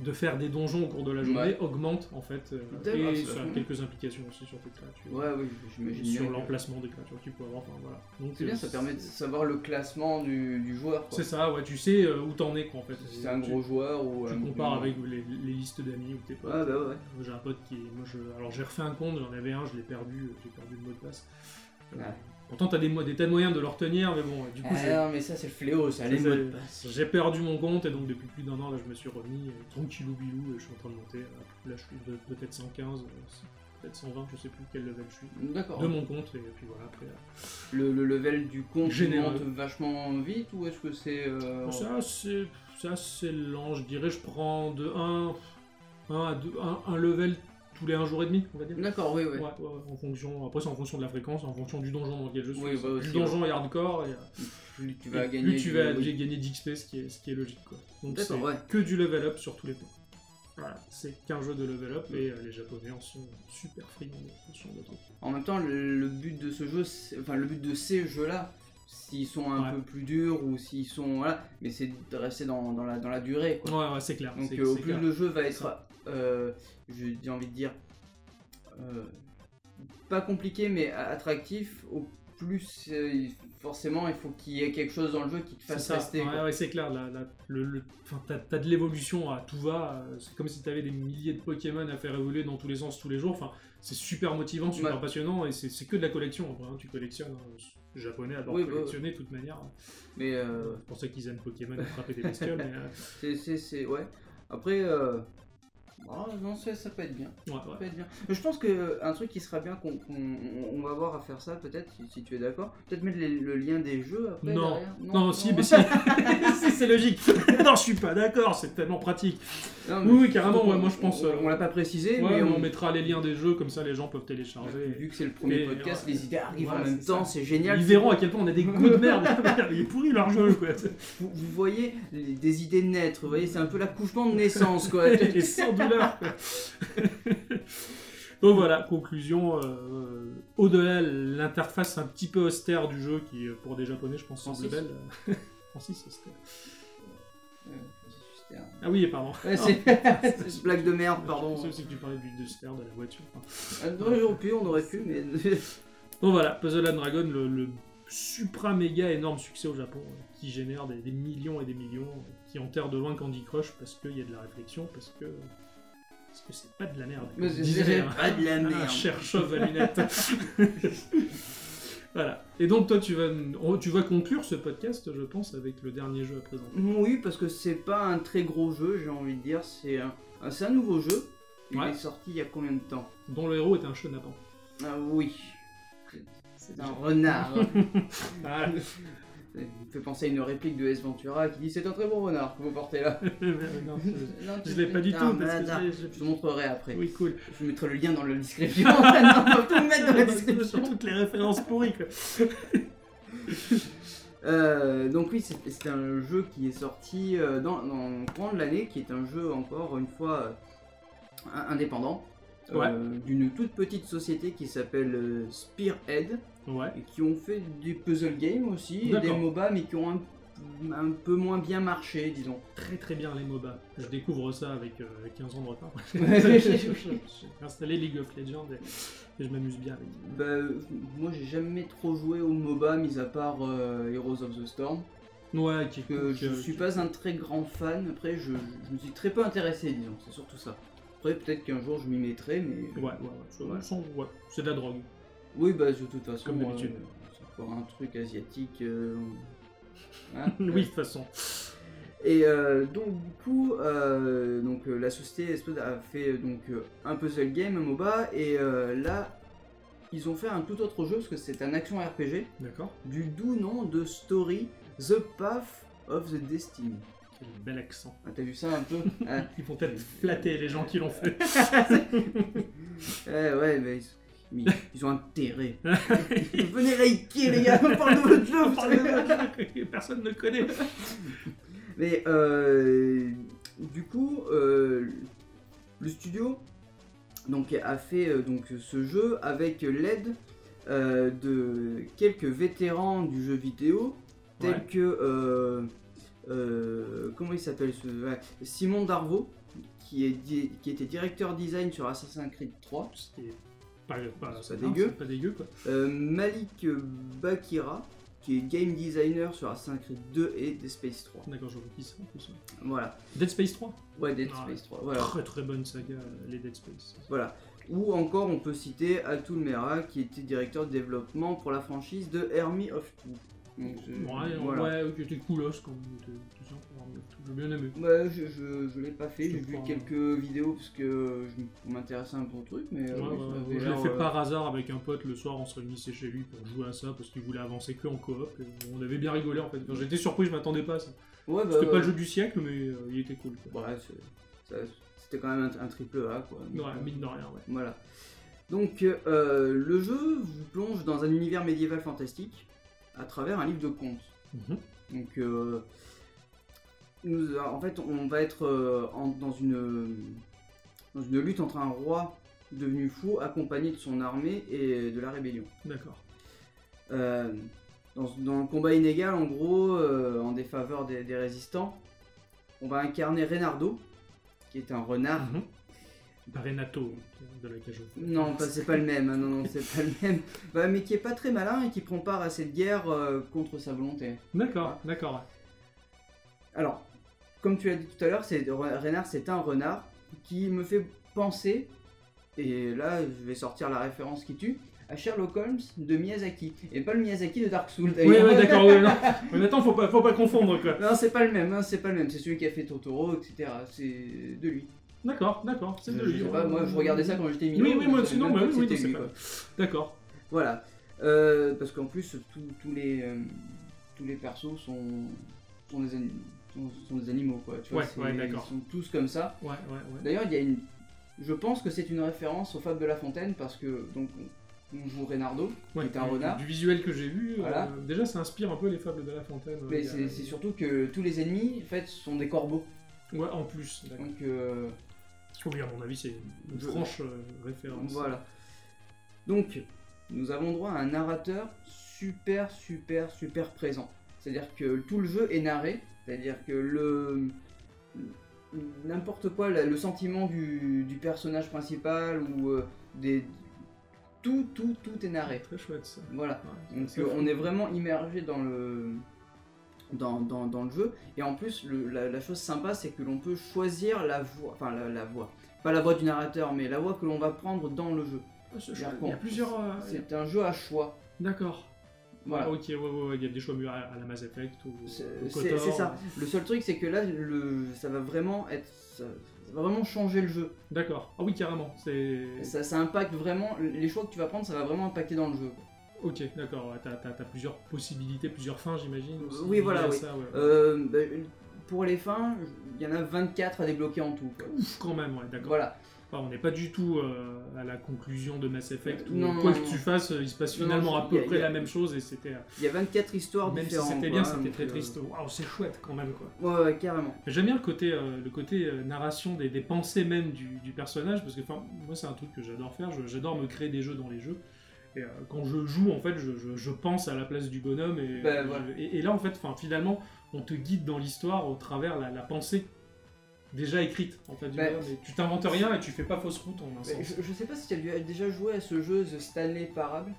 de faire des donjons au cours de la journée Ouais. augmente en fait, euh, et ça a quelques implications aussi sur tes créatures. Ouais, oui, j'imagine Sur que- l'emplacement des créatures que tu peux avoir, enfin voilà. Donc, C'est euh, bien, ça permet de savoir le classement du, du joueur. C'est ça, ouais, tu sais euh, où t'en es quoi en fait. Si c'est un Tu- gros joueur ou. Tu un- compares avec les, les listes d'amis ou tes potes. Ouais, bah ouais. Moi, J'ai un pote qui. Moi, je... Alors j'ai refait un compte, j'en avais un, je l'ai perdu, euh, j'ai perdu le mot de passe. Euh, Ouais. Pourtant, t'as des, des tas de moyens de le retenir, mais bon, du coup, Ah non, mais ça c'est le fléau, ça, les mots de passe. j'ai perdu mon compte et donc depuis plus d'un an, là, je me suis remis euh, tranquillou bilou et je suis en train de monter. Là, je suis peut-être 115, euh, peut-être 120, je sais plus quel level je suis. D'accord. De mon compte, et puis voilà, après. euh, Le, le level du compte Généreux. monte vachement vite ou est-ce que c'est. euh, C'est assez, c'est lent, je dirais. Je prends de 1, à 2, un, un level tous les 1 jour et demi, on va dire. D'accord, oui, oui. Ouais, ouais, en fonction, après c'est en fonction de la fréquence, en fonction du donjon dans lequel je suis. Oui, bah aussi, plus donjon est hardcore, et, Plus tu vas plus gagner. tu du- vas gagner d'XP, ce qui est, ce qui est logique. Quoi. Donc c'est ouais. que du level up sur tous les points. Voilà, c'est qu'un jeu de level up et euh, les japonais en sont super friands. En même temps, le, le but de ce jeu, enfin le but de ces jeux-là, s'ils sont un Ouais. peu plus durs ou s'ils sont voilà, mais c'est de rester dans, dans la dans la durée. Quoi. Ouais, ouais, c'est clair. Donc euh, au plus clair. le jeu va être, j'ai envie de dire, euh, pas compliqué mais attractif, au plus euh, forcément il faut qu'il y ait quelque chose dans le jeu qui te fasse ça, rester. ouais, quoi. ouais, c'est clair. Le, le- t'as, de l'évolution à tout va. euh, C'est comme si t'avais des milliers de Pokémon à faire évoluer dans tous les sens tous les jours. Enfin, c'est super motivant, super Ouais. passionnant et c'est, que de la collection. hein. Tu collectionnes. hein. Les Japonais adorent Oui, bah, collectionner de toute manière. Mais euh, C'est pour ça qu'ils aiment Pokémon et frapper des bestioles. mais, euh, c'est- ouais. Après euh, ah, non ça, ça peut être bien. ouais, Ça ouais. peut être bien. Je pense que un truc qui sera bien qu'on qu'on- on va avoir à faire ça peut-être si, si tu es d'accord. Peut-être mettre les- le lien des jeux après Non. derrière. Non, si, mais si, Si, c'est logique. non, je suis pas d'accord, c'est tellement pratique. Non, mais Oui, oui, carrément, on- ouais, moi je pense. On, euh, on l'a pas précisé, ouais, mais on... on, mettra les liens des jeux, comme ça les gens peuvent télécharger. vu que c'est le premier podcast, ouais. les idées arrivent en même c'est temps, c'est génial. Ils verront à quel point on a des goûts de merde. Il est pourri leur jeu, quoi. Vous, vous voyez les- des idées naître, vous voyez, c'est un peu l'accouchement de naissance quoi. Et sans Donc voilà, conclusion. euh, Au-delà, l'interface un petit peu austère du jeu, qui euh, pour des japonais, je pense, semble Francis. belle. euh, Francis, austère. Euh, Ah oui, pardon. Ouais, c'est une blague de merde, pardon. Je aussi que tu parlais du de la voiture. Enfin, Ah, On aurait pu, on aurait pu, mais. Donc voilà, Puzzle and Dragon, le, le supra méga énorme succès au Japon, euh, qui génère des, des millions et des millions, euh, qui enterre de loin Candy Crush parce qu'il y a de la réflexion, parce que parce que c'est pas de la merde. Mais un- pas de la un merde. cher chauve à lunettes. voilà. Et donc toi, tu vas, oh, tu vas conclure ce podcast, je pense, avec le dernier jeu à présenter. Oui, parce que c'est pas un très gros jeu, j'ai envie de dire. C'est un, un- c'est un nouveau jeu. Il Ouais. est sorti il y a combien de temps? Dont le héros est un chenapan. Ah oui. C'est un renard. Ah, Ça me fait penser à une réplique de S Ventura qui dit C'est un très bon renard que vous portez là. non, je- Non, je tu- l'ai pas du tout. parce que je l'ai- Je te montrerai après. Oui, cool. Je mettrai le lien dans la description. non, tout mettre dans la description. Sur toutes les références pourries, quoi. Euh, donc oui, c'est un jeu qui est sorti euh, dans, dans le courant de l'année, qui est un jeu encore une fois euh, in- indépendant, euh, d'une toute petite société qui s'appelle Spearhead, Ouais. et qui ont fait des puzzle games aussi, et des. MOBA, mais qui ont un, un peu moins bien marché, disons. Très très bien les MOBA. Je découvre ça avec, euh, avec 15 ans de retard. J'ai installé League of Legends et, et je m'amuse bien avec. Bah, moi j'ai jamais trop joué au MOBA, mis à part euh, Heroes of the Storm. Ouais, qui, que je qui- suis qui- pas un très grand fan. Après, je, je me suis très peu intéressé, disons, c'est surtout ça. Après, peut-être qu'un jour je m'y mettrai, mais. Ouais, ouais, ouais, c'est de la drogue. Oui, bah, de toute façon. Comme d'habitude. euh, c'est pas un truc asiatique. euh, hein, oui, de toute façon. Et euh, donc, du coup, euh, donc, euh, la société Explode a fait donc, un puzzle game, un MOBA, et là, ils ont fait un tout autre jeu, parce que c'est un action RPG, D'accord. du doux nom de Story The Path of the Destiny. Quel bel accent. Ah, T'as vu ça un peu Ah, Ils vont peut-être flatter les gens qui l'ont fait. Eh ouais, mais mais ils ont intérêt. Venez liker les gars, on parle de votre jeu. vous savez. Personne ne connaît. Mais euh, du coup, euh, le studio donc, a fait euh, donc, ce jeu avec l'aide euh, de quelques vétérans du jeu vidéo, tels Ouais. que comment il s'appelle ce Simon Darvaux, qui, est qui était directeur design sur Assassin's Creed 3. C'était pas, pas, C'est non, dégueu. c'est pas dégueu quoi. Euh, Malik Bakira, qui est game designer sur Assassin's Creed 2 et Dead Space 3. D'accord, je vois qui c'est en plus. Voilà. Dead Space 3 Ouais, Dead Ouais. Space 3. Voilà. Très très bonne saga, euh, les Dead Space. voilà. Ou encore, on peut citer Atul Mera, qui était directeur de développement pour la franchise de Army of Two. Donc, Ouais, voilà. ouais, ok, t'es coolos quand J'ai bien aimé. Ouais, je, je, je l'ai pas fait, j'ai vu crois, quelques vidéos parce que je m'intéressais un peu au truc, mais euh, Ouais, ouais, ouais, je l'ai fait euh, par hasard avec un pote le soir, on se réunissait chez lui pour jouer à ça parce qu'il voulait avancer que en coop. et on avait bien rigolé en fait. Enfin, J'étais surpris, je m'attendais pas à ça. Ouais, bah, C'était pas le jeu du siècle, mais euh, il était cool. quoi. Ouais, ça- c'était quand même un, un triple A quoi. Donc, Ouais, mine de rien, ouais. Voilà. Donc euh, le jeu vous plonge dans un univers médiéval fantastique à travers un livre de contes. Mhm. Donc euh, nous, en fait on va être euh, en- dans, une, dans une lutte entre un roi devenu fou accompagné de son armée et de la rébellion. D'accord. Euh, dans, dans le combat inégal, en gros, en défaveur des, des résistants, on va incarner Reynardo, qui est un renard. Mhm. Pas Renato de la cage. Non, pas- c'est pas le même, hein, non, non, c'est pas le même. Bah, mais qui est pas très malin et qui prend part à cette guerre euh, contre sa volonté. D'accord, d'accord. Alors, comme tu l'as dit tout à l'heure, c'est Renard, c'est un renard qui me fait penser, et là je vais sortir la référence qui tue, à Sherlock Holmes de Miyazaki. Et pas le Miyazaki de Dark Souls Oui, d'accord, oui, non. Mais attends, faut pas, faut pas confondre quoi. Non, c'est pas le même, hein, c'est pas le même, c'est celui qui a fait Totoro, etc. C'est de lui. D'accord, d'accord, c'est de pas, moi je regardais ça quand j'étais minot. Oui, oui, moi aussi, non, pas oui, c'est pas. D'accord. Voilà. Euh, parce qu'en plus, tous les, euh, tous les persos sont, sont, des, ani- sont, sont des animaux, quoi. Tu vois, Ouais, ouais, d'accord. Ils sont tous comme ça. Ouais, ouais, ouais. D'ailleurs, il y a une. Je pense que c'est une référence aux Fables de La Fontaine parce que donc on, joue Reynardo, Ouais, qui est un renard. Du visuel que j'ai vu, euh, Voilà. déjà ça inspire un peu les fables de la fontaine. mais c'est surtout que tous les ennemis, en fait, sont des corbeaux. Ouais, en plus. Donc euh, Oui, à mon avis, c'est une franche euh, référence. Voilà. Donc, nous avons droit à un narrateur super, super, super présent. C'est-à-dire que tout le jeu est narré, c'est-à-dire que le n'importe quoi, le sentiment du, du personnage principal ou euh, des tout, tout, tout est narré. Très chouette ça. Voilà. Ouais, Donc on est vraiment immergé dans le dans, dans- dans le jeu et en plus le- la, la chose sympa c'est que l'on peut choisir la voix, enfin la, la voix, pas la voix du narrateur mais la voix que l'on va prendre dans le jeu. Ah. Il y a plusieurs. euh, C'est un jeu à choix. D'accord. Voilà. Ah, ok, ouais, ouais, ouais, il y a des choix à, à la Mass Effect ou C'est ça. Le seul truc c'est que là le, ça va vraiment être ça, ça va vraiment changer le jeu. D'accord. Ah oui, carrément. C'est. Ça, ça impacte vraiment les choix que tu vas prendre, ça va vraiment impacter dans le jeu. Ok, d'accord. T'as plusieurs possibilités, plusieurs fins, j'imagine. aussi, Oui, voilà, liées à oui. ça, ouais. Euh, bah, pour les fins, il y en a 24 à débloquer en tout. quoi. Ouf, quand même, ouais, d'accord. Voilà. Enfin, on n'est pas du tout euh, à la conclusion de Mass Effect où Non, quoi non, que non. tu fasses, euh, il se passe finalement à peu a- près a- la même chose et c'était. euh, Il y a 24 histoires Même si différentes. c'était quoi, bien, c'était très euh, triste. Waouh, c'est chouette quand même quoi. Ouais, ouais, carrément. J'aime bien le côté, euh, le côté euh, narration des, des pensées même du, du personnage, parce que moi c'est un truc que j'adore faire, j'adore me créer des jeux dans les jeux. Et euh, quand je joue, en fait, je, je- je pense à la place du bonhomme, et, Ben, je- voilà. et, et là, en fait, finalement, on te guide dans l'histoire au travers la, la pensée déjà écrite, en fait, Ben, tu t'inventes rien et tu fais pas fausse route en un sens. je, sais pas si tu as déjà joué à ce jeu The Stanley Parable.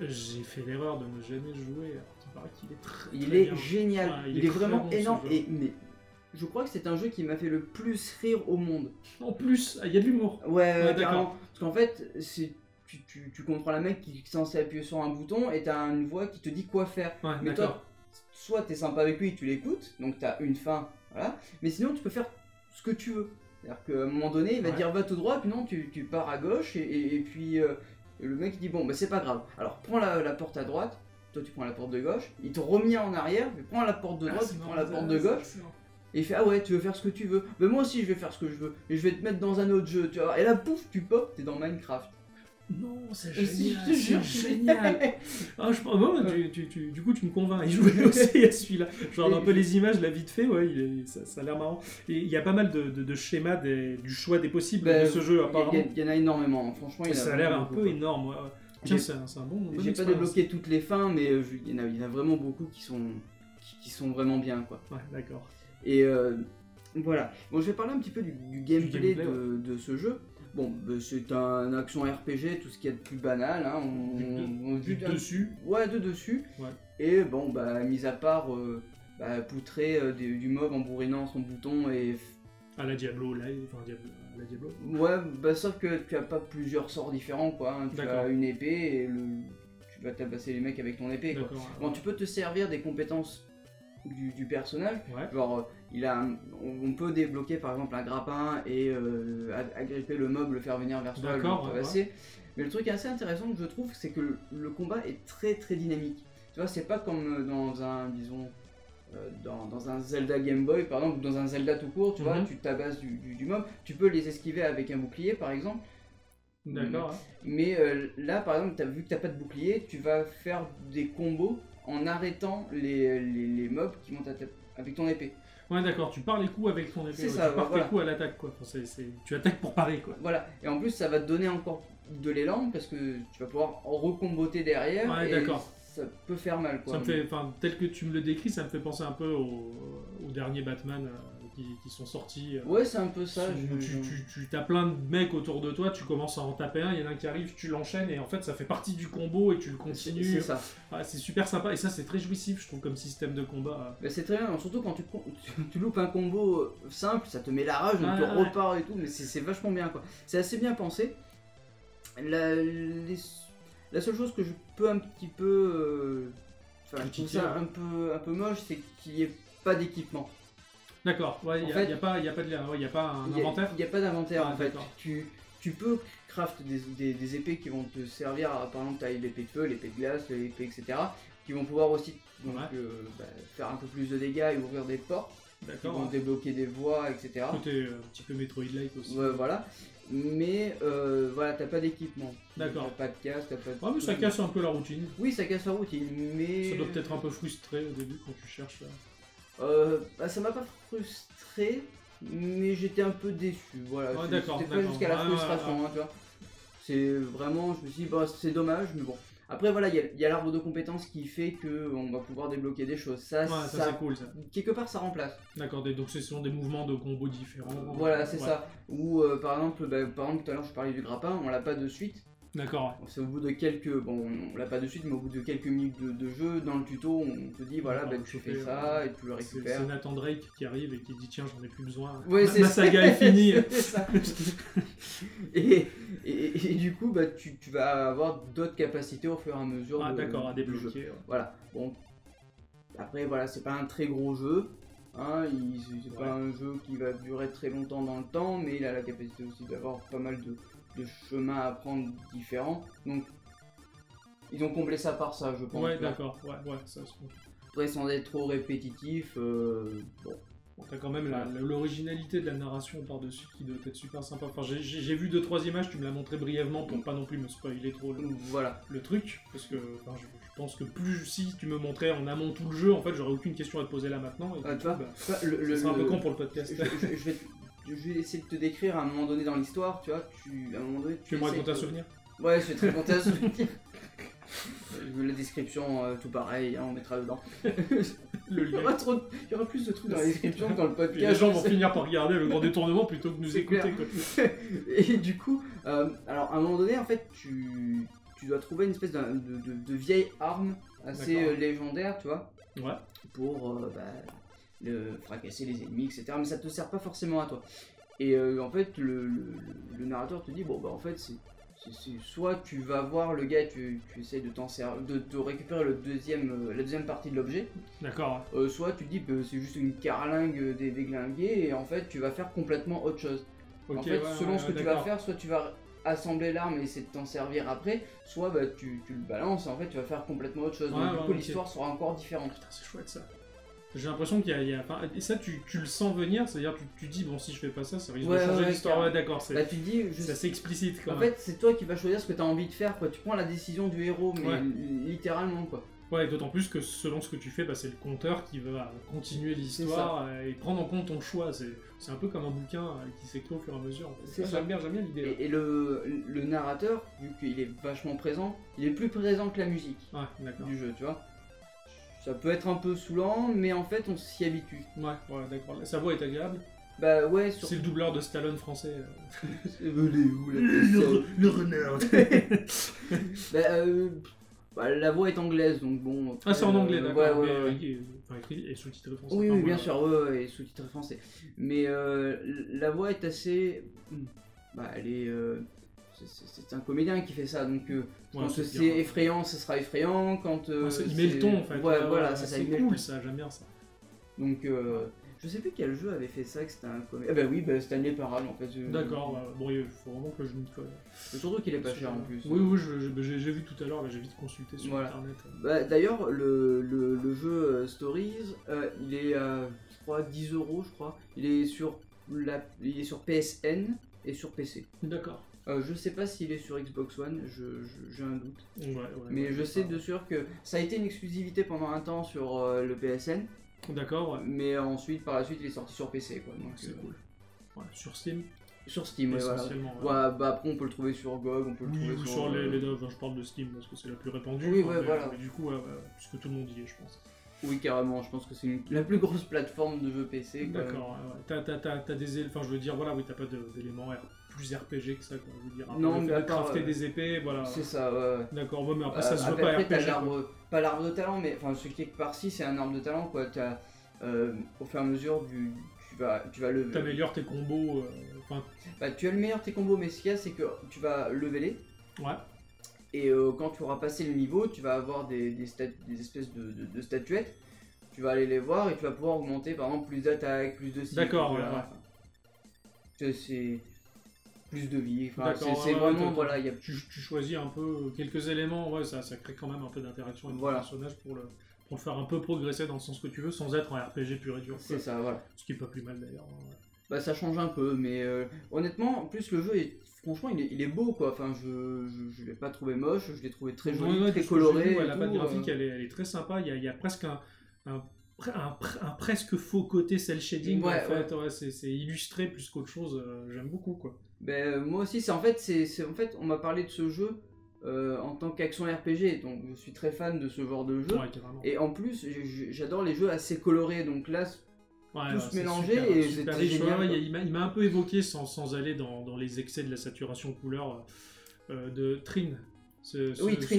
J'ai fait l'erreur de ne jamais jouer, alors est très, Il très est génial. Il, il est, vraiment bon, énorme. Et, mais je crois que c'est un jeu qui m'a fait le plus rire au monde. En plus, ah, il y a de l'humour. Ouais, d'accord. Parce qu'en fait, c'est tu, tu, tu comprends la mec qui est censé appuyer sur un bouton et t'as une voix qui te dit quoi faire. Ouais, Mais toi, soit t'es sympa avec lui, tu l'écoutes, donc t'as une fin, voilà. Mais sinon, tu peux faire ce que tu veux. C'est-à-dire qu'à un moment donné, il va Ouais. dire va tout droit, puis non, tu, tu pars à gauche, et, et- et puis euh, le mec il dit bon, bah c'est pas grave. Alors prends la, la porte à droite, toi tu prends la porte de gauche, il te remet en arrière, prends la porte de Ah, droite, tu prends la porte de gauche, et il fait ah ouais, tu veux faire ce que tu veux. Mais moi aussi je vais faire ce que je veux, et je vais te mettre dans un autre jeu, tu vois. Et là, pouf, tu pop, t'es dans Minecraft. Non, c'est génial, je te jure, c'est génial. Ah, je, moi, tu- tu- tu- du coup, tu me convaincs. Il jouait aussi à celui-là. Je regarde un peu les images, là, vite fait, ouais, il est- ça, ça a l'air marrant. Et il y a pas mal de, de- de schémas des- du choix des possibles Ben, de ce jeu, apparemment. il y, en a énormément, franchement. il y en ça a l'air un peu énorme. ouais. Tiens, c'est un, bon. J'ai pas débloqué toutes les fins, mais euh, il y, en a- il y en a vraiment beaucoup qui sont, qui, qui sont vraiment bien, quoi. Ouais, d'accord. Et euh, voilà. Bon, je vais parler un petit peu du, du gameplay, gameplay, de, de ce jeu. Bon, bah, c'est un action RPG, tout ce qu'il y a de plus banal. Hein. On, Vue de- on- dessus. Ouais, de dessus. Ouais. Et bon, bah, mis à part euh, bah, poutrer euh, du mob en bourrinant son bouton et À la Diablo, là, enfin Diablo. la Diablo. Ouais, bah sauf que tu as pas plusieurs sorts différents quoi. hein. Tu as une épée et le... tu vas tabasser les mecs avec ton épée quoi. Bon, tu peux te servir des compétences du, du personnage. Ouais. Genre, euh, il a, un- on peut débloquer par exemple un grappin et euh, ag- agripper le mob, le faire venir vers soi, le ouais, tabasser. Mais le truc assez intéressant que je trouve, c'est que le, le combat est très très dynamique. Tu vois, c'est pas comme euh, dans un, disons, euh, dans, dans un Zelda Game Boy par exemple, ou dans un Zelda tout court, tu vois, Mhm. tu tabasses du, du, du mob, tu peux les esquiver avec un bouclier par exemple. D'accord. Mais euh, là, par exemple, as, vu que t'as pas de bouclier, tu vas faire des combos en arrêtant les, les, les mobs qui vont t'attaquer avec ton épée. Ouais, d'accord. Tu pars les coups avec ton épée. C'est ouais, ça, tu pars voilà. tes coups à l'attaque, quoi. Enfin, c'est- c'est- Tu attaques pour parer, quoi. Voilà. Et en plus, ça va te donner encore de l'élan parce que tu vas pouvoir recomboter derrière. Ouais, et d'accord. Ça peut faire mal, quoi. Ça me fait, enfin, tel que tu me le décris, ça me fait penser un peu au, au dernier Batman euh, qui, qui sont sortis. euh, Ouais, c'est un peu ça. je- tu, tu, tu as plein de mecs autour de toi, tu commences à en taper un, il y en a un qui arrive, tu l'enchaînes et en fait ça fait partie du combo et tu le continues. c'est ça. Ouais, c'est super sympa et ça c'est très jouissif je trouve comme système de combat. C'est très bien, surtout quand tu, loupes un combo euh, simple, ça te met la rage, donc Ouais, tu ouais. repars et tout, mais c'est vachement bien quoi. C'est assez bien pensé. La, les- la seule chose que je peux un petit peu. euh, Enfin, je trouve ça un peu, un peu moche, c'est qu'il n'y ait pas d'équipement. D'accord, il n'y a, fait- pas- un inventaire Il n'y a pas d'inventaire Ah, en fait. d'accord. Tu, tu peux craft des, des- des épées qui vont te servir, à, par exemple, tu as l'épée de feu, l'épée de glace, l'épée, etc. Qui vont pouvoir aussi donc, Ouais. euh, bah, faire un peu plus de dégâts et ouvrir des portes, qui D'accord. vont ouais. débloquer des voies, etc. Côté euh, un petit peu Metroid-like aussi. Ouais, voilà. Mais euh, voilà, t'as pas d'équipement. D'accord. T'as pas de casque, t'as pas de. Ouais, mais ça casse un peu la routine. Oui, ça casse la routine, mais. Ça doit peut-être un peu frustré au début quand tu cherches. là. Euh, bah, ça m'a pas frustré, mais j'étais un peu déçu. Voilà, Ouais, C'est- d'accord, c'était pas d'accord. jusqu'à la Ouais, frustration, ouais, hein, tu vois. C'est vraiment, je me suis dit, bah, c'est dommage, mais bon. Après, voilà, il y a, il y a l'arbre de compétences qui fait que on va pouvoir débloquer des choses. Ça, Ouais, ça, ça, c'est cool ça. quelque part, ça remplace. D'accord, des- donc ce sont des mouvements de combos différents. Voilà, c'est Ouais. ça. Ou euh, par exemple, bah, par exemple, tout à l'heure, je parlais du grappin, on l'a pas de suite. D'accord, C'est au bout de quelques, bon, on l'a pas de suite, mais au bout de quelques minutes de, de jeu, dans le tuto, on te dit voilà, bah, tu fais ça et tu le récupères. c'est Nathan Drake qui arrive et qui dit tiens, j'en ai plus besoin. Ouais, ma, c'est ma saga est finie. Ça. et, et, et du coup, bah, tu, tu vas avoir d'autres capacités au fur et à mesure. ah, d'accord, à jeu. débloquer. ouais. Voilà. Bon. Après, voilà, c'est pas un très gros jeu. Hein, c'est pas un jeu qui va durer très longtemps dans le temps, mais il a la capacité aussi d'avoir pas mal de, de chemins à prendre différents. Donc, ils ont comblé ça par ça, je pense. Ouais, d'accord, ouais, ouais, ça se. Après, sans être trop répétitif, euh, bon. Bon, T'as quand même l'originalité de la narration par-dessus qui doit être super sympa. Enfin, j'ai- vu deux trois images, tu me l'as montré brièvement pour pas non plus me spoiler trop le, Voilà. le truc, parce que enfin, je, je pense que plus si tu me montrais en amont tout le jeu, en fait, j'aurais aucune question à te poser là maintenant. Et Ah, tu vois, bah, le, le- un peu con pour le podcast. je, je- je vais, je vais essayer de te décrire à un moment donné dans l'histoire, tu vois, tu, à un moment donné, tu Tu veux me essaies raconter un souvenir? Ouais, je vais te raconter un souvenir. La description, euh, tout pareil, hein, on mettra dedans. Le Il y lien. aura, trop de- il y aura plus de trucs dans la description que dans le podcast. les gens vont finir par regarder le grand détournement plutôt que nous écouter. quoi. Et du coup, euh, alors à un moment donné, en fait, tu, tu dois trouver une espèce de, de- de vieille arme assez euh, légendaire, tu vois, Ouais, pour euh, bah, le- fracasser les ennemis, etc. Mais ça te sert pas forcément à toi. Et euh, en fait, le, le- le narrateur te dit bon, bah en fait, c'est. soit tu vas voir le gars, tu, tu essayes de de, de récupérer le deuxième, euh, la deuxième partie de l'objet, d'accord. euh, soit tu dis que c'est juste une carlingue des déglingués et en fait tu vas faire complètement autre chose. En fait, ouais, selon ouais, ce que tu vas faire, soit tu vas assembler l'arme et essayer de t'en servir après, soit bah, tu, tu le balances et en fait tu vas faire complètement autre chose. Ouais, Donc du coup l'histoire sera encore différente. Putain, c'est chouette ça. J'ai l'impression qu'il y a. il y a- enfin, et ça, tu, tu le sens venir, c'est-à-dire tu, tu dis, bon, si je fais pas ça, ça risque Ouais, de changer ouais, l'histoire. carrément. Ouais, d'accord, c'est Là tu te dis, je- c'est assez explicite quand en même. fait c'est toi qui vas choisir ce que tu as envie de faire, quoi. tu prends la décision du héros, mais Ouais. littéralement quoi. Ouais, d'autant plus que selon ce que tu fais, bah, c'est le compteur qui va continuer l'histoire euh, et prendre en compte ton choix. C'est c'est un peu comme un bouquin euh, qui s'écrit au fur et à mesure. C'est Ouais, ça. J'aime bien, j'aime bien l'idée. là. Et, et le, le narrateur, vu qu'il est vachement présent, il est plus présent que la musique Ouais, d'accord. du jeu, tu vois. Ça peut être un peu saoulant, mais en fait on s'y habitue. Ouais, ouais, d'accord. Sa voix est agréable. Bah ouais, sur C'est le doubleur de Stallone français. euh. Où personne le renard. Bah, euh, Bah, la voix est anglaise, donc bon. Ah, c'est en euh, anglais, d'accord. ouais, ouais, ouais. euh, il est- enfin, écrit et sous-titré français. Oui, Enfin, oui, bien sûr, ouais, ouais, et sous-titré français. Mais euh, la voix est assez. hmm, Bah, elle est. c'est- un comédien qui fait ça, donc euh, Ouais, quand c'est effrayant, ça sera effrayant. Quand. euh, Ouais, il met le ton en fait. Ouais, voilà, ça, c'est cool ça, j'aime bien ça. Donc, euh, je sais plus quel jeu avait fait ça, que c'était un comédien. Ah, bah oui, bah, Stanley Parable en fait. D'accord, bon, il faut vraiment que je m'y colle. Surtout qu'il est pas cher en plus. Oui, oui, j'ai vu tout à l'heure, j'ai vite consulté sur Voilà. internet. Bah, D'ailleurs, le, le, le jeu euh, Stories, il est à, je crois, 10 euros, je crois. Il est sur, la, il est sur PSN et sur PC. D'accord. Euh, je sais pas s'il est sur Xbox One, je- je- j'ai un doute. Ouais, ouais, Mais ouais, je sais de sûr que ça a été une exclusivité pendant un temps sur euh, le PSN, D'accord, ouais. mais ensuite, par la suite, il est sorti sur PC. Quoi, donc, C'est euh, cool. Ouais, sur Steam, Sur Steam, ouais, voilà. essentiellement. ouais. Ouais, bah, après, on peut le trouver sur GOG, on peut le Oui, trouver ou sur. sur les, euh, les enfin, je parle de Steam parce que c'est la plus répandue. Oui, enfin, ouais, mais- voilà. mais du coup, ouais, ouais, puisque tout le monde y est, je pense. Oui, carrément, je pense que c'est une- la plus grosse plateforme de jeux PC. quoi. D'accord, ouais, ouais. T'as, t'as, t'as, t'as des éléments, enfin, je veux dire, voilà, oui, t'as pas de- d'éléments R- plus RPG que ça, quoi. Je veux dire, Non, mais crafter euh, des épées, voilà. C'est ça, ouais. D'accord, ouais, mais après, Euh, ça se après, pas après, RPG. pas l'arbre de talent, mais enfin, ce qui est par-ci, c'est un arbre de talent, quoi. T'as, euh, au fur et à mesure du. Tu vas, tu vas le. T'améliores tes combos, euh, Bah, tu as le meilleur de tes combos, mais ce qu'il y a, c'est que tu vas leveler. ouais. Et euh, quand tu auras passé le niveau, tu vas avoir des, des, des espèces de, de- de statuettes. Tu vas aller les voir et tu vas pouvoir augmenter par exemple plus d'attaque, plus de ci, D'accord, ouais, C'est plus de vie. Enfin, c'est ouais, c'est ouais, vraiment voilà, il y a tu, tu choisis un peu quelques éléments, ouais, ça, ça crée quand même un peu d'interaction avec Voilà. le personnage pour le, pour le faire un peu progresser dans le sens que tu veux, sans être un RPG pur et dur. c'est ça, voilà. Ce qui est pas plus mal d'ailleurs. hein. Bah ça change un peu, mais euh, honnêtement, en plus le jeu est franchement il est, il est beau quoi. Enfin je, je, je l'ai pas trouvé moche, je l'ai trouvé très joli, Ouais, très coloré. vu, ouais, et la patte graphique, euh. elle, est, elle est très sympa. Il y a, il y a presque un, un, pre- un pre- un presque faux côté cel shading Ouais, en fait. C'est, illustré plus qu'autre chose. euh, J'aime beaucoup quoi. Ben, euh, moi aussi, c'est en fait, c'est c'est- en fait, on m'a parlé de ce jeu euh, en tant qu'action RPG, donc je suis très fan de ce genre de jeu. Ouais. Et en plus, j'adore les jeux assez colorés, donc là, Ouais, tous ouais, c'est mélangés super- et c'était génial, Ouais, il, m'a, un peu évoqué sans, sans aller dans, dans les excès de la saturation couleur euh, de Trin. Ce, ce- Oui, Trin,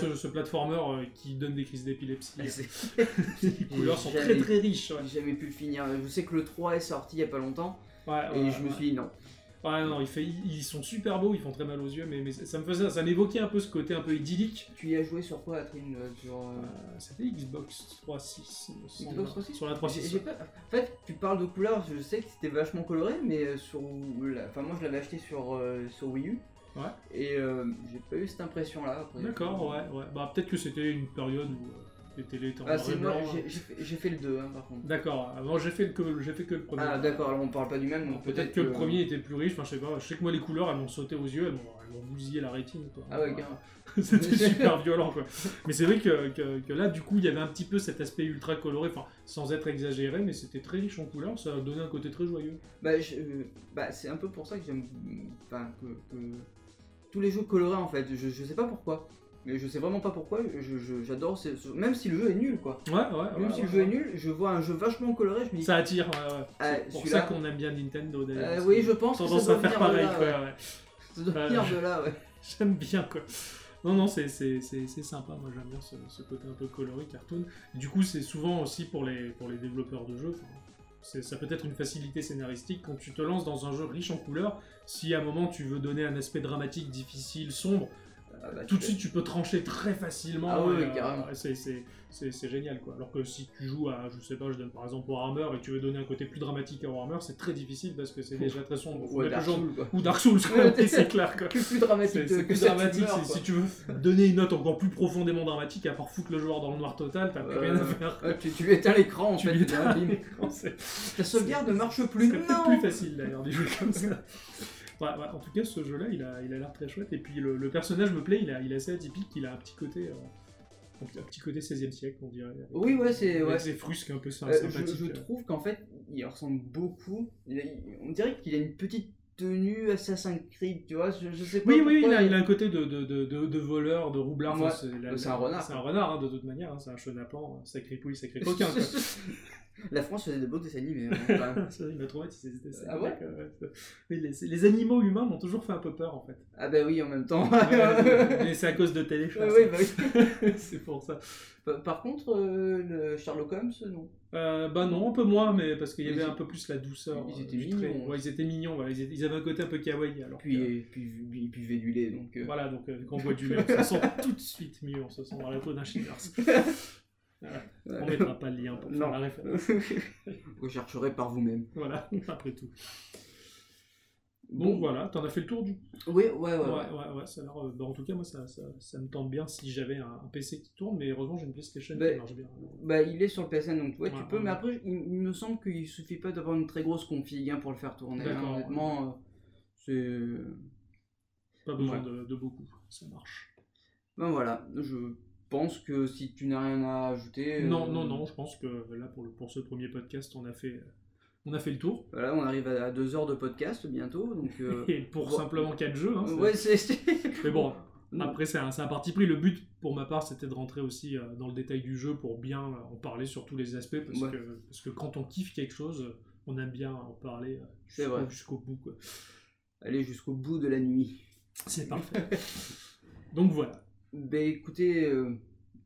ce, ce- platformer qui donne des crises d'épilepsie. les couleurs sont très très riches. J'ai jamais pu le finir. Je sais que le 3 est sorti il y a pas longtemps, et je me suis dit non. Ouais, non, il fait, ils sont super beaux, ils font très mal aux yeux, mais, mais ça me faisait, ça m'évoquait un peu ce côté un peu idyllique. Tu y as joué sur quoi, Atrin euh, sur, euh, Euh, C'était Xbox 3.6, il me semble. Xbox 360? Sur la J'ai- 3.6. j'ai pas- En fait, tu parles de couleurs, je sais que c'était vachement coloré, mais euh, sur. la- Enfin, moi je l'avais acheté sur, euh, sur Wii U. Ouais. Et euh, j'ai pas eu cette impression-là. D'accord, ouais, ouais. Bah, peut-être que c'était une période où les télés étaient en Ah, noir c'est et moi, blanc. hein. j'ai- j'ai fait, j'ai fait le 2 hein, par contre. D'accord, avant j'ai fait, que, j'ai fait que le premier. Ah, d'accord, alors on parle pas du même, donc Peut-être que le premier était plus riche, enfin je sais pas, je sais que moi les couleurs elles m'ont sauté aux yeux, elles m'ont, elles m'ont bousillé la rétine. Quoi. Ah ouais. C'était super violent quoi. Mais c'est vrai que, que, que là du coup il y avait un petit peu cet aspect ultra coloré, enfin sans être exagéré, mais c'était très riche en couleurs, ça donnait un côté très joyeux. Bah, je- euh, bah, c'est un peu pour ça que j'aime. Enfin, que, que- Tous les jeux colorés en fait, je, je sais pas pourquoi. Mais je sais vraiment pas pourquoi, je- je- j'adore. ce- Même si le jeu est nul quoi. Ouais, ouais. Même ouais, si ouais, le jeu est nul, je vois un jeu vachement coloré, je me dis. Ça attire, ouais, ouais. Ah, C'est pour ça qu'on aime bien Nintendo d'ailleurs. Euh, oui, je pense que ça tendance à faire pareil, quoi, ouais. Ça doit venir de là, ouais. J'aime bien quoi. Non, non, c'est, sympa. Moi, j'aime bien ce, ce côté un peu coloré, cartoon. Du coup, c'est souvent aussi pour les, pour les développeurs de jeux. ça peut être une facilité scénaristique quand tu te lances dans un jeu riche en couleurs. Si à un moment tu veux donner un aspect dramatique, difficile, sombre, Ah, bah, tout de suite tu peux trancher très facilement. Ah et, oui, carrément. c'est, génial quoi. Alors que si tu joues à, je sais pas, je donne par exemple Warhammer et tu veux donner un côté plus dramatique à Warhammer, c'est très difficile parce que c'est déjà très sombre. Ouais, Dark Souls, quoi. Ou Dark Souls, quoi, c'est clair quoi. Que plus dramatique C'est plus dramatique, si tu veux donner une note encore plus profondément dramatique, à part foutre le joueur dans le noir total, t'as plus Euh, rien à faire. ouais, tu, éteins l'écran en Tu fait. éteins C'est Ta sauvegarde ne marche plus. c'est plus facile d'ailleurs des jeux comme ça. Ouais, ouais, en tout cas, ce jeu-là, il a il a l'air très chouette. Et puis le, le personnage me plaît, il, a, il est assez atypique, il a un petit côté. euh, un petit côté 16e siècle, on dirait. avec- Oui, ouais, c'est- ouais. ses frusques un peu sy- Euh, je, je euh. trouve qu'en fait, il ressemble beaucoup. il a- il- on dirait qu'il a une petite tenue Assassin's Creed, tu vois, je, je sais pas. Oui, oui, il a, il a un côté de, de, de, voleur, de roublard. Ouais, c'est c'est un renard, C'est un renard, hein, de toute manière. hein, c'est un chenapan, sacré pouille, sacré coquin. La France faisait de beaux dessins animés. hein, il m'a traumatisé. c'était ça. Ah ouais ouais. Mais les, les animaux humains m'ont toujours fait un peu peur, en fait. ah bah oui, en même temps. Mais c'est à cause de télé, je Ouais, pense. ouais, bah oui. c'est pour ça. Par- contre, euh, le Sherlock Holmes, non? Euh, bah non, un peu moins, mais parce qu'il y avait un peu plus la douceur. ils euh, étaient mignons. Ouais, ils étaient mignons, ils, étaient- ils avaient un côté un peu kawaii. Alors Puis, que- et puis, puis, buvait du lait, donc. euh, Voilà, donc euh, quand on boit du lait, on se sent tout de suite mieux, on se sent dans la peau d'un Shivers. Ouais. On mettra pas le lien pour faire la référence. Vous chercherez par vous-même. Voilà, après tout. Bon, voilà, t'en as fait le tour du. Oui, ouais, ouais. Ouais, ouais. ouais, ouais, ça a l'air, euh, bah, en tout cas, moi, ça, ça, ça me tente bien si j'avais un, un PC qui tourne, mais heureusement, j'ai une PlayStation Bah, qui marche bien. Bah, il est sur le PSN, donc ouais, tu peux, mais après, il, il me semble qu'il suffit pas d'avoir une très grosse config hein, pour le faire tourner. hein, honnêtement, euh, c'est. Pas besoin de, de beaucoup, ça marche. Ben voilà, je pense que si tu n'as rien à ajouter. euh, Non, non, non, je pense que là, pour, le, pour ce premier podcast, on a fait, on a fait le tour. Voilà, on arrive à, deux heures de podcast bientôt, donc. euh, Et pour bon. simplement 4 jeux, hein, ouais, c'est. mais bon. Après, c'est un, un parti pris. Le but, pour ma part, c'était de rentrer aussi euh, dans le détail du jeu pour bien euh, en parler sur tous les aspects. Parce, Ouais. que, parce que quand on kiffe quelque chose, euh, on aime bien en parler euh, jusqu'au- jusqu'au bout. quoi. Aller jusqu'au bout de la nuit. C'est parfait. Donc voilà. Ben écoutez. euh,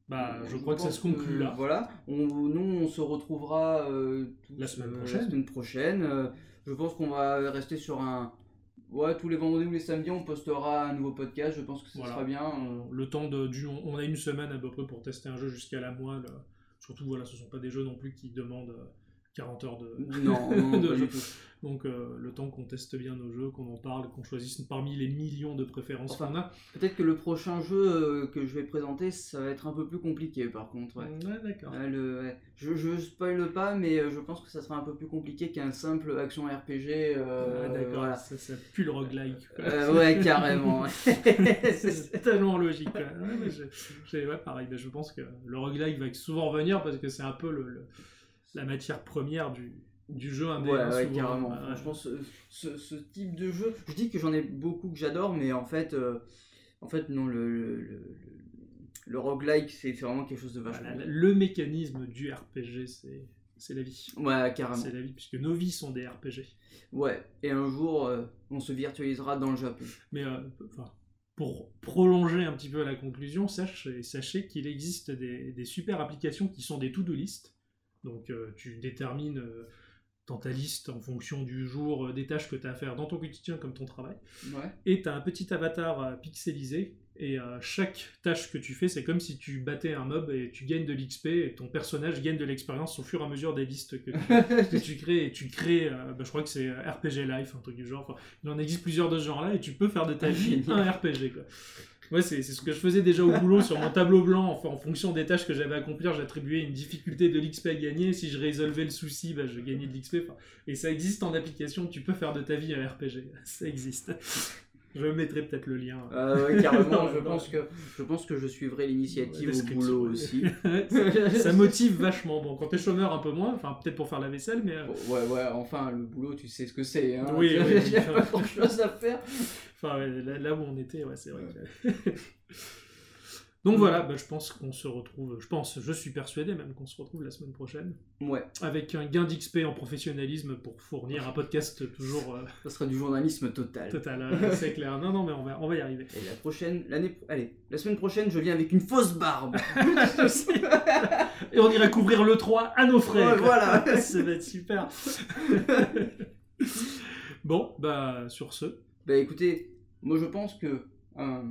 Bah, je crois que ça se conclut là. Voilà, on, nous on se retrouvera euh, tous, La semaine euh, prochaine. la semaine prochaine. Euh, je pense qu'on va rester sur un. Ouais, tous les vendredis ou les samedis, on postera un nouveau podcast. Je pense que ça Voilà. sera bien. Le temps de, du, on a une semaine à peu près pour tester un jeu jusqu'à la moelle. Surtout, voilà, ce sont pas des jeux non plus qui demandent 40 heures de, Non, non, de jeu. Donc, euh, le temps qu'on teste bien nos jeux, qu'on en parle, qu'on choisisse parmi les millions de préférences Enfin, qu'on a. Peut-être que le prochain jeu euh, que je vais présenter, ça va être un peu plus compliqué par contre. Ouais. Ouais, d'accord. Ouais, le- ouais. Je, je spoil pas, mais euh, je pense que ça sera un peu plus compliqué qu'un simple action RPG. euh, Ah, d'accord, voilà. ça, ça pue le roguelike. ouais, carrément. c'est tellement logique. je, je- pareil, mais je pense que le roguelike va souvent revenir parce que c'est un peu le, le- la matière première du, du jeu indé. Ouais, hein, ouais, souvent. carrément. Ouais, ouais. Franchement, ce, ce- ce type de jeu, je dis que j'en ai beaucoup que j'adore, mais en fait, euh, en fait, non, le, le, le, le- roguelike, c'est vraiment quelque chose de vachement. Voilà, bien. le mécanisme du RPG, c'est c'est la vie. Ouais, carrément. C'est la vie, puisque nos vies sont des RPG. Ouais, et un jour, euh, on se virtualisera dans le Japon. Mais euh, enfin, pour prolonger un petit peu la conclusion, sachez, sachez qu'il existe des, des super applications qui sont des to-do list. Donc euh, tu détermines euh, dans ta liste en fonction du jour euh, des tâches que tu as à faire dans ton quotidien comme ton travail. Ouais. Et tu as un petit avatar pixelisé. Et chaque tâche que tu fais, c'est comme si tu battais un mob et tu gagnes de l'XP et ton personnage gagne de l'expérience au fur et à mesure des listes que tu, que tu crées et tu crées, bah, je crois que c'est RPG Life, un truc du genre. Enfin, il en existe plusieurs de ce genre-là et tu peux faire de ta vie un RPG. Quoi. Ouais, c'est c'est ce que je faisais déjà au boulot sur mon tableau blanc. Enfin, en fonction des tâches que j'avais à accomplir, j'attribuais une difficulté de l'XP à gagner. Si je résolvais le souci, bah, je gagnais de l'XP. Et ça existe en application. Tu peux faire de ta vie un RPG. Ça existe. Je mettrai peut-être le lien. Euh, carrément, Non, je, pense que, je pense que je suivrai l'initiative Ouais, au boulot aussi. ça, ça motive vachement. Bon, quand t'es chômeur, un peu moins. Enfin, peut-être pour faire la vaisselle, mais. euh, Ouais, ouais, enfin, le boulot, tu sais ce que c'est. Hein. Oui, oui, Il n'y a pas grand chose à faire. Enfin, là, là où on était, ouais, c'est vrai. que- Donc voilà, bah, je pense qu'on se retrouve, je pense, je suis persuadé même qu'on se retrouve la semaine prochaine Ouais, avec un gain d'XP en professionnalisme pour fournir un podcast toujours euh, ça sera du journalisme total. total, euh, c'est clair. Non, non, mais on va, on va y arriver. Et la prochaine, l'année, allez, la semaine prochaine, je viens avec une fausse barbe. Et on ira couvrir le 3 à nos. Ouais, quoi. voilà. Ça va être super. bon, bah sur ce, bah écoutez, moi je pense que euh,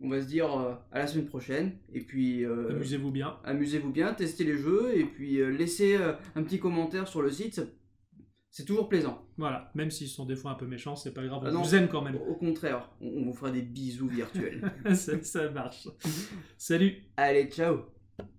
on va se dire euh, à la semaine prochaine. Et puis euh, amusez-vous bien. amusez-vous bien, testez les jeux et puis euh, laissez euh, un petit commentaire sur le site. c'est toujours plaisant. Voilà, même s'ils sont des fois un peu méchants, c'est pas grave, on Ah non. vous aime quand même. Au contraire, on, on vous fera des bisous virtuels. ça, ça marche. Salut Allez, ciao